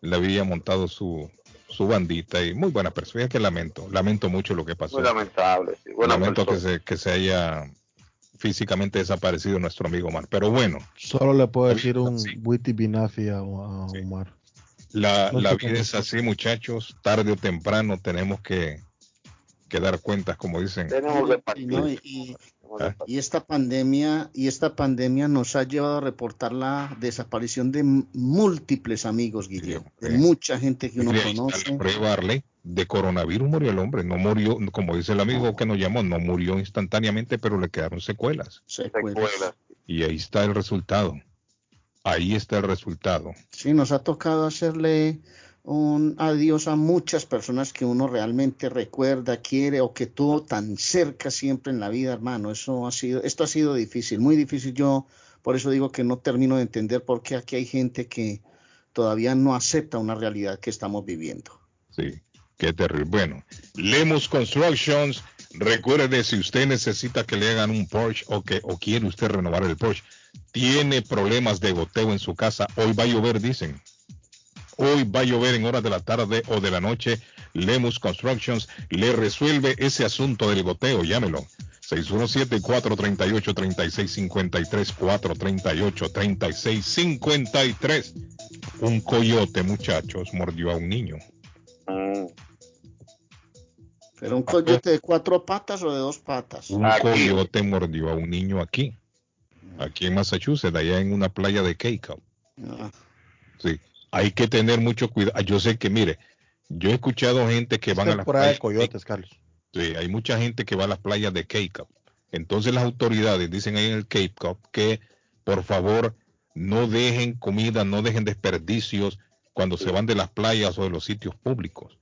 Le había montado su, su bandita y muy buena persona. Es que lamento, lamento mucho lo que pasó. Muy lamentable. sí, buena lamento que se, que se haya físicamente desaparecido nuestro amigo Omar. Pero bueno, Solo le puedo decir un Witty Binafi a, Omar. la, No la vida es así, muchachos. Tarde o temprano tenemos que, que dar cuentas, como dicen. Tenemos que Y, partir. no, y- y- Ah. y esta pandemia y esta pandemia nos ha llevado a reportar la desaparición de múltiples amigos, Guillermo, de mucha gente que uno conoce. Arley. De coronavirus murió el hombre, no murió, como dice el amigo que nos llamó, no murió instantáneamente, pero le quedaron secuelas. Secuelas. Y ahí está el resultado. Ahí está el resultado. Sí, nos ha tocado hacerle un adiós a muchas personas que uno realmente recuerda, quiere o que tuvo tan cerca siempre en la vida, hermano. Eso ha sido, esto ha sido difícil, muy difícil. Yo por eso digo que no termino de entender por qué aquí hay gente que todavía no acepta una realidad que estamos viviendo. Sí, qué terrible. Bueno, Lemus Constructions, recuerde si usted necesita que le hagan un Porsche o que o quiere usted renovar el Porsche, tiene problemas de goteo en su casa, hoy va a llover, dicen. Hoy va a llover en horas de la tarde o de la noche. Lemus Constructions le resuelve ese asunto del goteo. Llámelo. 617-438-3653. 438-3653. Un coyote, muchachos, mordió a un niño. Pero un coyote de cuatro patas o de dos patas. Un coyote mordió a un niño aquí. Aquí en Massachusetts, allá en una playa de Cape Cod. Ah, Sí, hay que tener mucho cuidado. Yo sé que, mire, yo he escuchado gente que van a las de playas. coyotes, Carlos. Sí, hay mucha gente que va a las playas de Cape Cod. Entonces las autoridades dicen ahí en el Cape Cod que por favor no dejen comida, no dejen desperdicios cuando se van de las playas o de los sitios públicos.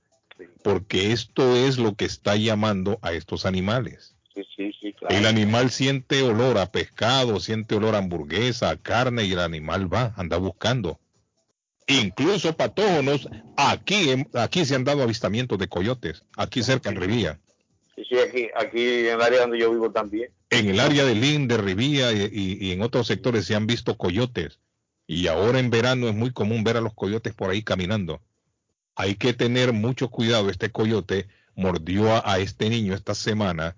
Porque esto es lo que está llamando a estos animales. Sí, sí, sí, claro. El animal siente olor a pescado, siente olor a hamburguesa, a carne y el animal va, anda buscando. Incluso patógenos, aquí, aquí se han dado avistamientos de coyotes, aquí cerca en Rivía. Sí, sí, aquí, aquí en el área donde yo vivo también. En el área de Lynn, de Rivía y, y- y en otros sectores se han visto coyotes. Y ahora en verano es muy común ver a los coyotes por ahí caminando. Hay que tener mucho cuidado. Este coyote mordió a, a este niño esta semana.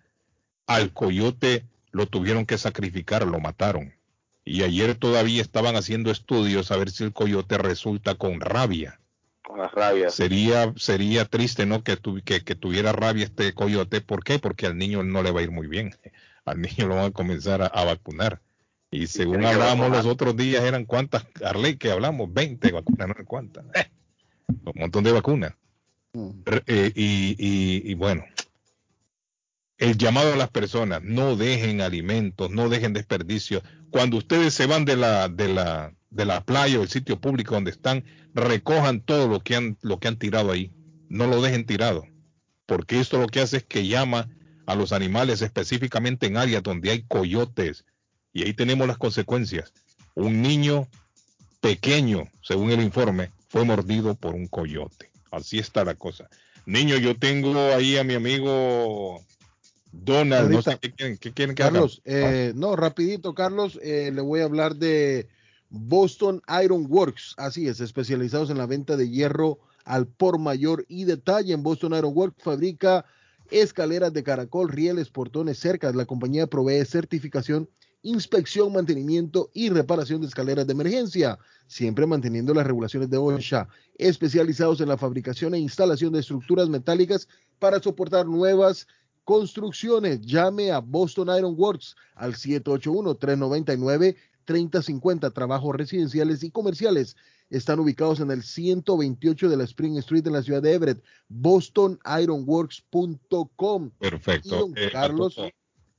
Al coyote lo tuvieron que sacrificar, lo mataron. Y ayer todavía estaban haciendo estudios a ver si el coyote resulta con rabia. Con la rabia. Sería, sería triste, ¿no? Que, tu- que, que tuviera rabia este coyote. ¿Por qué? Porque al niño no le va a ir muy bien. Al niño lo van a comenzar a, a vacunar. Y según hablábamos vacunar. los otros días, eran cuántas, Arley, que hablamos, 20 vacunas, no cuántas. Un montón de vacunas. Re- eh, y, y- y bueno, el llamado a las personas, no dejen alimentos, no dejen desperdicios. Cuando ustedes se van de la, de la, de la playa o el sitio público donde están, recojan todo lo que han, lo que han tirado ahí. No lo dejen tirado. Porque esto lo que hace es que llama a los animales específicamente en áreas donde hay coyotes. Y ahí tenemos las consecuencias. Un niño pequeño, según el informe, fue mordido por un coyote. Así está la cosa. Niño, yo tengo ahí a mi amigo Donald. No sé Ahorita. qué quieren, qué quieren que haga. Carlos, eh, no, rapidito, Carlos, eh, le voy a hablar de Boston Iron Works. Así es, especializados en la venta de hierro al por mayor y detalle. En Boston Iron Works fabrica escaleras de caracol, rieles, portones, cercas. La compañía provee certificación, inspección, mantenimiento y reparación de escaleras de emergencia, siempre manteniendo las regulaciones de OSHA. Especializados en la fabricación e instalación de estructuras metálicas para soportar nuevas construcciones. Llame a Boston Iron Works al 781-399-3050. Trabajos residenciales y comerciales están ubicados en el 128 de la Spring Street en la ciudad de Everett. BostonIronWorks.com. Perfecto. Y don Eh, Carlos,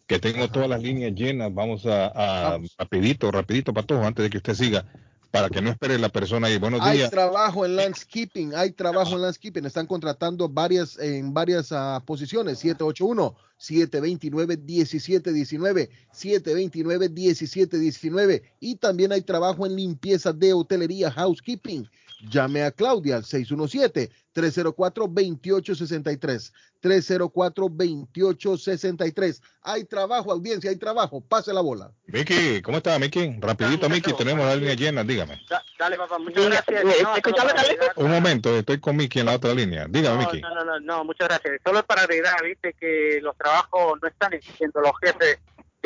que tengo todas las líneas llenas. Vamos a, a- rapidito, rapidito, Patojo, antes de que usted siga, para que no espere la persona ahí. Buenos hay días. trabajo en landscaping, hay trabajo en landscaping, están contratando varias en varias ah, posiciones, 781 729 1719, 729 1719 y también hay trabajo en limpieza de hotelería, housekeeping. Llame a Claudia al 617 304 2863, 304 2863. Hay trabajo, audiencia, hay trabajo. Pase la bola. Miki, ¿cómo está, Miki? Rapidito, Miki, tenemos la línea llena, dígame. Dale, papá, muchas gracias. Agregar- Un momento, estoy con Miki en la otra línea. Dígame, Miki. no, no, no, no, muchas gracias. Solo es para agregar, viste, que los trabajos no están exigiendo los jefes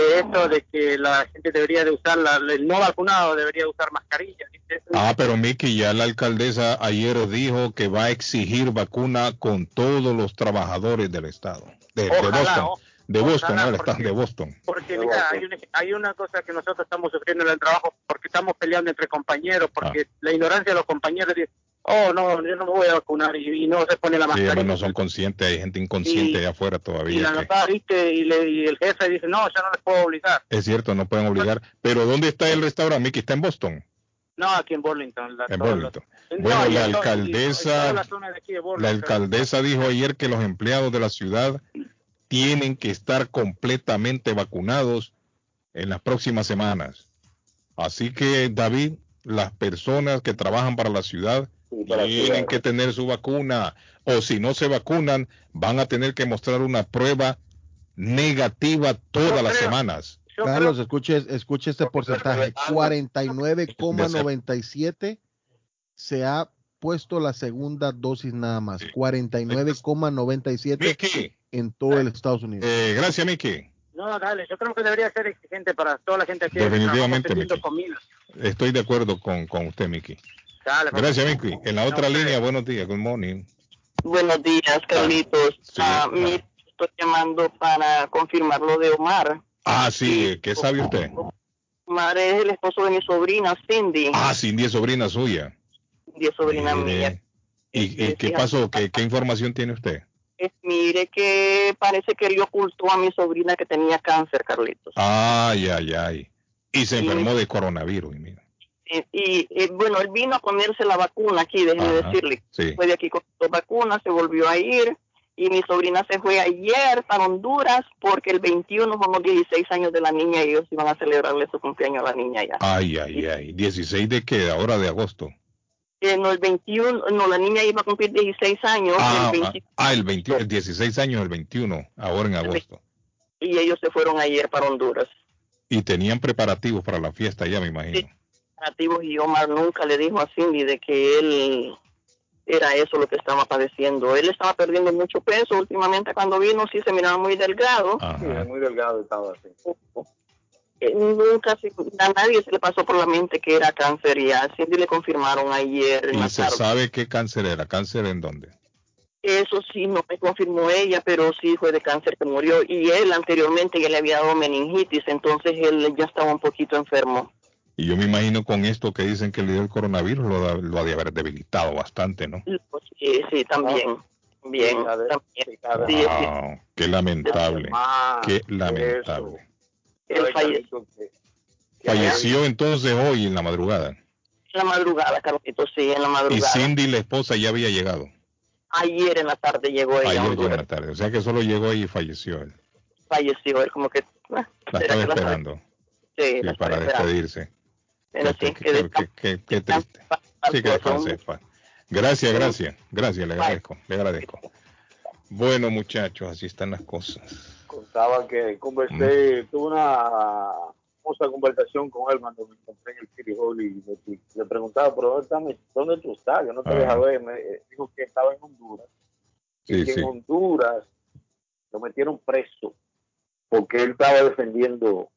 de eso, de que la gente debería de usar, la, el no vacunado debería de usar mascarilla. ¿viste? Ah, pero Miki, ya la alcaldesa ayer dijo que va a exigir vacuna con todos los trabajadores del estado. De, Boston. o- De Boston, ojalá, no, el estado de Boston. Porque mira, hay una, hay una cosa que nosotros estamos sufriendo en el trabajo porque estamos peleando entre compañeros, porque Ah. la ignorancia de los compañeros dice, oh, no, yo no me voy a vacunar y, y no se pone la Sí, mascarilla. hombre, no son conscientes, hay gente inconsciente Y- allá afuera y todavía. la que- nota, viste, y, le- y el jefe dice, no, yo no les puedo obligar. es cierto, no pueden obligar. Pero ¿dónde está el restaurante, Miki? ¿Está en Boston? No, aquí en Burlington. La, En Burlington. los- Bueno, No, y la y alcaldesa, la la alcaldesa dijo ayer que los empleados de la ciudad tienen que estar completamente vacunados en las próximas semanas. Así que, David, las personas que trabajan para la ciudad la tienen que tener su vacuna. O si no se vacunan, van a tener que mostrar una prueba negativa todas las semanas. Carlos, escuche, escuche este porcentaje. 49,97 se ha puesto la segunda dosis nada más. 49,97 en todo el Estados Unidos. Eh, gracias, Miki. No, dale, yo creo que debería ser exigente para toda la gente aquí. Definitivamente. Estoy de acuerdo con, con usted, Miki. Dale, papá. Gracias, Miki. En la otra línea, buenos días, good morning. Buenos días, Carlitos. A mí estoy llamando para confirmar lo de Omar. Ah, sí, ¿qué sabe usted? Omar es el esposo de mi sobrina, Cindy. Ah, Cindy es sobrina suya. Cindy es sobrina mía. ¿Y, y qué pasó? ¿Qué, ¿Qué información tiene usted? Es- mire que parece que él ocultó a mi sobrina que tenía cáncer, Carlitos. Ay, ay, ay. Y se enfermó de coronavirus. mira. Y, y, eh, bueno, él vino a ponerse la vacuna aquí, déjeme Ajá, decirle. sí. Fue de aquí con dos vacunas, se volvió a ir. Y mi sobrina se fue ayer para Honduras porque el 21 son los 16 años de la niña y ellos iban a celebrarle su cumpleaños a la niña ya. Ay, ay, ay. ¿16 de qué? Ahora de agosto. Eh, no, el 21, no, la niña iba a cumplir 16 años Ah, el ah, 20 ah, el, 20 el 16 años, el 21, ahora en agosto. y ellos se fueron ayer para Honduras. Y tenían preparativos para la fiesta ya, me imagino. Nativos y Omar nunca le dijo a Cindy de que él era eso lo que estaba padeciendo. Él estaba perdiendo mucho peso últimamente cuando vino, sí se miraba muy delgado. Ajá. muy delgado estaba así. Eh, nunca se- a nadie se le pasó por la mente que era cáncer y a Cindy le confirmaron ayer en ¿Y la se tarde. sabe qué cáncer era? ¿Cáncer en dónde? Eso sí, no me confirmó ella, pero sí fue de cáncer que murió. Y él anteriormente ya le había dado meningitis, entonces él ya estaba un poquito enfermo. Y yo me imagino con esto que dicen que le dio el coronavirus lo, ha de haber debilitado bastante, ¿no? Sí, sí, también. Bien, también. Wow, qué lamentable, qué lamentable. Él falle- Falleció entonces hoy en la madrugada. en la madrugada, Carlito, sí, en la Y madrugada. Cindy, la esposa, ya había llegado. Ayer en la tarde llegó ella Ayer llegó en la tarde. O sea que solo llegó ahí y falleció él. Falleció él, como que. ah, La estaba la- esperando Sí, sí, la para esperando. despedirse. Pero Qué, sí, qué- que qué- qué- qué- qué triste. Sí, que descanse. Gracias, gracias, gracias, le agradezco, le agradezco. Bueno, muchachos, así están las cosas. contaba que conversé, tuve una hermosa conversación con él cuando me encontré en el City Hall y le, le preguntaba, pero ¿dónde, está mi- ¿dónde tú estás? Yo no te Ah. dejo ver. Me dijo que estaba en Honduras. Sí, y que sí. en Honduras lo metieron preso porque él estaba defendiendo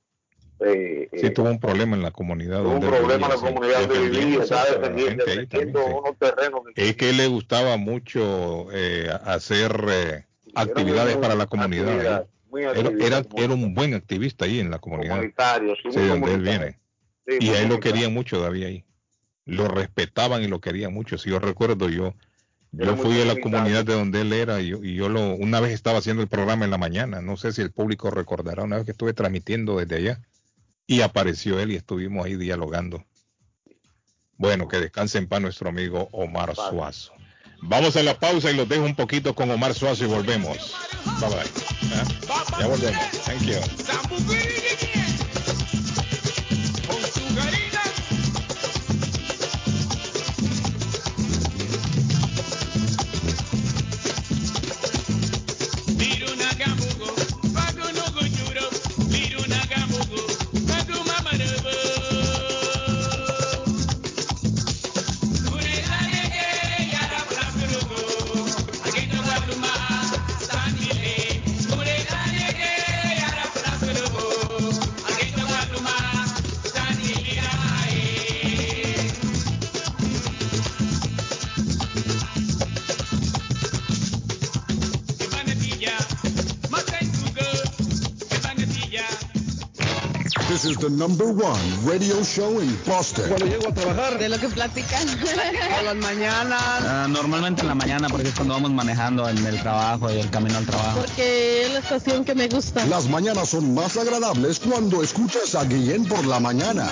eh, Sí, eh, tuvo un problema en la comunidad. tuvo un problema en la comunidad donde vivía, estaba la defendiendo, gente ahí también, defendiendo sí. unos terrenos que Es que le gustaba mucho eh, hacer eh, actividades muy- para la comunidad. actividad, Era, era, un buen activista ahí en la comunidad. comunitario, sí, Sí, muy de donde él viene. Sí, y a él lo querían mucho todavía ahí. Lo respetaban y lo querían mucho. Si yo recuerdo, yo yo fui a la comunidad de donde él era y yo, y yo lo una vez estaba haciendo el programa en la mañana. No sé si el público recordará una vez que estuve transmitiendo desde allá y apareció él y estuvimos ahí dialogando. Bueno, que descanse en paz nuestro amigo Omar Suazo. Vamos a la pausa y los dejo un poquito con Omar Suazo y volvemos. Bye bye. ¿Ah? Ya volvemos. Thank you. Number one radio show in Boston. Cuando llego a trabajar. De lo que platican. A las mañanas. Ah, normalmente en la mañana porque es cuando vamos manejando en el trabajo y el camino al trabajo. Porque es la estación que me gusta. Las mañanas son más agradables cuando escuchas a Guillén por la mañana.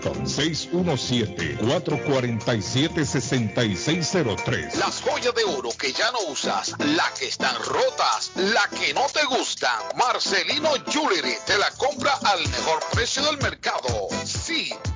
617-447-6603. Las joyas de oro que ya no usas, la que están rotas, la que no te gustan. Marcelino Jewelry te la compra al mejor precio del mercado. Sí,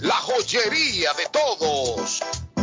la joyería de todos.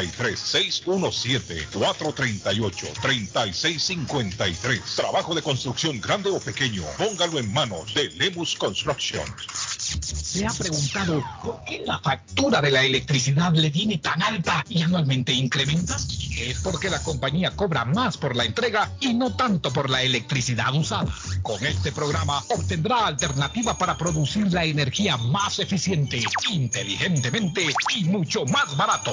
617-438-3653. Trabajo de construcción grande o pequeño, póngalo en manos de Lemus Construction. ¿Se ha preguntado por qué la factura de la electricidad le viene tan alta y anualmente incrementa? Es porque la compañía cobra más por la entrega y no tanto por la electricidad usada. Con este programa obtendrá alternativa para producir la energía más eficiente, inteligentemente y mucho más barato.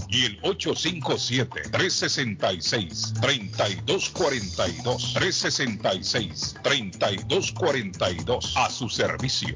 y el 857-366-3242. 366-3242 a su servicio.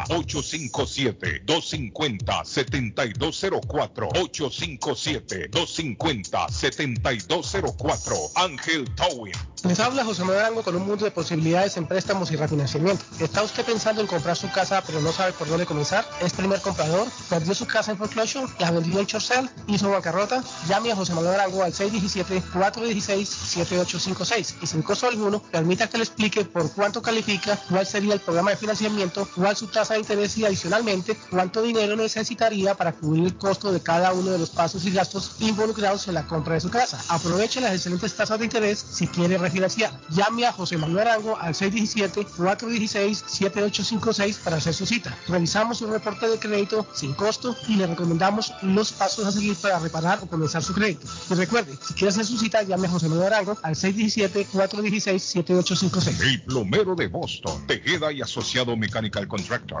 857-250-7204. 857-250-7204. Ángel Towing. Les habla José Manuel Arango con un mundo de posibilidades en préstamos y refinanciamiento. ¿Está usted pensando en comprar su casa pero no sabe por dónde comenzar? ¿Es primer comprador? ¿Perdió su casa en foreclosure? ¿La vendió en Chorcel? ¿Hizo bancarrota? Llame a José Manuel Arango al 617-416-7856 y sin costo alguno permita que le explique por cuánto califica, cuál sería el programa de financiamiento, cuál su tasa de interés y adicionalmente cuánto dinero necesitaría para cubrir el costo de cada uno de los pasos y gastos involucrados en la compra de su casa. Aproveche las excelentes tasas de interés si quiere refinanciar. Llame a José Manuel Arango al 617-416-7856 para hacer su cita. Revisamos un reporte de crédito sin costo y le recomendamos los pasos a seguir para reparar o comenzar su crédito. Y recuerde, si quiere hacer su cita, llame a José Manuel Arango al 617-416-7856. El plomero de Boston, Tejeda y Asociado Mechanical Contractor.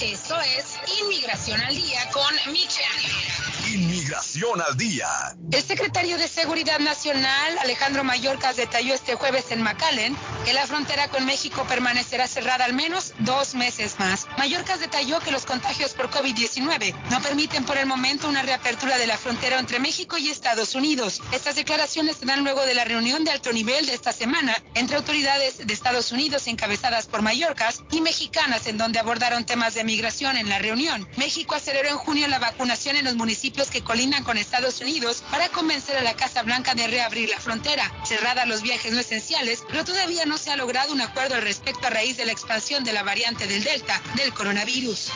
Esto es Inmigración al Día con Michelle. Inmigración al día. El secretario de Seguridad Nacional, Alejandro Mayorkas, detalló este jueves en McAllen que la frontera con México permanecerá cerrada al menos dos meses más. Mayorkas detalló que los contagios por COVID-19 no permiten por el momento una reapertura de la frontera entre México y Estados Unidos. Estas declaraciones se dan luego de la reunión de alto nivel de esta semana entre autoridades de Estados Unidos encabezadas por Mayorkas y mexicanas en donde abordaron temas de migración en la reunión. México aceleró en junio la vacunación en los municipios que colindan con Estados Unidos para convencer a la Casa Blanca de reabrir la frontera. Cerrada los viajes no esenciales, pero todavía no se ha logrado un acuerdo al respecto a raíz de la expansión de la variante del Delta del coronavirus.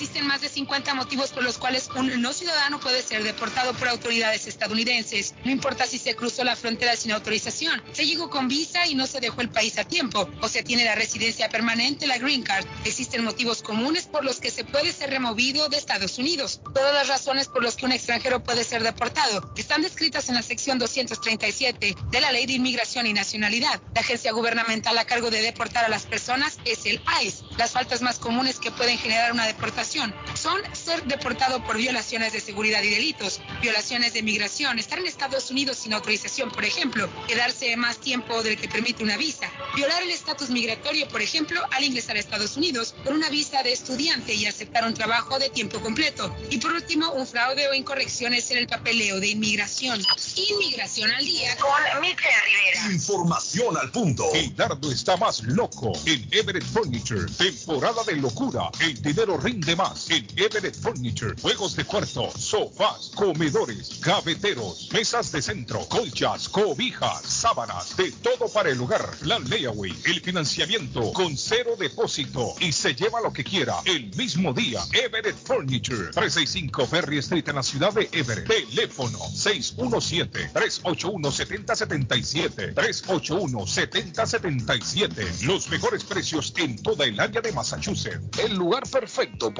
Existen más de 50 motivos por los cuales un no ciudadano puede ser deportado por autoridades estadounidenses. No importa si se cruzó la frontera sin autorización, se llegó con visa y no se dejó el país a tiempo, o se tiene la residencia permanente, la green card. Existen motivos comunes por los que se puede ser removido de Estados Unidos. Todas las razones por las que un extranjero puede ser deportado están descritas en la sección 237 de la Ley de Inmigración y Nacionalidad. La agencia gubernamental a cargo de deportar a las personas es el ICE. Las faltas más comunes que pueden generar una deportación son ser deportado por violaciones de seguridad y delitos, violaciones de migración, estar en Estados Unidos sin autorización, por ejemplo, quedarse más tiempo del que permite una visa, violar el estatus migratorio, por ejemplo, al ingresar a Estados Unidos por una visa de estudiante y aceptar un trabajo de tiempo completo. Y por último, un fraude o incorrecciones en el papeleo de inmigración. Inmigración al día con Michelle Rivera. Información al punto. El dardo está más loco en Everett Furniture. Temporada de locura. El dinero rinde más en Everett Furniture. Juegos de cuarto, sofás, comedores, gaveteros, mesas de centro, colchas, cobijas, sábanas, de todo para el hogar. Plan layaway, el financiamiento con cero depósito y se lleva lo que quiera el mismo día. Everett Furniture. 365 Ferry Street en la ciudad de Everett. Teléfono 617-381-7077. 381-7077. Los mejores precios en toda el área de Massachusetts. El lugar perfecto para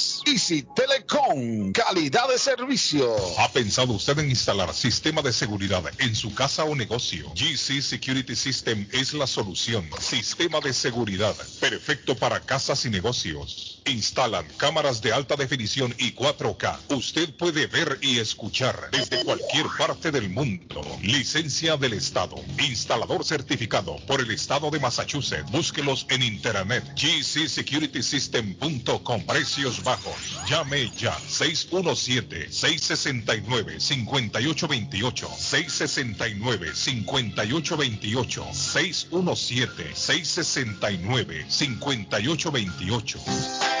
Easy Telecom, calidad de servicio. ¿Ha pensado usted en instalar sistema de seguridad en su casa o negocio? GC Security System es la solución. Sistema de seguridad perfecto para casas y negocios. Instalan cámaras de alta definición y 4K. Usted puede ver y escuchar desde cualquier parte del mundo. Licencia del Estado. Instalador certificado por el Estado de Massachusetts. Búsquelos en internet. gcsecuritysystem.com. Precios bajos. Llame ya. 617-669-5828. 669-5828. 617-669-5828.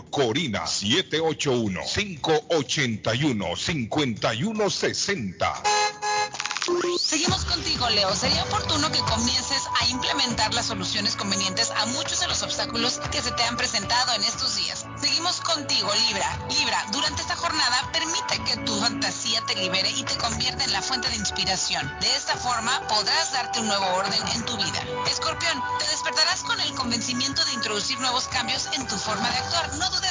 Corina 781-581-5160. Seguimos contigo, Leo. Sería oportuno que comiences a implementar las soluciones convenientes a muchos de los obstáculos que se te han presentado en estos días. Seguimos contigo, Libra. Libra, durante esta jornada permite que tu fantasía te libere y te convierta en la fuente de inspiración. De esta forma podrás darte un nuevo orden en tu vida. Introducir nuevos cambios en tu forma de actuar. No dudes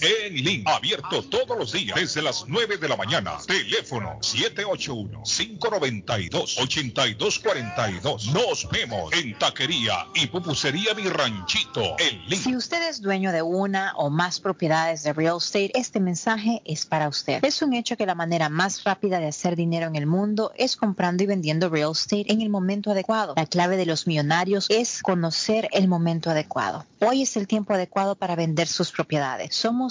en Lynn. Abierto todos los días desde las 9 de la mañana. Teléfono 781-592-8242. Nos vemos en Taquería y Pupusería Mi Ranchito en Lynn. Si usted es dueño de una o más propiedades de real estate, este mensaje es para usted. Es un hecho que la manera más rápida de hacer dinero en el mundo es comprando y vendiendo real estate en el momento adecuado. La clave de los millonarios es conocer el momento adecuado. Hoy es el tiempo adecuado para vender sus propiedades. Somos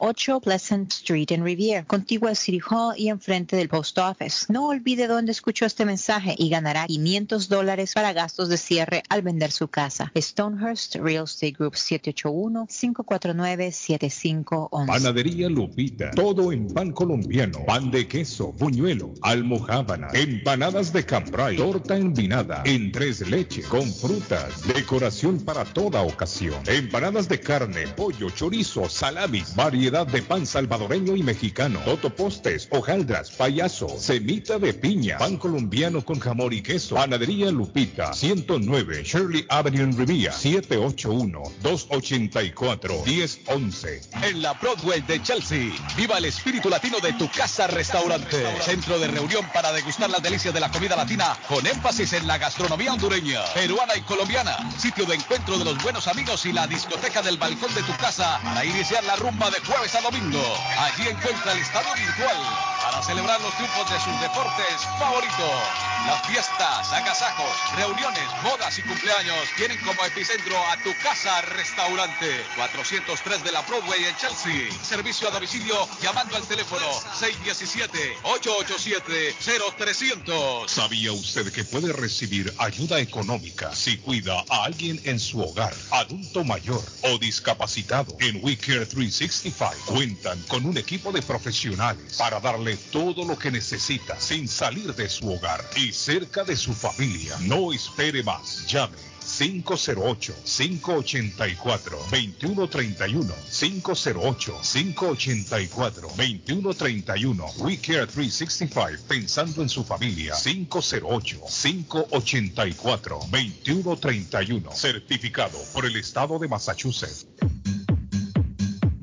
8 Pleasant Street en Riviera, contigua al City Hall y enfrente del Post Office. No olvide dónde escuchó este mensaje y ganará 500 dólares para gastos de cierre al vender su casa. Stonehurst Real Estate Group 781-549-7511. Panadería Lupita, todo en pan colombiano, pan de queso, buñuelo, almojábana, empanadas de cambray, torta envinada, en tres leches, con frutas, decoración para toda ocasión, empanadas de carne, pollo, chorizo, salami, variedad de pan salvadoreño y mexicano, totopostes, hojaldras, payaso, semita de piña, pan colombiano con jamón y queso, panadería Lupita, 109 Shirley Avenue en Rivia, 781-284-1011. En la Broadway de Chelsea, viva el espíritu latino de tu casa restaurante. Centro de reunión para degustar las delicias de la comida latina con énfasis en la gastronomía hondureña, peruana y colombiana. Sitio de encuentro de los buenos amigos y la discoteca del balcón de tu casa para iniciar la rumba de jueves a domingo. Allí encuentra el estadio virtual para celebrar los triunfos de sus deportes favoritos. Las fiestas, agasajos, reuniones, bodas y cumpleaños tienen como epicentro a tu casa restaurante 403 de la Broadway en Chelsea. Servicio a domicilio llamando al teléfono 617-887-0300. ¿Sabía usted que puede recibir ayuda económica si cuida a alguien en su hogar, adulto mayor o discapacitado? En WeCare 365 Cuentan con un equipo de profesionales para darle todo lo que necesita sin salir de su hogar y cerca de su familia. No espere más. Llame 508-584-2131. 508-584-2131. WeCare 365, pensando en su familia. 508-584-2131. Certificado por el Estado de Massachusetts.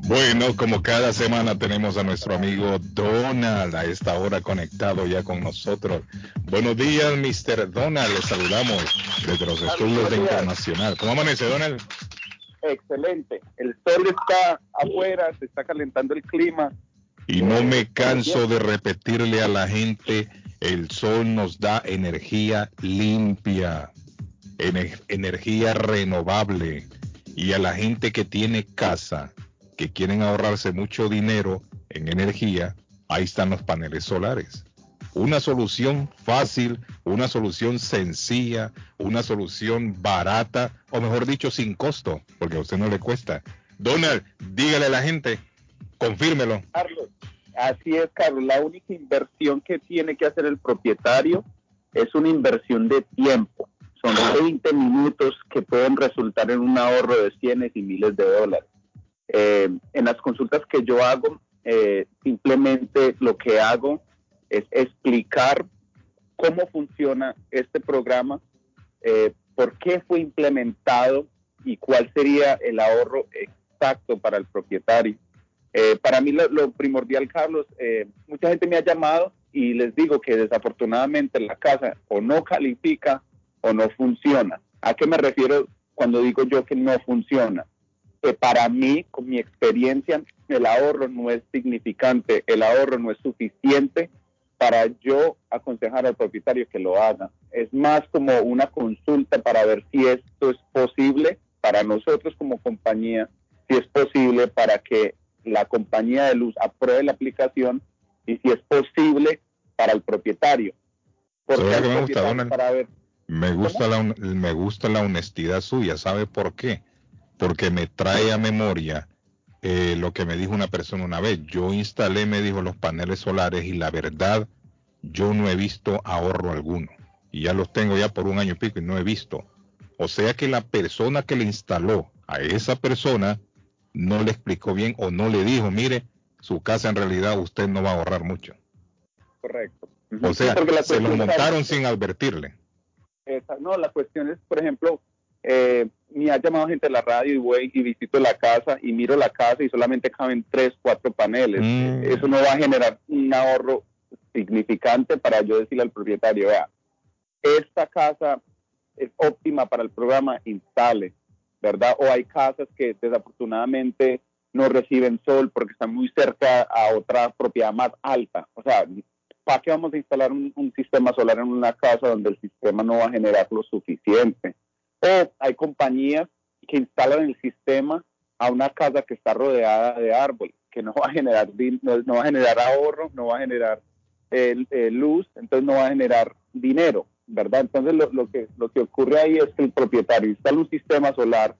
Bueno, como cada semana tenemos a nuestro amigo Donald a esta hora conectado ya con nosotros. Buenos días, Mr. Donald. Le saludamos desde los estudios de Internacional. ¿Cómo amanece, Donald? Excelente. El sol está afuera, se está calentando el clima. Y no me canso de repetirle a la gente, el sol nos da energía limpia, ener- energía renovable. Y a la gente que tiene casa, que quieren ahorrarse mucho dinero en energía, ahí están los paneles solares. Una solución fácil, una solución sencilla, una solución barata, o mejor dicho, sin costo, porque a usted no le cuesta. Donald, dígale a la gente, confírmelo. Carlos, así es, Carlos. La única inversión que tiene que hacer el propietario es una inversión de tiempo. Son 20 minutos que pueden resultar en un ahorro de cienes y miles de dólares. Eh, en las consultas que yo hago, eh, simplemente lo que hago es explicar cómo funciona este programa, eh, por qué fue implementado y cuál sería el ahorro exacto para el propietario. Eh, para mí lo, lo primordial, Carlos, eh, mucha gente me ha llamado y les digo que desafortunadamente la casa o no califica o no funciona. ¿A qué me refiero cuando digo yo que no funciona? Que para mí, con mi experiencia, el ahorro no es significante, el ahorro no es suficiente para yo aconsejar al propietario que lo haga. Es más como una consulta para ver si esto es posible para nosotros como compañía, si es posible para que la compañía de luz apruebe la aplicación y si es posible para el propietario. Me gusta la honestidad suya, ¿sabe por qué? Porque me trae a memoria eh, lo que me dijo una persona una vez. Yo instalé, me dijo, los paneles solares y la verdad, yo no he visto ahorro alguno. Y ya los tengo ya por un año y pico y no he visto. O sea que la persona que le instaló a esa persona no le explicó bien o no le dijo, mire, su casa en realidad usted no va a ahorrar mucho. Correcto. O sea, se lo es- montaron sin advertirle. Esa- no, la cuestión es, por ejemplo, eh, me ha llamado gente de la radio y voy y visito la casa y miro la casa y solamente caben tres, cuatro paneles. Mm. Eso no va a generar un ahorro significante para yo decirle al propietario, vea, esta casa es óptima para el programa, instale, ¿verdad? O hay casas que desafortunadamente no reciben sol porque están muy cerca a otra propiedad más alta. O sea, ¿para qué vamos a instalar un, un sistema solar en una casa donde el sistema no va a generar lo suficiente? O hay compañías que instalan el sistema a una casa que está rodeada de árboles, que no va a generar, no, va a generar ahorro, no va a generar eh, luz, entonces no va a generar dinero, ¿verdad? Entonces lo, lo que, lo que ocurre ahí es que el propietario instala un sistema solar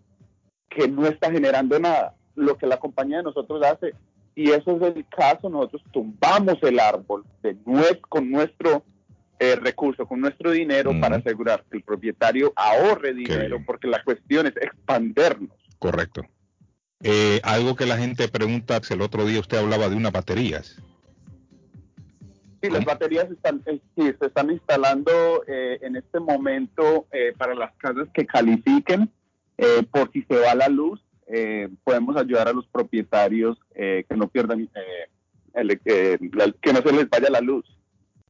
que no está generando nada. Lo que la compañía de nosotros hace, y eso es el caso, nosotros tumbamos el árbol de nue- con nuestro eh, recurso, con nuestro dinero para asegurar que el propietario ahorre dinero, porque la cuestión es expandernos. Correcto. Eh, algo que la gente pregunta, el otro día usted hablaba de unas baterías. Sí, las baterías están, eh, sí, se están instalando eh, en este momento eh, para las casas que califiquen eh, por si se va la luz. eh, podemos ayudar a los propietarios eh, que no pierdan, el- que no se les vaya la luz.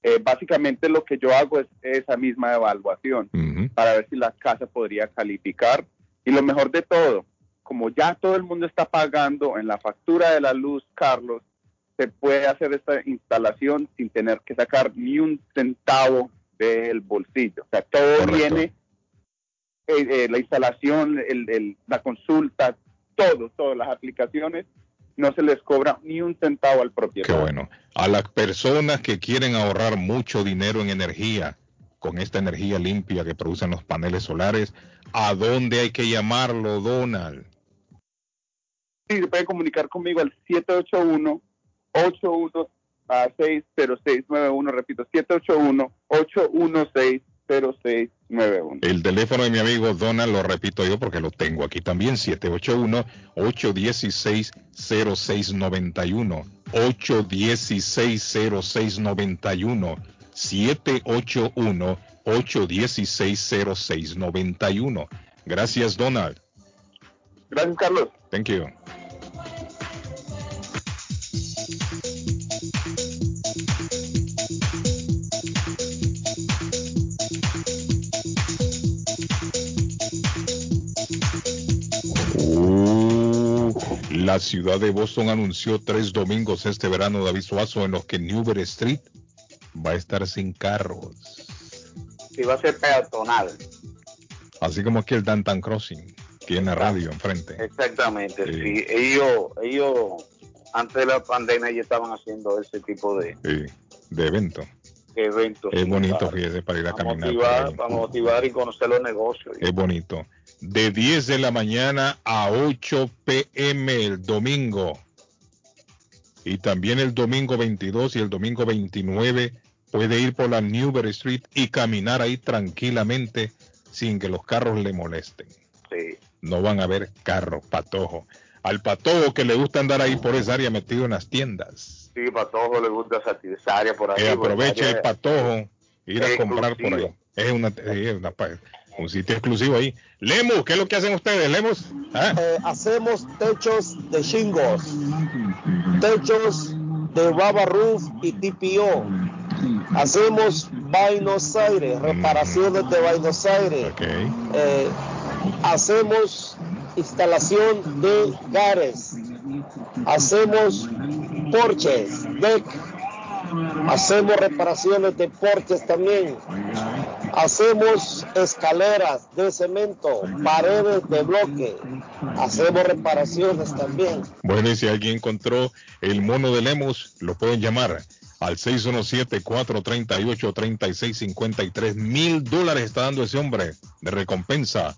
Eh, básicamente lo que yo hago es esa misma evaluación para ver si la casa podría calificar. Y lo mejor de todo, como ya todo el mundo está pagando en la factura de la luz, Carlos, se puede hacer esta instalación sin tener que sacar ni un centavo del bolsillo. O sea, todo viene, eh, eh, la instalación, el- el- la consulta, todo, todas las aplicaciones, no se les cobra ni un centavo al Qué propietario. bueno. A las personas que quieren ahorrar mucho dinero en energía, con esta energía limpia que producen los paneles solares, ¿a dónde hay que llamarlo, Donald? Sí, se puede comunicar conmigo al 781 8160691 repito, 781-816-0691. El teléfono de mi amigo Donald, lo repito yo porque lo tengo aquí también, 781-816-0691. 816-0691. 781-816-0691. Gracias, Donald. Gracias, Carlos. Thank you. La ciudad de Boston anunció tres domingos este verano David Suazo en los que Newberry Street va a estar sin carros. Si va a ser peatonal. Así como aquí el Dantan Crossing, tiene radio enfrente. Exactamente, Sí. sí. Ellos, ellos antes de la pandemia ya estaban haciendo ese tipo de Sí, de evento. eventos. Es bonito, fíjese, para ir a caminar. motivar, para motivar y conocer los negocios. Es bonito. De 10 de la mañana a 8 pm el domingo. Y también el domingo 22 y el domingo 29 puede ir por la Newberry Street y caminar ahí tranquilamente sin que los carros le molesten. Sí. No van a ver carros, patojo. Al patojo que le gusta andar ahí por esa área metido en las tiendas. Sí, para todos les gusta esa área por ahí. Que por aproveche el patojo, ir a comprar por ahí. Es una, es una un sitio exclusivo ahí. Lemus, ¿qué es lo que hacen ustedes, Lemus? ¿Ah? Eh, hacemos techos de shingles, techos de Baba Roof y TPO. Hacemos Buenos Aires, reparaciones de Buenos Aires. Eh, hacemos instalación de gares. Hacemos porches, deck. Hacemos reparaciones de porches también. Hacemos escaleras de cemento, paredes de bloque. Hacemos reparaciones también. Bueno, y si alguien encontró el mono de Lemus, lo pueden llamar al 617-438-3653. Mil dólares está dando ese hombre de recompensa.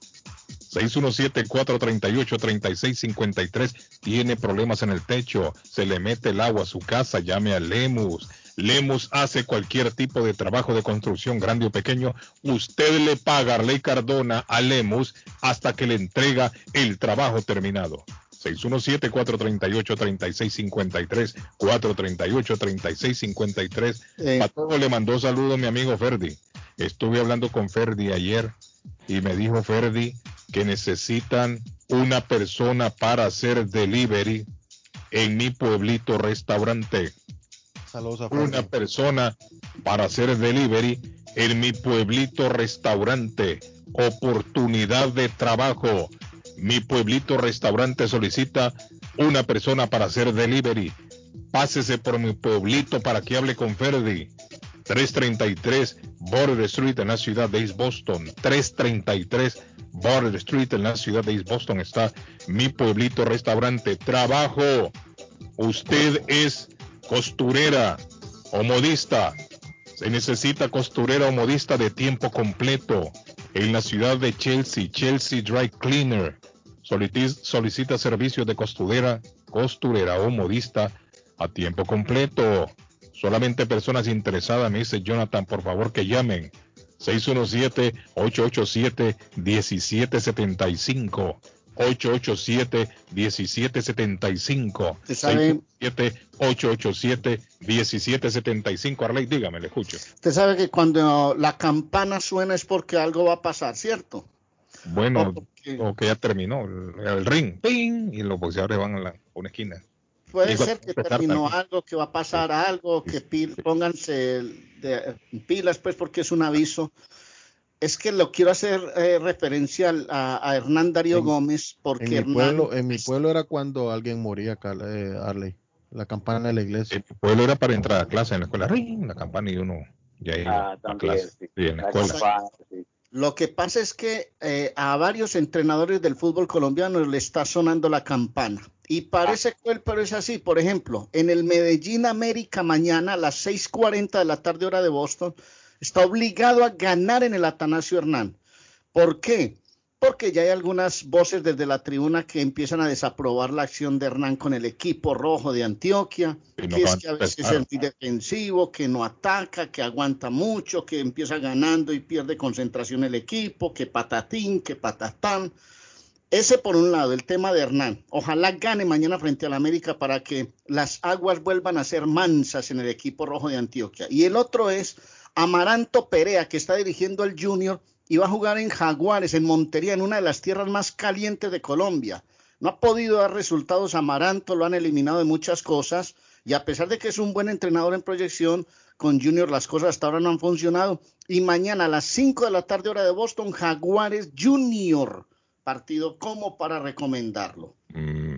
617-438-3653. Tiene problemas en el techo. Se le mete el agua a su casa. Llame a Lemus. Lemus hace cualquier tipo de trabajo de construcción, grande o pequeño. Usted le paga a Ley Cardona a Lemus hasta que le entrega el trabajo terminado. 617-438-3653, 438-3653. Eh. A todos le mandó saludos mi amigo Ferdi. Estuve hablando con Ferdi ayer y me dijo Ferdi que necesitan una persona para hacer delivery en mi pueblito restaurante. Una persona para hacer delivery en mi pueblito restaurante. Oportunidad de trabajo. Mi pueblito restaurante solicita una persona para hacer delivery. Pásese por mi pueblito para que hable con Ferdi. 333 Border Street en la ciudad de East Boston. 333 Border Street en la ciudad de East Boston está mi pueblito restaurante. Trabajo. Usted es costurera o modista. Se necesita costurera o modista de tiempo completo en la ciudad de Chelsea, Chelsea Dry Cleaner. Soliti- Solicita servicios de costurera, costurera o modista a tiempo completo. Solamente personas interesadas, me dice Jonathan, por favor que llamen. 617-887-1775. 887-1775. ¿Te sabe- 887-1775. Arley, dígame, le escucho. Usted sabe que cuando la campana suena es porque algo va a pasar, ¿cierto? Bueno, o que ya terminó el, el ring, ¡ping! y los boxeadores van a, la, a una esquina. Puede ser que terminó también. algo, que va a pasar algo, que pil- pónganse de- pilas, pues, porque es un aviso. Es que lo quiero hacer eh, referencia a, a Hernán Darío En- Gómez, porque En mi, Hernán, pueblo, en mi pueblo era cuando alguien moría, eh, Arley. La campana de la iglesia. El pueblo era para entrar a clase en la escuela, ring, la campana y uno ya iba Ah, a clase. sí. Sí, en la La escuela. campana, sí. Lo que pasa es que eh, a varios entrenadores del fútbol colombiano le está sonando la campana. Y parece cruel, pero es así. Por ejemplo, en el Medellín América mañana a las 6:40 de la tarde hora de Boston, está obligado a ganar en el Atanasio Hernán. ¿Por qué? Porque ya hay algunas voces desde la tribuna que empiezan a desaprobar la acción de Hernán con el equipo rojo de Antioquia, no que es que a veces es muy defensivo, que no ataca, que aguanta mucho, que empieza ganando y pierde concentración el equipo, que patatín, que patatán. Ese por un lado, el tema de Hernán. Ojalá gane mañana frente al América para que las aguas vuelvan a ser mansas en el equipo rojo de Antioquia. Y el otro es Amaranto Perea, que está dirigiendo el Junior y va a jugar en Jaguares, en Montería, en una de las tierras más calientes de Colombia. No ha podido dar resultados Amaranto, lo han eliminado de muchas cosas y a pesar de que es un buen entrenador en proyección, con Junior las cosas hasta ahora no han funcionado. Y mañana a las 5 de la tarde hora de Boston, Jaguares Junior, partido como para recomendarlo. Mm,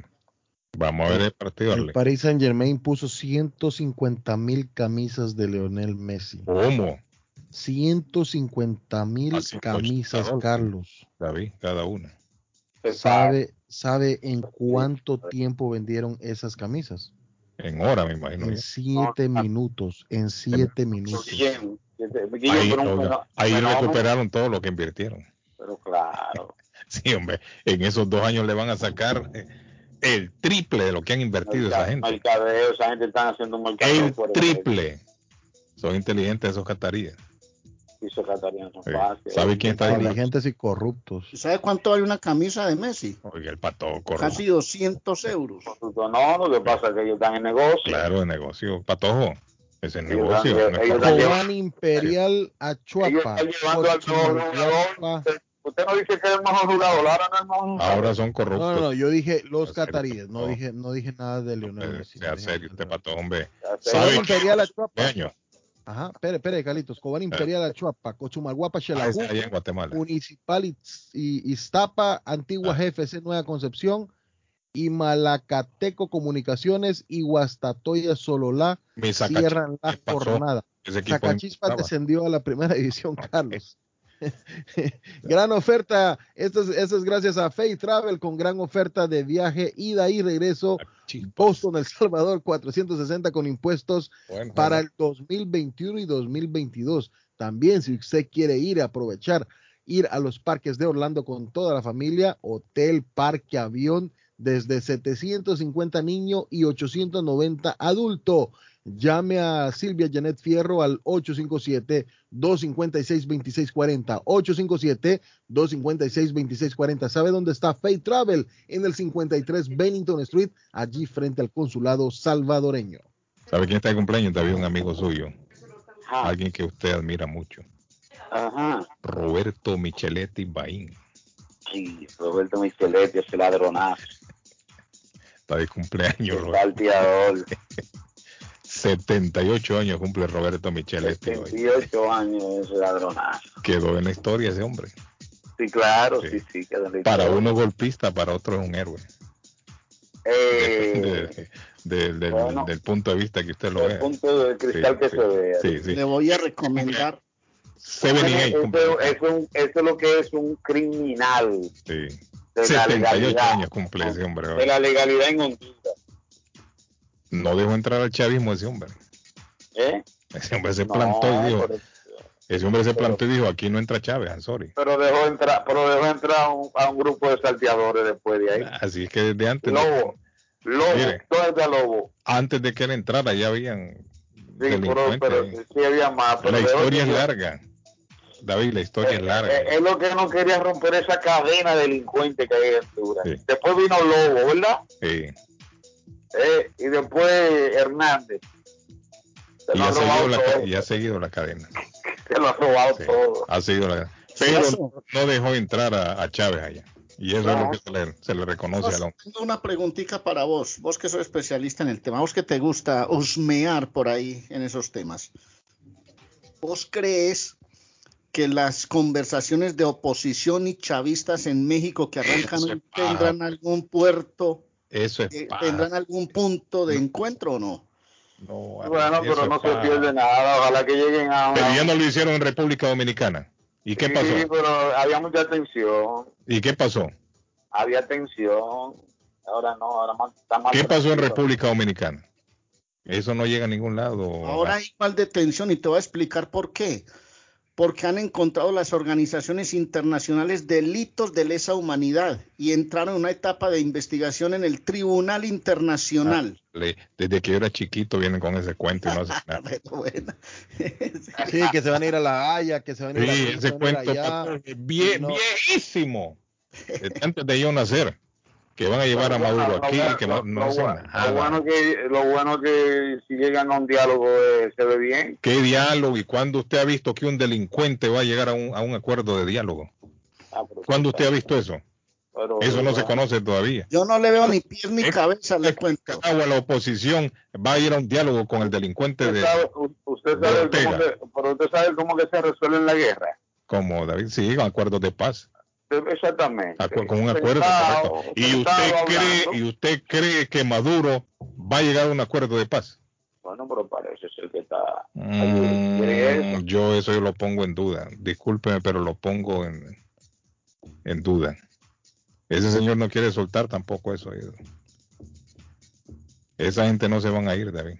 vamos a ver el partido, El. Paris Saint Germain puso 150 mil camisas de Leonel Messi. ¿Cómo? 150 mil Así, camisas, pues, Carlos. David, cada una. ¿Sabe, ¿Sabe en cuánto tiempo vendieron esas camisas? En hora, me imagino. En siete minutos. En siete minutos. Ahí, recuperaron todo lo que invirtieron. Pero claro. Sí, hombre, en esos dos años le van a sacar eh, el triple de lo que han invertido esa gente. Mercadeo, esa gente está haciendo un mercadeo El por el triple. Son inteligentes esos cataríes. piso catariano. son Sí. fáciles. ¿Sabe quién está? Inteligentes y corruptos. ¿Sabe cuánto vale una camisa de Messi? Oiga, el pato corre. Casi 200 euros. No, lo que pasa es que ellos están en negocio. Claro, de negocio. Patojo. Ese es Ellos negocio. dan- no es ellos para- dan- Cobán Imperial Achuapa. Ellos están llevando al jugador. Usted no dice que es el mejor jugador, ahora no es mejor. Ahora son No, corruptos. no, no, yo dije los cataríes, no no. dije, no dije nada de Leonel Messi. Sea serio, usted pato, hombre. Cobán ¿Sabe Imperial Achuapa. qué año? Ajá, espere, espere, Carlitos. Cobán Imperial Achuapa, Cochumalguapa, Ah, Xelajú, en Guatemala. Municipal y, y Iztapa, Antigua GFC Nueva Concepción y Malacateco Comunicaciones y Guastatoya Sololá cierran la jornada. Estaba. descendió a la primera división, Carlos. gran oferta. Esto es, esto es gracias a Fay Travel con gran oferta de viaje, ida y regreso. Boston, El Salvador, 460 con impuestos Bueno, para bueno. el 2021 y 2022. También, si usted quiere ir a aprovechar, ir a los parques de Orlando con toda la familia, hotel, parque, avión, desde 750 niño y 890 adulto. Llame a Silvia Janet Fierro al 857-256-2640. 857-256-2640. ¿Sabe dónde está Fay Travel? En el 53 Bennington Street, allí frente al consulado salvadoreño. ¿Sabe quién está de cumpleaños? Todavía un amigo suyo. Alguien que usted admira mucho. Ajá. Roberto Micheletti Bain. Sí, Roberto Micheletti, ese ladronazo. Está de cumpleaños. El Roberto. salteador. 78 años cumple Roberto Micheletti hoy. 28 años ese ladronazo. Quedó en la historia ese hombre. Sí, claro, sí, sí. quedó en la Para uno golpista, para otro es un héroe. Eh, De- de- del- Bueno. del punto de vista que usted lo vea. punto de cristal Sí, que sí, se vea. Sí, sí. Le voy a recomendar. 78 Eso, es un- eso es lo que es un criminal Sí. de la 78 legalidad. años cumple ese hombre. hoy. De la legalidad en Honduras. No dejó entrar al chavismo ese hombre. ¿eh? Ese hombre se No, plantó y dijo, pero, ese hombre se plantó y dijo, aquí no entra Chávez, I'm sorry. pero dejó entrar, pero dejó entrar a un, a un grupo de salteadores después de ahí. Así es que desde antes, Lobo, Lobo, Mire. todo es de Lobo. antes de que él entrara ya habían Sí, pero, sí había más. Pero la historia es larga. David, la historia es larga. Eh, es lo que no quería romper esa cadena delincuente que hay en Honduras. Sí. Después vino Lobo, ¿verdad? Sí. Eh, y después Hernández. Se Y ha, ha seguido la, todo. y ha seguido la cadena. Se lo ha robado Sí. todo. Ha seguido la cadena. Pero no dejó entrar a, a Chávez allá. Y eso es lo que se le, se le reconoce al hombre. Tengo una preguntita para vos, vos que sos especialista en el tema, vos que te gusta husmear por ahí en esos temas. ¿Vos crees que las conversaciones de oposición y chavistas en México que arrancan tendrán algún puerto, Eso es eh, tendrán algún punto de encuentro o no? No, Bueno, pero no se pierde nada. Ojalá que lleguen a Pero una... ya no lo hicieron en República Dominicana. ¿Y qué Sí, pasó? pero había mucha tensión. ¿Y qué pasó? Había tensión. Ahora no, ahora más, está más ¿Qué pasó en. República Dominicana? Eso no llega a ningún lado. Ahora hay igual de tensión y te voy a explicar por qué. Porque han encontrado las organizaciones internacionales delitos de lesa humanidad y entraron en una etapa de investigación en el Tribunal Internacional. Desde que yo era chiquito vienen con ese cuento y no hacen nada. Bueno. Sí, que se van a ir a la Haya, que se van a ir, Sí, a, ese se van a ir cuento allá. está vie- No. viejísimo. Desde antes de yo nacer. Que van a llevar a Maduro aquí, que no, lo- no lo hacen bueno- nada. Lo bueno que, lo bueno que si llegan a un diálogo eh, se ve bien. ¿Qué diálogo? ¿Y cuándo usted ha visto que un delincuente va a llegar a un, a un acuerdo de diálogo? Ah, ¿Cuándo usted ha visto eso? pero- Eso no se conoce todavía. Yo no le veo ni pies ni Es- cabeza, le cuento. Agua, la oposición va a ir a un diálogo con el delincuente Usted de, sabe, usted de sabe Ortega. cómo que, pero usted sabe cómo que se resuelve la guerra. como David, sí, con acuerdos de paz. Exactamente. Acu- con un acuerdo Sentado-. Y usted hablando. cree, y usted cree que Maduro va a llegar a un acuerdo de paz. Bueno, pero parece ser que está. Mm, yo eso yo lo pongo en duda. Discúlpeme, pero lo pongo en, en duda. Ese señor no quiere soltar tampoco eso. Esa gente no se van a ir, David.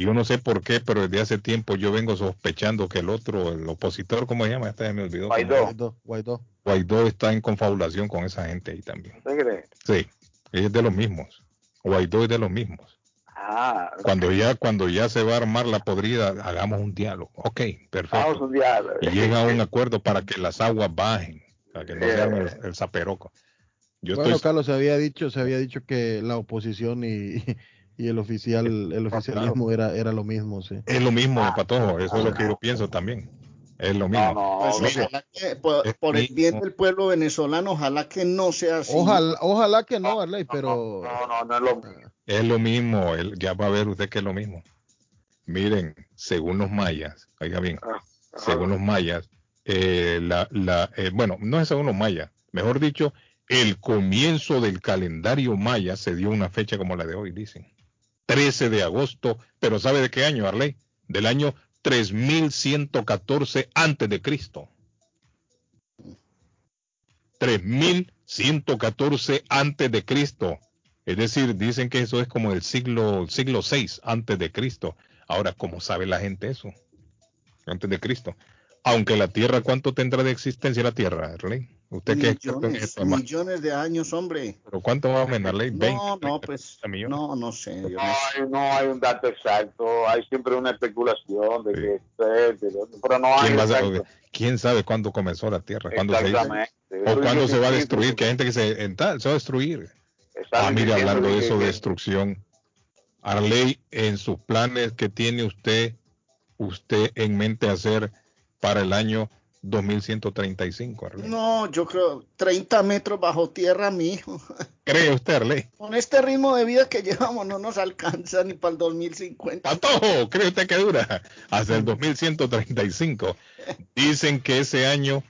Y yo no sé por qué, pero desde hace tiempo yo vengo sospechando que el otro, el opositor, ¿cómo se llama? Este ya me olvidó. Guaidó. Guaidó, Guaidó. Guaidó está en confabulación con esa gente ahí también. ¿Usted cree? Sí, es de los mismos. Guaidó es de los mismos. Ah, Cuando ya, cuando ya se va a armar la podrida, hagamos un diálogo. Ok, vamos perfecto. un diálogo. Y llega a un acuerdo para que las aguas bajen, para que no se arme el, el zaperoco. Yo bueno, estoy, Carlos, se había dicho, se había dicho que la oposición y, y el oficial, el oficialismo era, era lo mismo, sí. es lo mismo, Patojo, eso es lo que yo pienso también. Es lo mismo. No, no, Pues que, por, es por el bien del pueblo venezolano, ojalá que no sea así. Ojalá, ojalá que no, Arley, pero no, no, no es lo mismo. Es lo mismo, él- ya va a ver usted que es lo mismo. Miren, según los mayas, oiga bien, Ah, según los mayas, eh, la, la, eh, bueno, no es según los mayas, mejor dicho, el comienzo del calendario maya se dio una fecha como la de hoy, dicen. 13 de agosto, pero ¿sabe de qué año, Arley? Del año 3114 antes de Cristo. 3114 antes de Cristo. Es decir, dicen que eso es como el siglo siglo 6 antes de Cristo. Ahora, ¿cómo sabe la gente eso? Antes de Cristo. Aunque la Tierra, ¿cuánto tendrá de existencia la Tierra, Arley? ¿Usted en millones, de años, hombre. ¿Pero cuánto va a aumentar, Arley? 20, No, no, 30 pues, millones. no, no sé. yo No no sé. hay, no hay un dato exacto, hay siempre una especulación de que de- pero no hay ¿Quién, va a exacto. saber? ¿Quién sabe cuándo comenzó la Tierra? ¿Cuándo se hizo? Exactamente. ¿O cuándo se va a que destruir? Que hay gente que se, en tal, se va a destruir. Ah, mire, diciendo hablando de que- eso, de que- destrucción. Arley, en sus planes que tiene usted, usted en mente hacer para el año 2135, Arley. No, yo creo 30 metros bajo tierra, mi hijo. ¿Cree usted, Arley? Con este ritmo de vida que llevamos no nos alcanza ni para el 2050. Patojo, ¿cree usted que dura? Hasta el 2135. Dicen que ese año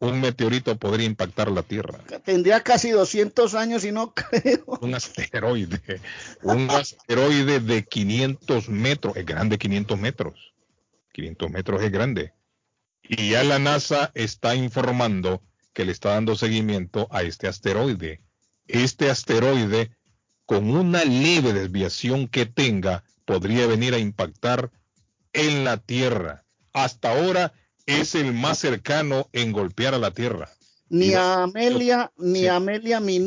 un meteorito podría impactar la Tierra. Tendría casi 200 años y no creo. un asteroide, un asteroide de 500 metros, es grande 500 metros, 500 metros es grande. Y ya la NASA está informando que le está dando seguimiento a este asteroide. Este asteroide, con una leve desviación que tenga, podría venir a impactar en la Tierra. Hasta ahora es el más cercano en golpear a la Tierra. Ni a Amelia, ni a Amelia, mi,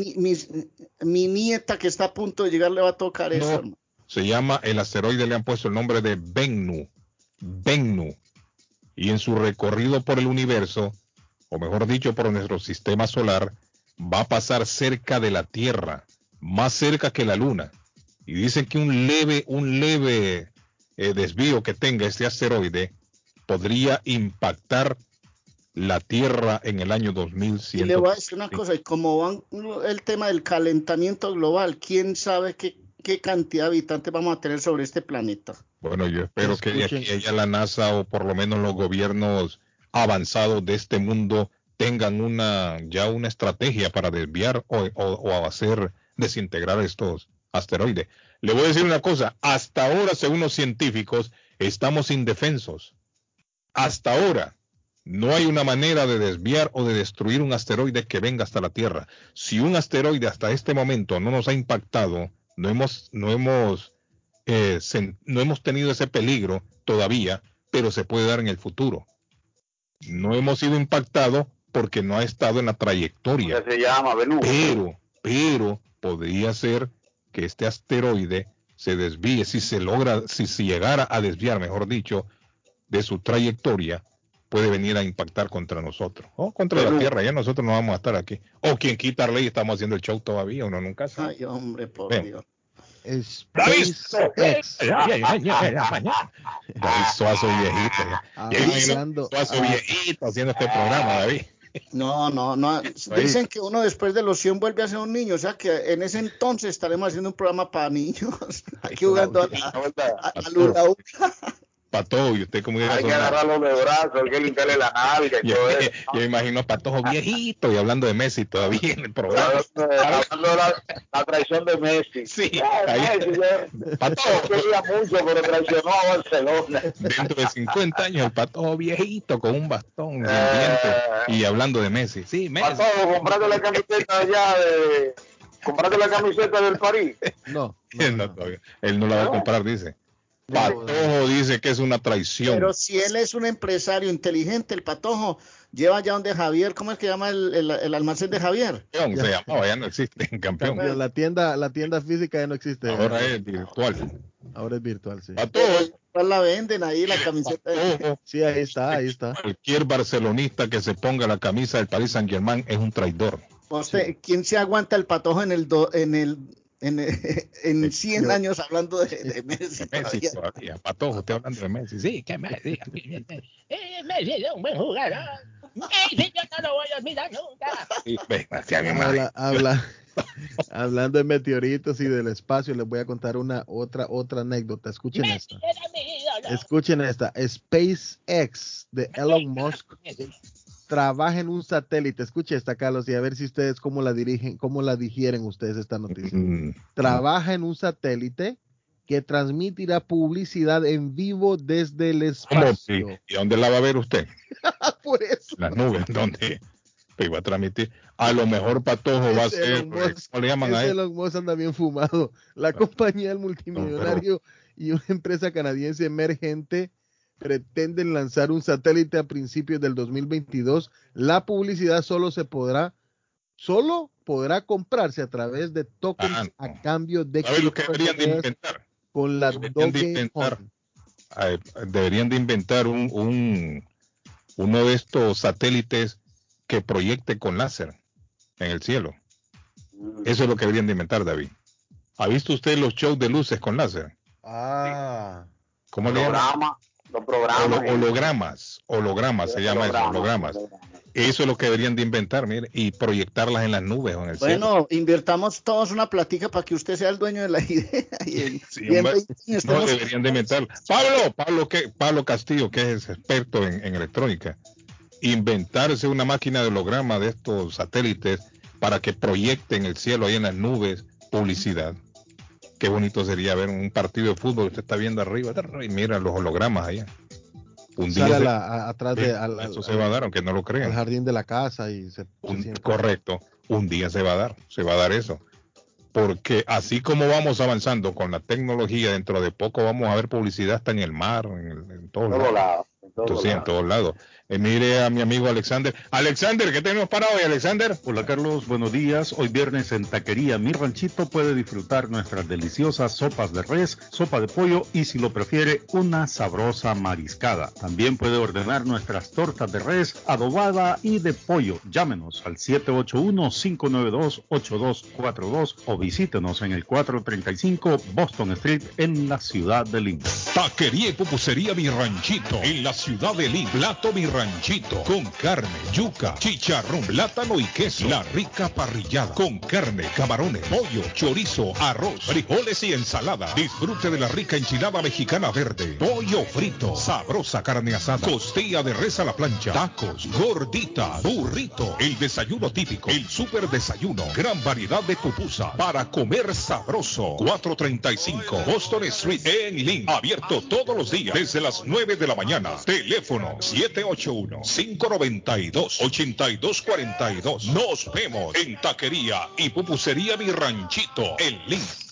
mi nieta que está a punto de llegar, le va a tocar eso. Hermano. se llama, el asteroide le han puesto el nombre de Bennu, Bennu, y en su recorrido por el universo, o mejor dicho, por nuestro sistema solar, va a pasar cerca de la Tierra, más cerca que la Luna. Y dicen que un leve, un leve eh, desvío que tenga este asteroide podría impactar la Tierra en el año Y 2100. le voy a decir una cosa, y como van el tema del calentamiento global, quién sabe qué, qué cantidad de habitantes vamos a tener sobre este planeta. Bueno, yo espero que de aquí la NASA o por lo menos los gobiernos avanzados de este mundo tengan una ya una estrategia para desviar o, o- o hacer desintegrar estos asteroides. Le voy a decir una cosa, hasta ahora, según los científicos, estamos indefensos. Hasta ahora no hay una manera de desviar o de destruir un asteroide que venga hasta la Tierra. Si un asteroide hasta este momento no nos ha impactado, no hemos, no hemos eh, sen- no hemos tenido ese peligro todavía, pero se puede dar en el futuro. No hemos sido impactados porque no ha estado en la trayectoria, se llama pero, pero podría ser que este asteroide se desvíe, si se logra, si se llegara a desviar, mejor dicho, de su trayectoria, puede venir a impactar contra nosotros, o contra la Tierra, ya nosotros no vamos a estar aquí. O quien quita ley, estamos haciendo el show todavía, uno nunca sabe. Ay, hombre, por Ven. Dios. SpaceX. David Suazo viejito. ya. Ya imagino hablando- Suazo ah. viejito haciendo este programa, David. No, no, no. Dicen que uno después de los 100 vuelve a ser un niño, o sea que en ese entonces estaremos haciendo un programa para niños, aquí jugando a, la- a, la. Patojo, y usted como diga Hay que agarrarlo de brazos, hay que limpiarle la nalga y yo, todo eso. yo imagino a Patojo viejito y hablando de Messi todavía en el programa. Hablando de la, la traición de Messi. Sí, Ah, ahí- Messi, yo- Patojo. quería mucho, pero traicionó a Barcelona. Dentro de 50 años, el Patojo viejito con un bastón sin Eh. dientes y hablando de Messi. Sí, Messi. Patojo, comprate la camiseta allá de... Comprate la camiseta del París. No, él no la va a comprar, dice. Patojo dice que es una traición. Pero si él es un empresario inteligente, el patojo lleva allá donde Javier, ¿cómo es que llama el, el- el almacén de Javier? Campeón se llamaba, ya no existe, campeón. Campeón, La tienda, la tienda física ya no existe. Ahora es virtual. Ahora es virtual, sí. Patojo, la venden ahí la camiseta. Patojo, Sí, ahí está, ahí está. cualquier barcelonista que se ponga la camisa del Paris Saint Germain es un traidor. Usted, ¿Quién se aguanta el patojo en el do- en el en, en 100 Yo- años hablando de, de Messi? Messi todavía? todavía. Patojo, estoy hablando de Messi. Sí, que Messi. Eh, Messi es un buen jugador. Messi, yo no lo voy a olvidar nunca. Sí. Habla- habla- hablando de meteoritos y del espacio, les voy a contar una otra otra anécdota. Escuchen esta. Escuchen esta. SpaceX de Elon Musk trabaja en un satélite. Escuche esta, Carlos, y a ver si ustedes cómo la dirigen, cómo la digieren ustedes esta noticia. Mm, Trabaja en un satélite que transmitirá publicidad en vivo desde el espacio. ¿Y, y dónde la va a ver usted? Por eso. Las nubes, ¿dónde? Se iba a transmitir. A lo mejor Patojo va a ser. Musk- ¿Cómo le llaman a él? Elon Musk anda bien fumado. La compañía del multimillonario y una empresa canadiense emergente pretenden lanzar un satélite a principios del 2022. La publicidad solo se podrá, solo podrá comprarse a través de tokens Ah, a cambio de ¿Sabes lo que deberían de criptomonedas inventar? con la Deberían de inventar, eh, deberían de inventar un, un- uno de estos satélites que proyecte con láser en el cielo. Eso es lo que deberían de inventar, David. ¿Ha visto usted los shows de luces con láser? Ah. ¿Cómo le? Programa, los programas. Holo- hologramas, hologramas se llama eso, hologramas. Eso es lo que deberían de inventar, mire, y proyectarlas en las nubes o en el cielo. Bueno, invirtamos todos una platica para que usted sea el dueño de la idea. Y en, Sí, y en hombre, 20 años no deberían de inventar. Pablo, Pablo, ¿qué? Pablo Castillo, que es experto en, en electrónica, inventarse una máquina de holograma de estos satélites para que proyecten el cielo ahí en las nubes publicidad. Qué bonito sería ver un partido de fútbol que usted está viendo arriba y mira los hologramas allá. Un día Sale a se- la- a- atrás de, al, eso al- se va a dar, aunque no lo crean. jardín de la casa y se, Un- correcto, un día se va a dar, se va a dar eso. Porque así como vamos avanzando con la tecnología, dentro de poco vamos a ver publicidad hasta en el mar, en, el- en todos lados. en todos Entonces, en lados. todos lados. Eh, mire a mi amigo Alexander. Alexander, ¿qué tenemos para hoy, Alexander? Hola Carlos, buenos días. Hoy viernes en Taquería Mi Ranchito puede disfrutar nuestras deliciosas sopas de res, sopa de pollo y si lo prefiere una sabrosa mariscada. También puede ordenar nuestras tortas de res, adobada y de pollo. Llámenos al 781-592-8242 o visítenos en el 435 Boston Street en la ciudad de Lima. Taquería y pupusería Mi Ranchito en la ciudad de Lima. Plato Mi Ranchito con carne, yuca, chicharrón, plátano y queso. La rica parrillada con carne, camarones, pollo, chorizo, arroz, frijoles y ensalada. Disfrute de la rica enchilada mexicana verde, pollo frito, sabrosa carne asada, costilla de res a la plancha, tacos, gordita, burrito, el desayuno típico, el super desayuno, gran variedad de pupusa para comer sabroso. 435 Boston Street en Lynn. Abierto todos los días desde las 9 de la mañana. Teléfono 781-592-8242. Nos vemos en Taquería y Pupusería Mi Ranchito en Lynn.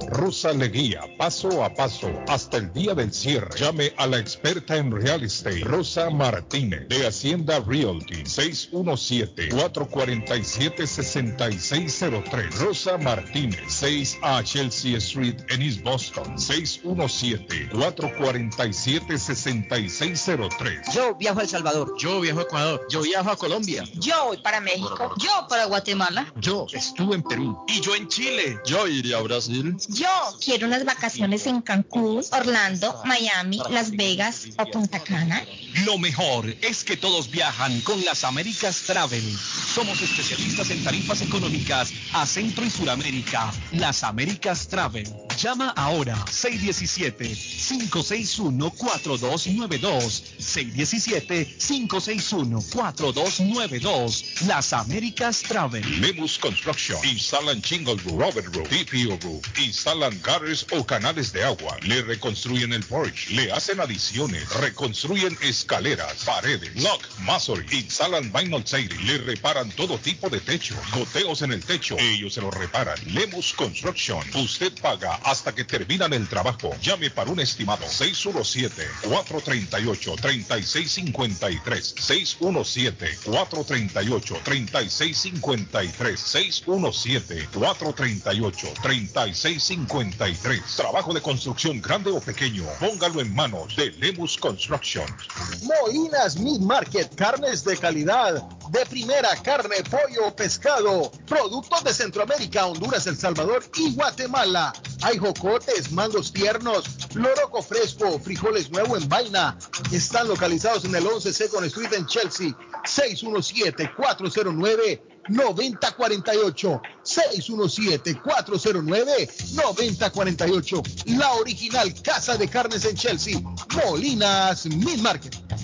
Rosa le guía paso a paso hasta el día del cierre. Llame a la experta en Real Estate, Rosa Martínez, de Hacienda Realty, 617-447-6603. Rosa Martínez, 6 a Chelsea Street en East Boston, 617-447-6603. Yo viajo a El Salvador. Yo viajo a Ecuador. Yo viajo a Colombia. Yo voy para México. Yo para Guatemala. Yo estuve en Perú. Y yo en Chile. Yo iría a Brasil. Yo quiero unas vacaciones en Cancún, Orlando, Miami, Las Vegas o Punta Cana. Lo mejor es que todos viajan con las Américas Travel. Somos especialistas en tarifas económicas a Centro y Suramérica. Las Américas Travel. Llama ahora 617-561-4292. 617-561-4292. Las Américas Travel. Lemus Construction. Instalan Chingle Roof, Robert Roof, TPO Roof. Instalan gutters o canales de agua. Le reconstruyen el porch. Le hacen adiciones. Reconstruyen escaleras, paredes, lock, masonry. Instalan vinyl siding. Le reparan todo tipo de techo. Goteos en el techo. Ellos se lo reparan. Lemus Construction. Usted paga hasta que terminan el trabajo. Llame para un estimado 617-438-3653. 617-438-3653. 617-438-3653. Trabajo de construcción grande o pequeño, póngalo en manos de Lemus Construction. Molinas Meat Market, carnes de calidad, de primera carne, pollo, pescado, productos de Centroamérica, Honduras, El Salvador y Guatemala. Hay jocotes, mangos tiernos, loroco fresco, frijoles nuevo en vaina. Están localizados en el 11 Second Street en Chelsea. 617-409 9048 617-409-9048 La original Casa de Carnes en Chelsea Molinas Mid Market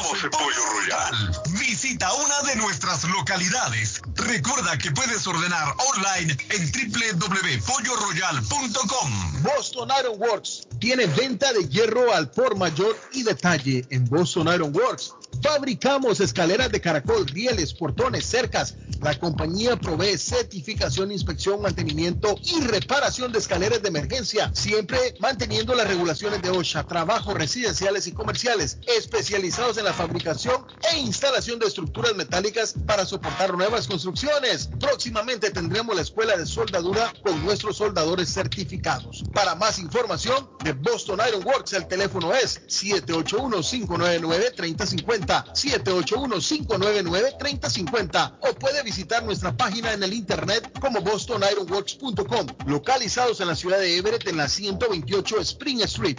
en Pollo Royal. Visita una de nuestras localidades. Recuerda que puedes ordenar online en www.polloroyal.com. Boston Iron Works tiene venta de hierro al por mayor y detalle en Boston Iron Works. Fabricamos escaleras de caracol, rieles, portones, cercas. La compañía provee certificación, inspección, mantenimiento y reparación de escaleras de emergencia, siempre manteniendo las regulaciones de OSHA, trabajos residenciales y comerciales, especializados en la fabricación e instalación de estructuras metálicas para soportar nuevas construcciones. Próximamente tendremos la escuela de soldadura con nuestros soldadores certificados. Para más información de Boston Iron Works, el teléfono es 781-599-3050. 781-599-3050 o puede visitar nuestra página en el internet como bostonironworks.com, localizados en la ciudad de Everett en la 128 Spring Street.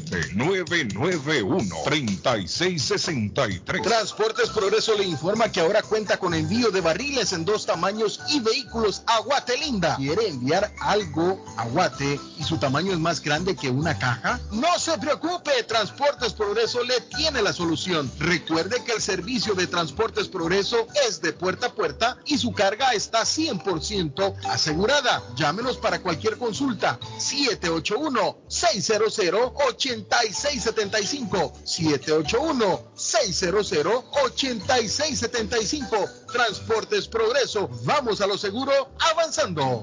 857-991-3663. Transportes Progreso le informa que ahora cuenta con envío de barriles en dos tamaños y vehículos a Guatelinda. ¿Quiere enviar algo a Guate y su tamaño es más grande que una caja? No se preocupe, Transportes Progreso le tiene la solución. Recuerde que el servicio de Transportes Progreso es de puerta a puerta y su carga está 100% asegurada. Llámenos para cualquier consulta. 781 600 8675 781 600 8675 Transportes Progreso. Vamos a lo seguro avanzando.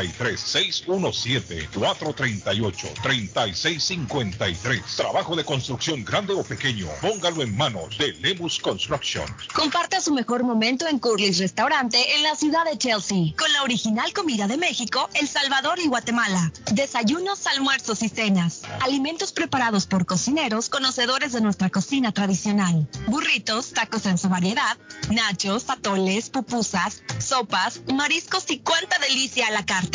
617-438-3653. Trabajo de construcción grande o pequeño. Póngalo en manos de Lemus Construction. Comparte su mejor momento en Curly's Restaurante en la ciudad de Chelsea, con la original comida de México, El Salvador y Guatemala. Desayunos, almuerzos y cenas. Alimentos preparados por cocineros conocedores de nuestra cocina tradicional. Burritos, tacos en su variedad, nachos, atoles, pupusas, sopas, mariscos y cuánta delicia a la carta.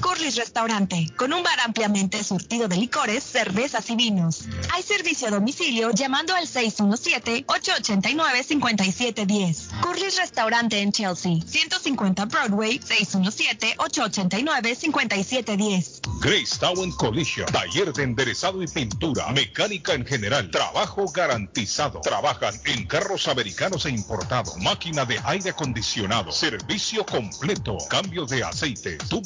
Curly's Restaurante, con un bar ampliamente surtido de licores, cervezas y vinos. Hay servicio a domicilio llamando al 617-889-5710. Curly's Restaurante en Chelsea, 150 Broadway, 617-889-5710. Grace Town Collision, taller de enderezado y pintura, mecánica en general, trabajo garantizado. Trabajan en carros americanos e importados, máquina de aire acondicionado, servicio completo, cambio de aceite,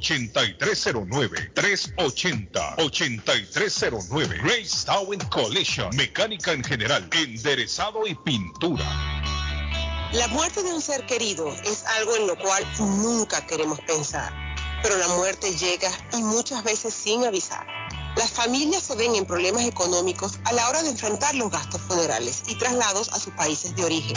380-8309. Grace Town Collision. Mecánica en general. Enderezado y pintura. La muerte de un ser querido es algo en lo cual nunca queremos pensar, pero la muerte llega y muchas veces sin avisar. Las familias se ven en problemas económicos a la hora de enfrentar los gastos funerales y traslados a sus países de origen.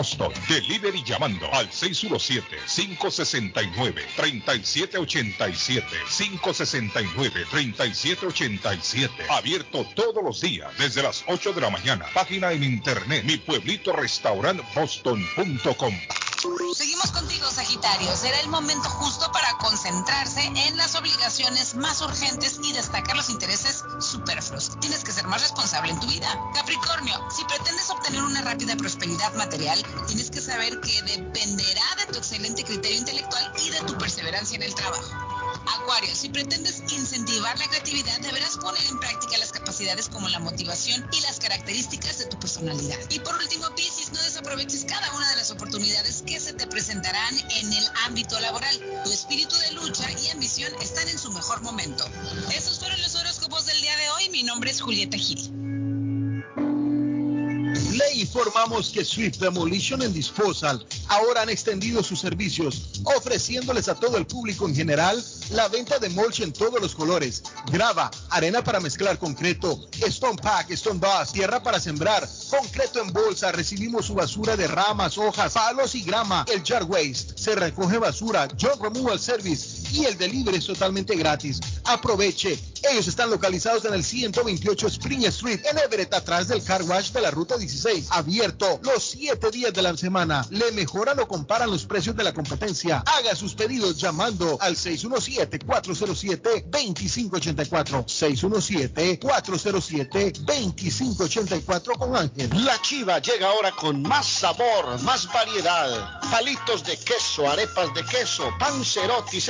Boston. Delivery llamando al 617-569-3787. 569-3787. Abierto todos los días desde las 8 de la mañana. Página en internet mi pueblito restaurant boston.com. Seguimos contigo, Sagitario. Será el momento justo para concentrarse en las obligaciones más urgentes y destacar los intereses superfluos. Tienes que ser más responsable en tu vida. Capricornio, si pretendes obtener una rápida prosperidad material, tienes que saber que dependerá de tu excelente criterio intelectual y de tu perseverancia en el trabajo. Acuario, si pretendes incentivar la creatividad, deberás poner en práctica las capacidades como la motivación y las características de tu personalidad. Y por último, Piscis, no desaproveches cada una de las oportunidades que se te presentarán en el ámbito laboral. Tu espíritu de lucha y ambición están en su mejor momento. Esos fueron los horóscopos del día de hoy. Mi nombre es Julieta Gil. Informamos que Swift Demolition and Disposal ahora han extendido sus servicios, ofreciéndoles a todo el público en general la venta de mulch en todos los colores, grava, arena para mezclar concreto, stone pack, stone bus, tierra para sembrar, concreto en bolsa, recibimos su basura de ramas, hojas, palos y grama, el jar waste, se recoge basura, job removal service y el delivery es totalmente gratis. Aproveche. Ellos están localizados en el 128 Spring Street, en Everett, atrás del car wash de la ruta 16. Abierto los 7 días de la semana. Le mejoran o comparan los precios de la competencia. Haga sus pedidos llamando al 617-407-2584. 617-407-2584 con Ángel. La chiva llega ahora con más sabor, más variedad. Palitos de queso, arepas de queso, pancerotis,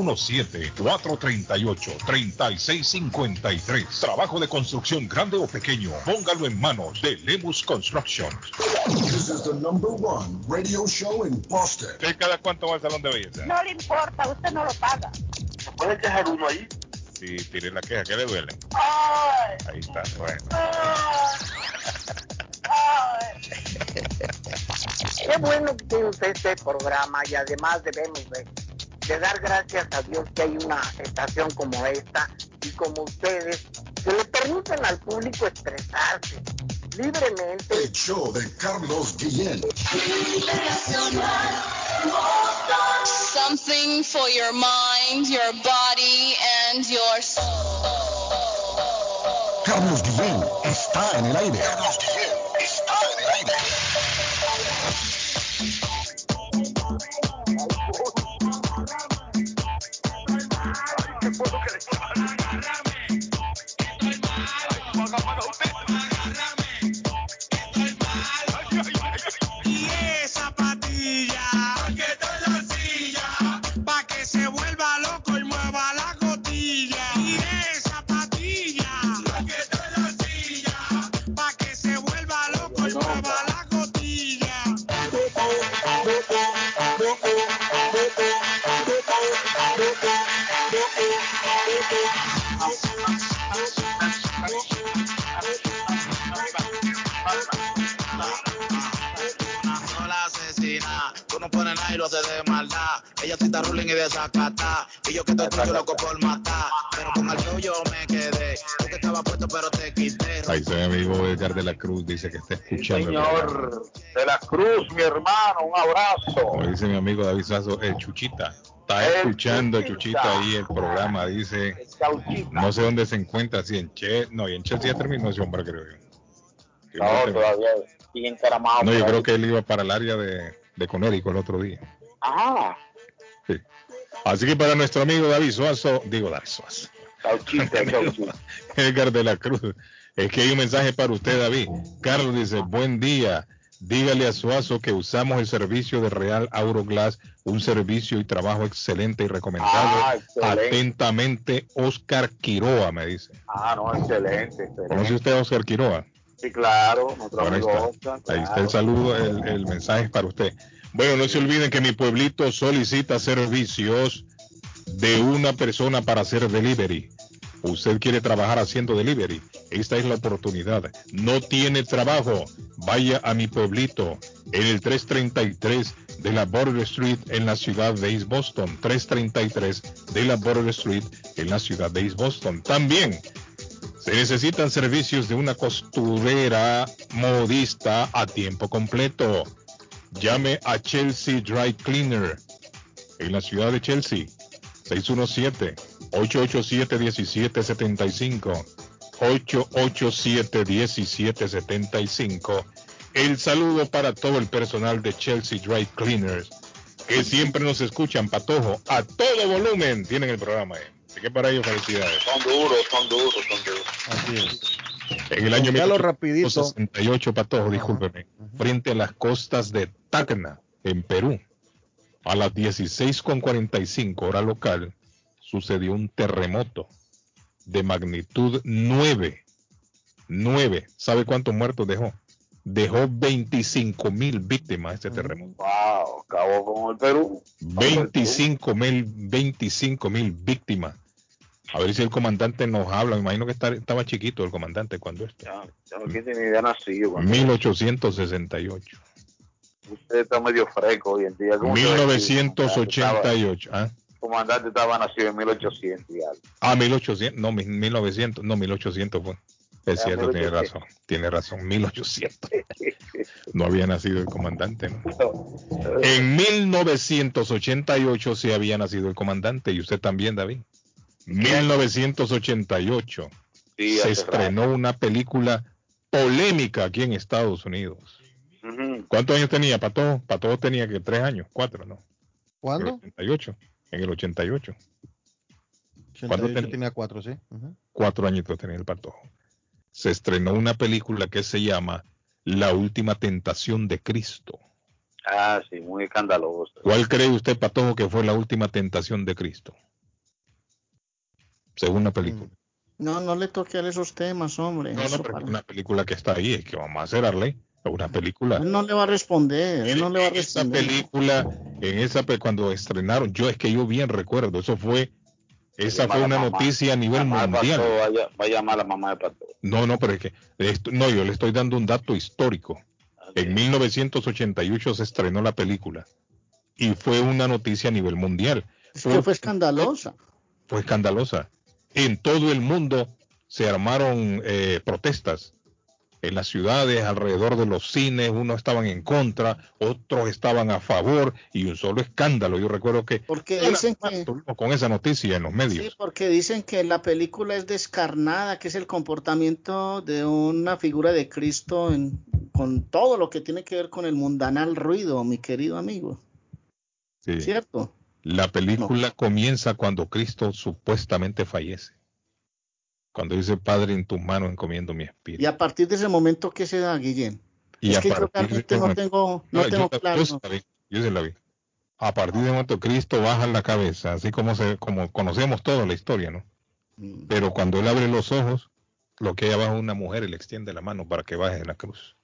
617-438-3653. Trabajo de construcción grande o pequeño. Póngalo en manos de Lemus Construction. This is the number one radio show in Boston. ¿Usted cada cuánto va al salón de belleza? No le importa, usted no lo paga. ¿Se puede quejar uno ahí? Sí, tire la queja, ¿qué le duele? Ay, Ahí está, bueno. ay. Qué bueno que tiene usted este programa y además debemos de, de dar gracias a Dios que hay una estación como esta y como ustedes que le permiten al público expresarse libremente. El show de Carlos Guillén. Something for your mind, your body, and your soul. Carlos Guillén está en el aire. Carlos Señor de la Cruz, mi hermano, un abrazo. Como dice mi amigo David Sazo, el Chuchita. Está El escuchando Chuchita. Chuchita ahí el programa, dice. No sé dónde se encuentra, si en Che, no, y en Chelsea ya terminó ese hombre, creo yo. No No, todavía sigue encaramado. No, yo creo ahí. que él iba para el área de, de Conérico el otro día. Ajá. Así que para nuestro amigo David Suazo, digo David Suazo. Cauchita. Edgar de la Cruz. Es que hay un mensaje para usted, David. Carlos dice, buen día. Dígale a Suazo que usamos el servicio de Real Auroglass, un servicio y trabajo excelente y recomendable. Ah, excelente. Atentamente, Oscar Quiroa, me dice. Ah, no, excelente, excelente. ¿Conoce usted a Oscar Quiroa? Sí, claro, nuestro Bueno, ahí está. Oscar. Ahí está claro. el saludo, el, el mensaje es para usted. Bueno, no se olviden que mi pueblito solicita servicios de una persona para hacer delivery. Usted quiere trabajar haciendo delivery. Esta es la oportunidad. No tiene trabajo. Vaya a mi pueblito en el 333 de la Border Street en la ciudad de East Boston. 333 de la Border Street en la ciudad de East Boston. También se necesitan servicios de una costurera modista a tiempo completo. Llame a Chelsea Dry Cleaner en la ciudad de Chelsea. 617-887-1775. 887-1775. El saludo para todo el personal de Chelsea Dry Cleaners que siempre nos escuchan, Patojo, a todo volumen. Tienen el programa. eh. Así que para ellos felicidades. Son duros, son duros, son duros. Así es. En el año Don Carlos, rapidito. 1968, Patojo, discúlpeme, frente a las costas de Tacna, en Perú, a las 16.45 hora local, sucedió un terremoto de magnitud 9. 9. ¿Sabe cuántos muertos dejó? Dejó 25 mil víctimas este terremoto. Wow, acabó con el Perú. 25 mil 25 mil víctimas. A ver si el comandante nos habla. Me imagino que estaba chiquito el comandante cuando esto. Ya, ya no tiene ni idea nacido. cuando- 1868. Usted está medio fresco hoy en día. ¿Cómo se ve? 1988. ¿ah? Comandante estaba nacido en 1800 y algo. Ah, 1800, no, mi- 1900, no, 1800 fue. Es Ah, cierto, tiene 1800. razón, tiene razón, 1800. No había nacido el comandante, ¿no? En 1988 sí había nacido el comandante y usted también, David. 1988 Sí, se estrenó una película polémica aquí en Estados Unidos. ¿Cuántos años tenía Pato? Pato tenía que tres años, cuatro, ¿no? ¿Cuándo? En el 88. En el 88. ¿Cuándo 88 tenía? tenía cuatro, sí. Cuatro añitos tenía el patojo. Se estrenó una película que se llama La última tentación de Cristo. Ah, sí, muy escandaloso. ¿Cuál cree usted, patojo, que fue la última tentación de Cristo? Según la película. No, no le toque a esos temas, hombre. No, no, pero es una película que está ahí, es que vamos a hacer Arley. Una película. Él no le va a responder, él no le va a En esa responder. película, en esa pe- cuando estrenaron, yo es que yo bien recuerdo, eso fue, esa fue una noticia a nivel mundial. Pato, vaya- va a llamar a la mamá de Pato. No, no, pero es que esto- no, yo le estoy dando un dato histórico. En 1988 se estrenó la película y fue una noticia a nivel mundial. Es que fue escandalosa. fue escandalosa. En todo el mundo se armaron eh, protestas. En las ciudades, alrededor de los cines, unos estaban en contra, otros estaban a favor y un solo escándalo. Yo recuerdo que Porque dicen que, con esa noticia en los medios. sí, porque dicen que la película es descarnada, que es el comportamiento de una figura de Cristo en- con todo lo que tiene que ver con el mundanal ruido, mi querido amigo. Sí. ¿Cierto? La película comienza cuando Cristo supuestamente fallece. Cuando dice, Padre, en tus manos encomiendo mi espíritu. Y a partir de ese momento, ¿qué se da, Guillén? Y es a que yo realmente no tengo, no No, tengo yo, claro. yo sí la vi, yo sí la vi. A partir de momento Cristo baja la cabeza, así como se, como conocemos toda la historia, ¿no? Mm. Pero cuando él abre los ojos, lo que hay abajo es una mujer y le extiende la mano para que baje de la cruz.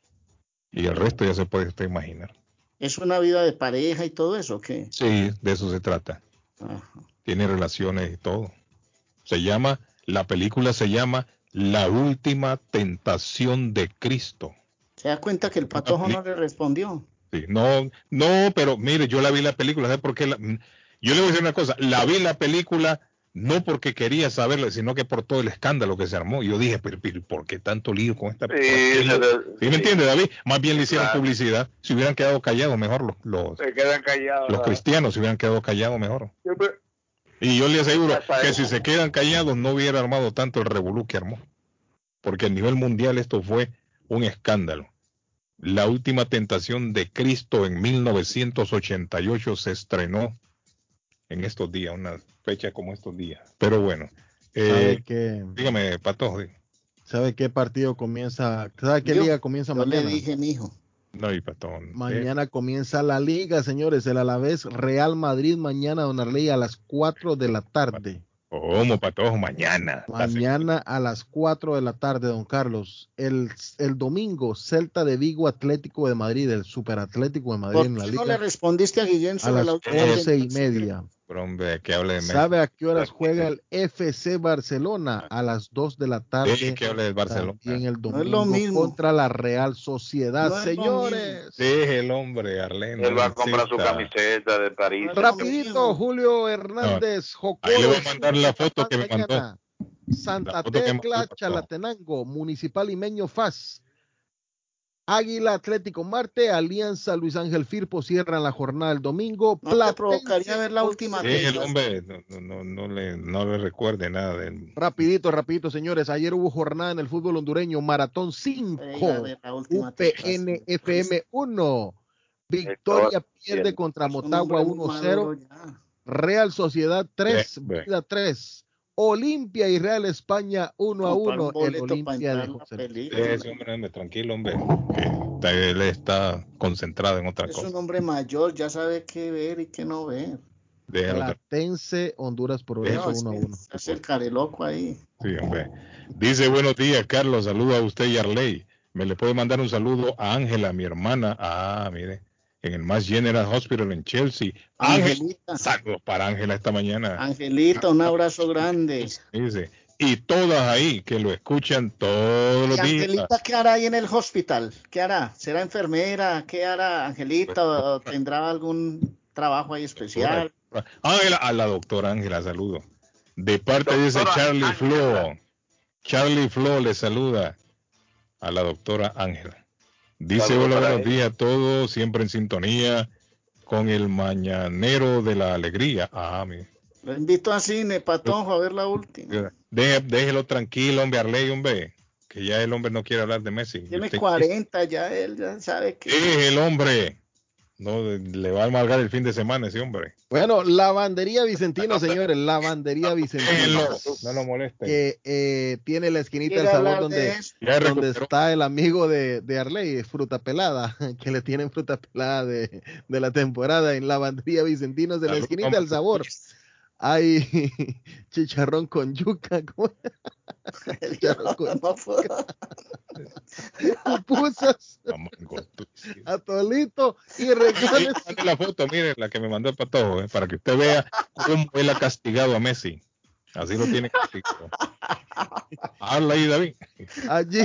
Y el resto ya se puede usted imaginar. ¿Es una vida de pareja y todo eso? ¿Qué? Sí, de eso se trata. Ajá. Tiene relaciones y todo. Se llama, la película se llama La última tentación de Cristo. ¿Se da cuenta que el patojo no le respondió? Sí, no, no, pero mire, yo la vi la película, ¿sabe por qué? la- mm, yo le voy a decir una cosa, la vi la película no porque quería saberla, sino que por todo el escándalo que se armó. Yo dije, pero, pero, ¿por qué tanto lío con esta película? Sí, ¿Sí, me entiende, David? Más bien le hicieron Claro. publicidad. Si hubieran quedado callados, mejor los, los, Se quedan callados. los cristianos, si hubieran quedado callados, mejor. Siempre- Y yo le aseguro que si se quedan callados, no hubiera armado tanto el revolú que armó. Porque a nivel mundial esto fue un escándalo. La última tentación de Cristo en 1988 se estrenó en estos días, una fecha como estos días. Pero bueno, ¿Sabe eh, qué, dígame, Pato. ¿Sabe qué partido comienza? ¿Sabe qué Yo- liga comienza Yo mañana? le dije, mijo. No, y Patón. eh, Mañana comienza la liga, señores. El Alavés Real Madrid mañana, Don Arley, a las 4 de la tarde. ¿Cómo, Pato? Mañana. Mañana a las 4 de la tarde, don Carlos. El, el domingo, Celta de Vigo Atlético de Madrid, el Superatlético de Madrid ¿Por en la qué no le liga, respondiste a Guillén a sobre las la última 11 y media. Pero, hombre, que hable de Messi. ¿Sabe a qué horas juega el FC Barcelona? A las 2 de la tarde. Sí, que hable del Barcelona. También el No es domingo lo mismo. contra la Real Sociedad. No Señores, Deje el hombre, Arlene. Él va a comprar su camiseta de París. rapidito, Julio Hernández, Jocoso. Ahí le voy a mandar la foto que me mandó. Santa Tecla, el. Chalatenango, Municipal Limeño Faz. Águila Atlético Marte, Alianza Luis Ángel Firpo cierran la jornada el domingo. ¿No te Platense provocaría ver la última Deje el hombre, no, no, no, no le, no le recuerde nada del Rapidito, rapidito, señores. Ayer hubo jornada en el fútbol hondureño, Maratón 5, Venga, a ver la última UPN tentación. FM 1. Victoria pierde bien. contra Es un Motagua hombre muy maduro 1-0. ya. Real Sociedad 3, Ve, ve. Vida 3. Olimpia y Real España 1 a Comprar 1. un El Olimpia de José. película. Ese hombre, hombre, tranquilo, hombre. que está- él está concentrado en otra Es cosa. un hombre mayor, ya sabe qué ver y qué no ver. Platense, Honduras Progreso No, 1 a es que 1. se hace el careloco ahí. Sí, hombre. Dice, buenos días, Carlos. Saludo a usted y Arley. Me le puede mandar un saludo a Ángela, mi hermana. Ah, mire. En el Mass General Hospital en Chelsea. Angelita. saludos para Ángela esta mañana. Angelita, un abrazo grande. Dice. Y todas ahí que lo escuchan todos ¿Y los días. Angelita qué hará ahí en el hospital? ¿Qué hará? ¿Será enfermera? ¿Qué hará Angelita? ¿O tendrá algún trabajo ahí especial? Ángela, a la doctora Ángela, saludo. De parte de ese Doctora Charlie Ángela. Flo. Charlie Flo le saluda a la doctora Ángela. Dice, Saludos hola, buenos días a todos, siempre en sintonía con el mañanero de la alegría. Ah, mire. Lo invito a cine, Patojo, a ver la última. Deje- déjelo tranquilo, hombre, Arley, hombre. Que ya el hombre no quiere hablar de Messi. Tiene Usted- 40 ya, él ya sabe que... Es el hombre. No, le va a amargar el fin de semana ese hombre. Bueno, lavandería Vicentino, señores, lavandería Vicentino. No lo moleste. Que eh, tiene la esquinita del ¿Quiere sabor de donde? Ya donde está el amigo de, de Arley, fruta pelada, que le tienen fruta pelada de, de la temporada en lavandería Vicentinos de la Salud, esquinita del sabor. Hay chicharrón con yuca, ¿cómo? chicharrón con pupusas, atolito y regales. La foto, mire, la que me mandó el patojo, eh, para que usted vea cómo él ha castigado a Messi. Así lo tiene castigado. Habla ahí, David. Allí,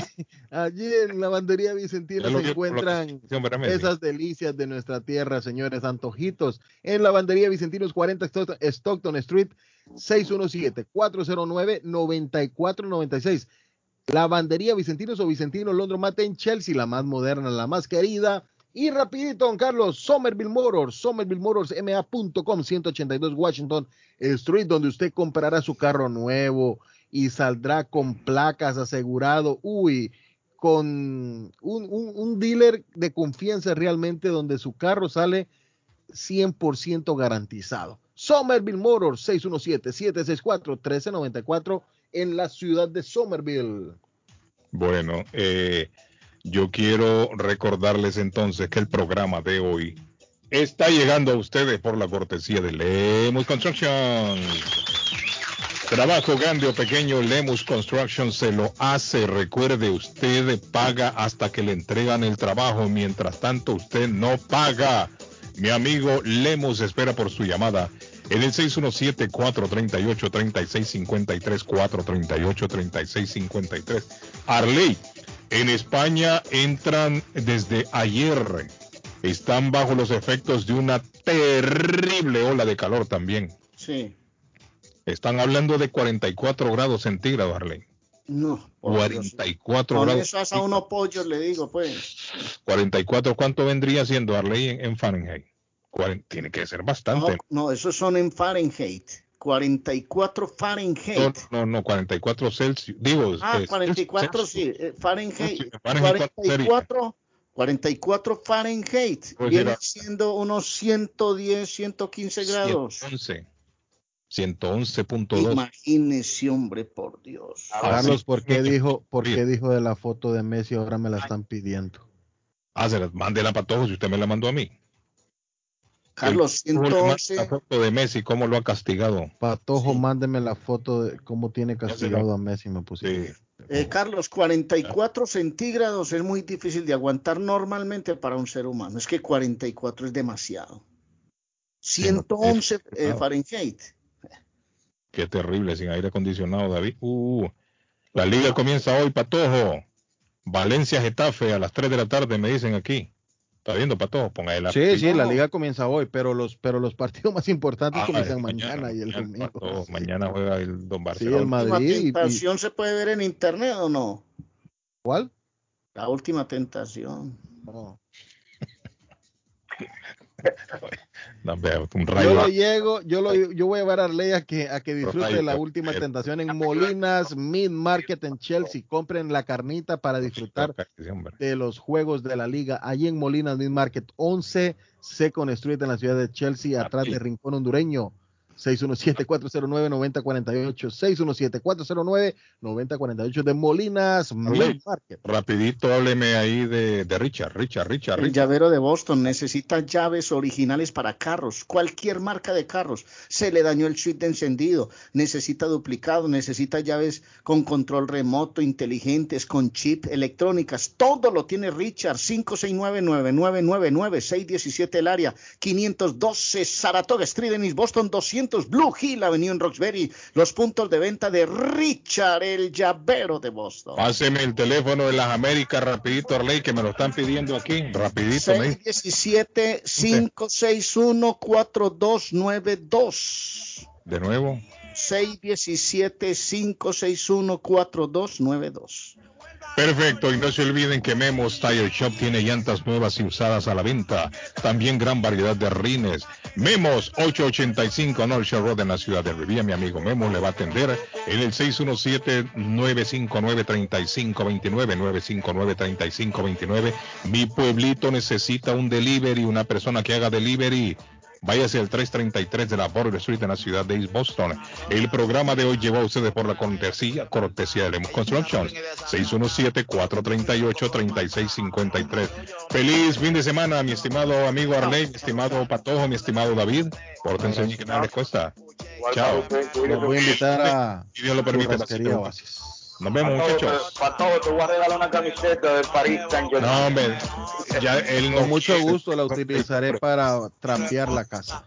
allí en lavandería Vicentino Ya lo se la encuentran esas delicias de nuestra tierra, señores, antojitos. En lavandería Vicentinos 40 Stockton- Street 617-409-9496. Lavandería Vicentinos o Vicentino Londro Mate en Chelsea, la más moderna, la más querida. Y rapidito, don Carlos, Somerville Motors, Somerville Motors, MA.com, 182 Washington Street, donde usted comprará su carro nuevo y saldrá con placas asegurado. Uy, con un, un- un dealer de confianza realmente donde su carro sale 100% garantizado. Somerville Motors 617-764-1394 en la ciudad de Somerville. Bueno, eh, yo quiero recordarles entonces que el programa de hoy está llegando a ustedes por la cortesía de Lemus Construction. Trabajo grande o pequeño, Lemus Construction se lo hace. Recuerde, usted paga hasta que le entregan el trabajo. Mientras tanto, usted no paga. Mi amigo Lemus espera por su llamada en el 617-438-3653, 438-3653. Arley, en España entran desde ayer. Están bajo los efectos de una terrible ola de calor también. Sí, Están hablando de 44 grados centígrados, Arley. no. por Dios. 44 Con grados. eso hasta unos pollos le digo, pues. 44, ¿cuánto vendría siendo Arley en, en Fahrenheit? Tiene que ser bastante. No, no, esos son en Fahrenheit. 44 Fahrenheit. No, no, no, 44 Celsius. Digo, Ah, eh, 44, Celsius. sí, eh, Fahrenheit. Fahrenheit, ¿cuánto sería? 44, 44 Fahrenheit. Pues Viene era- siendo unos 110, 115 grados. 111. 111.2. Imagínese, hombre, por Dios. Carlos, ¿por qué Sí. dijo, por Sí. qué dijo de la foto de Messi? Ahora me la están pidiendo. Ah, se las mándela para todos si usted me la mandó a mí. Carlos, El- La 111. foto de Messi, ¿cómo lo ha castigado? Patojo, mándeme la foto de cómo tiene castigado a Messi, me pusiste. Eh, Carlos, 44 centígrados es muy difícil de aguantar normalmente para un ser humano. Es que 44 es demasiado. 111 eh, claro. Fahrenheit. Qué terrible, sin aire acondicionado, David. Uh, la liga comienza hoy, Patojo. Valencia Getafe a las 3 de la tarde, me dicen aquí. ¿Está viendo, Patojo? Ponga la Sí, sí, la liga comienza hoy, pero los, pero los partidos más importantes Ah, comienzan es mañana, y el mañana, domingo. Patojo. Mañana juega el Don Sí, Barcelona. el ¿La Madrid. y- y- tentación se puede ver en internet o no? ¿Cuál? La última tentación. No, Yo lo llego, yo lo, yo voy a llevar a Arley a que, a que disfrute la última tentación en Molinas Mid Market en Chelsea. Compren la carnita para disfrutar de los juegos de la liga. Allí en Molinas Mid Market, 11 Second Street en la ciudad de Chelsea, atrás de Rincón Hondureño. 617-409-9048, 617-409-9048 de Molinas Market. Rapidito, hábleme ahí de, de Richard, Richard, Richard, El Richard. llavero de Boston necesita llaves originales para carros, cualquier marca de carros. Se le dañó el switch de encendido, necesita duplicado, necesita llaves con control remoto, inteligentes, con chip, electrónicas. Todo lo tiene Richard. 569-9999, 617 el área, 512 Saratoga Street en East Boston, 200 Blue Hill Avenue en Roxbury. Los puntos de venta de Richard, el llavero de Boston. Páseme el teléfono de las Américas rapidito, Arley, que me lo están pidiendo aquí. Rapidito, me dice. 617-561-4292. De nuevo. 617-561-4292. Perfecto, y no se olviden que Memos Tire Shop tiene llantas nuevas y usadas a la venta. También gran variedad de rines. Memos 885 North Shore Road en la ciudad de Rivia. Mi amigo Memos le va a atender en el 617-959-3529. 959-3529. Mi pueblito necesita un delivery, una persona que haga delivery. Váyase al 333 de la Border Street en la ciudad de East Boston. El programa de hoy lleva a ustedes por la cortesía, cortesía de Lemus Construction. 617-438-3653. Feliz fin de semana, mi estimado amigo Arley, mi estimado Patojo, mi estimado David. Pórtense y que nada les cuesta. Chao. Los voy a invitar a Si Dios lo permite. Oasis. Nos vemos, muchachos. Para todo, te voy a regalar una camiseta de París Saint Germain. No, hombre. Ya él Con mucho gusto la utilizaré para trapear la casa.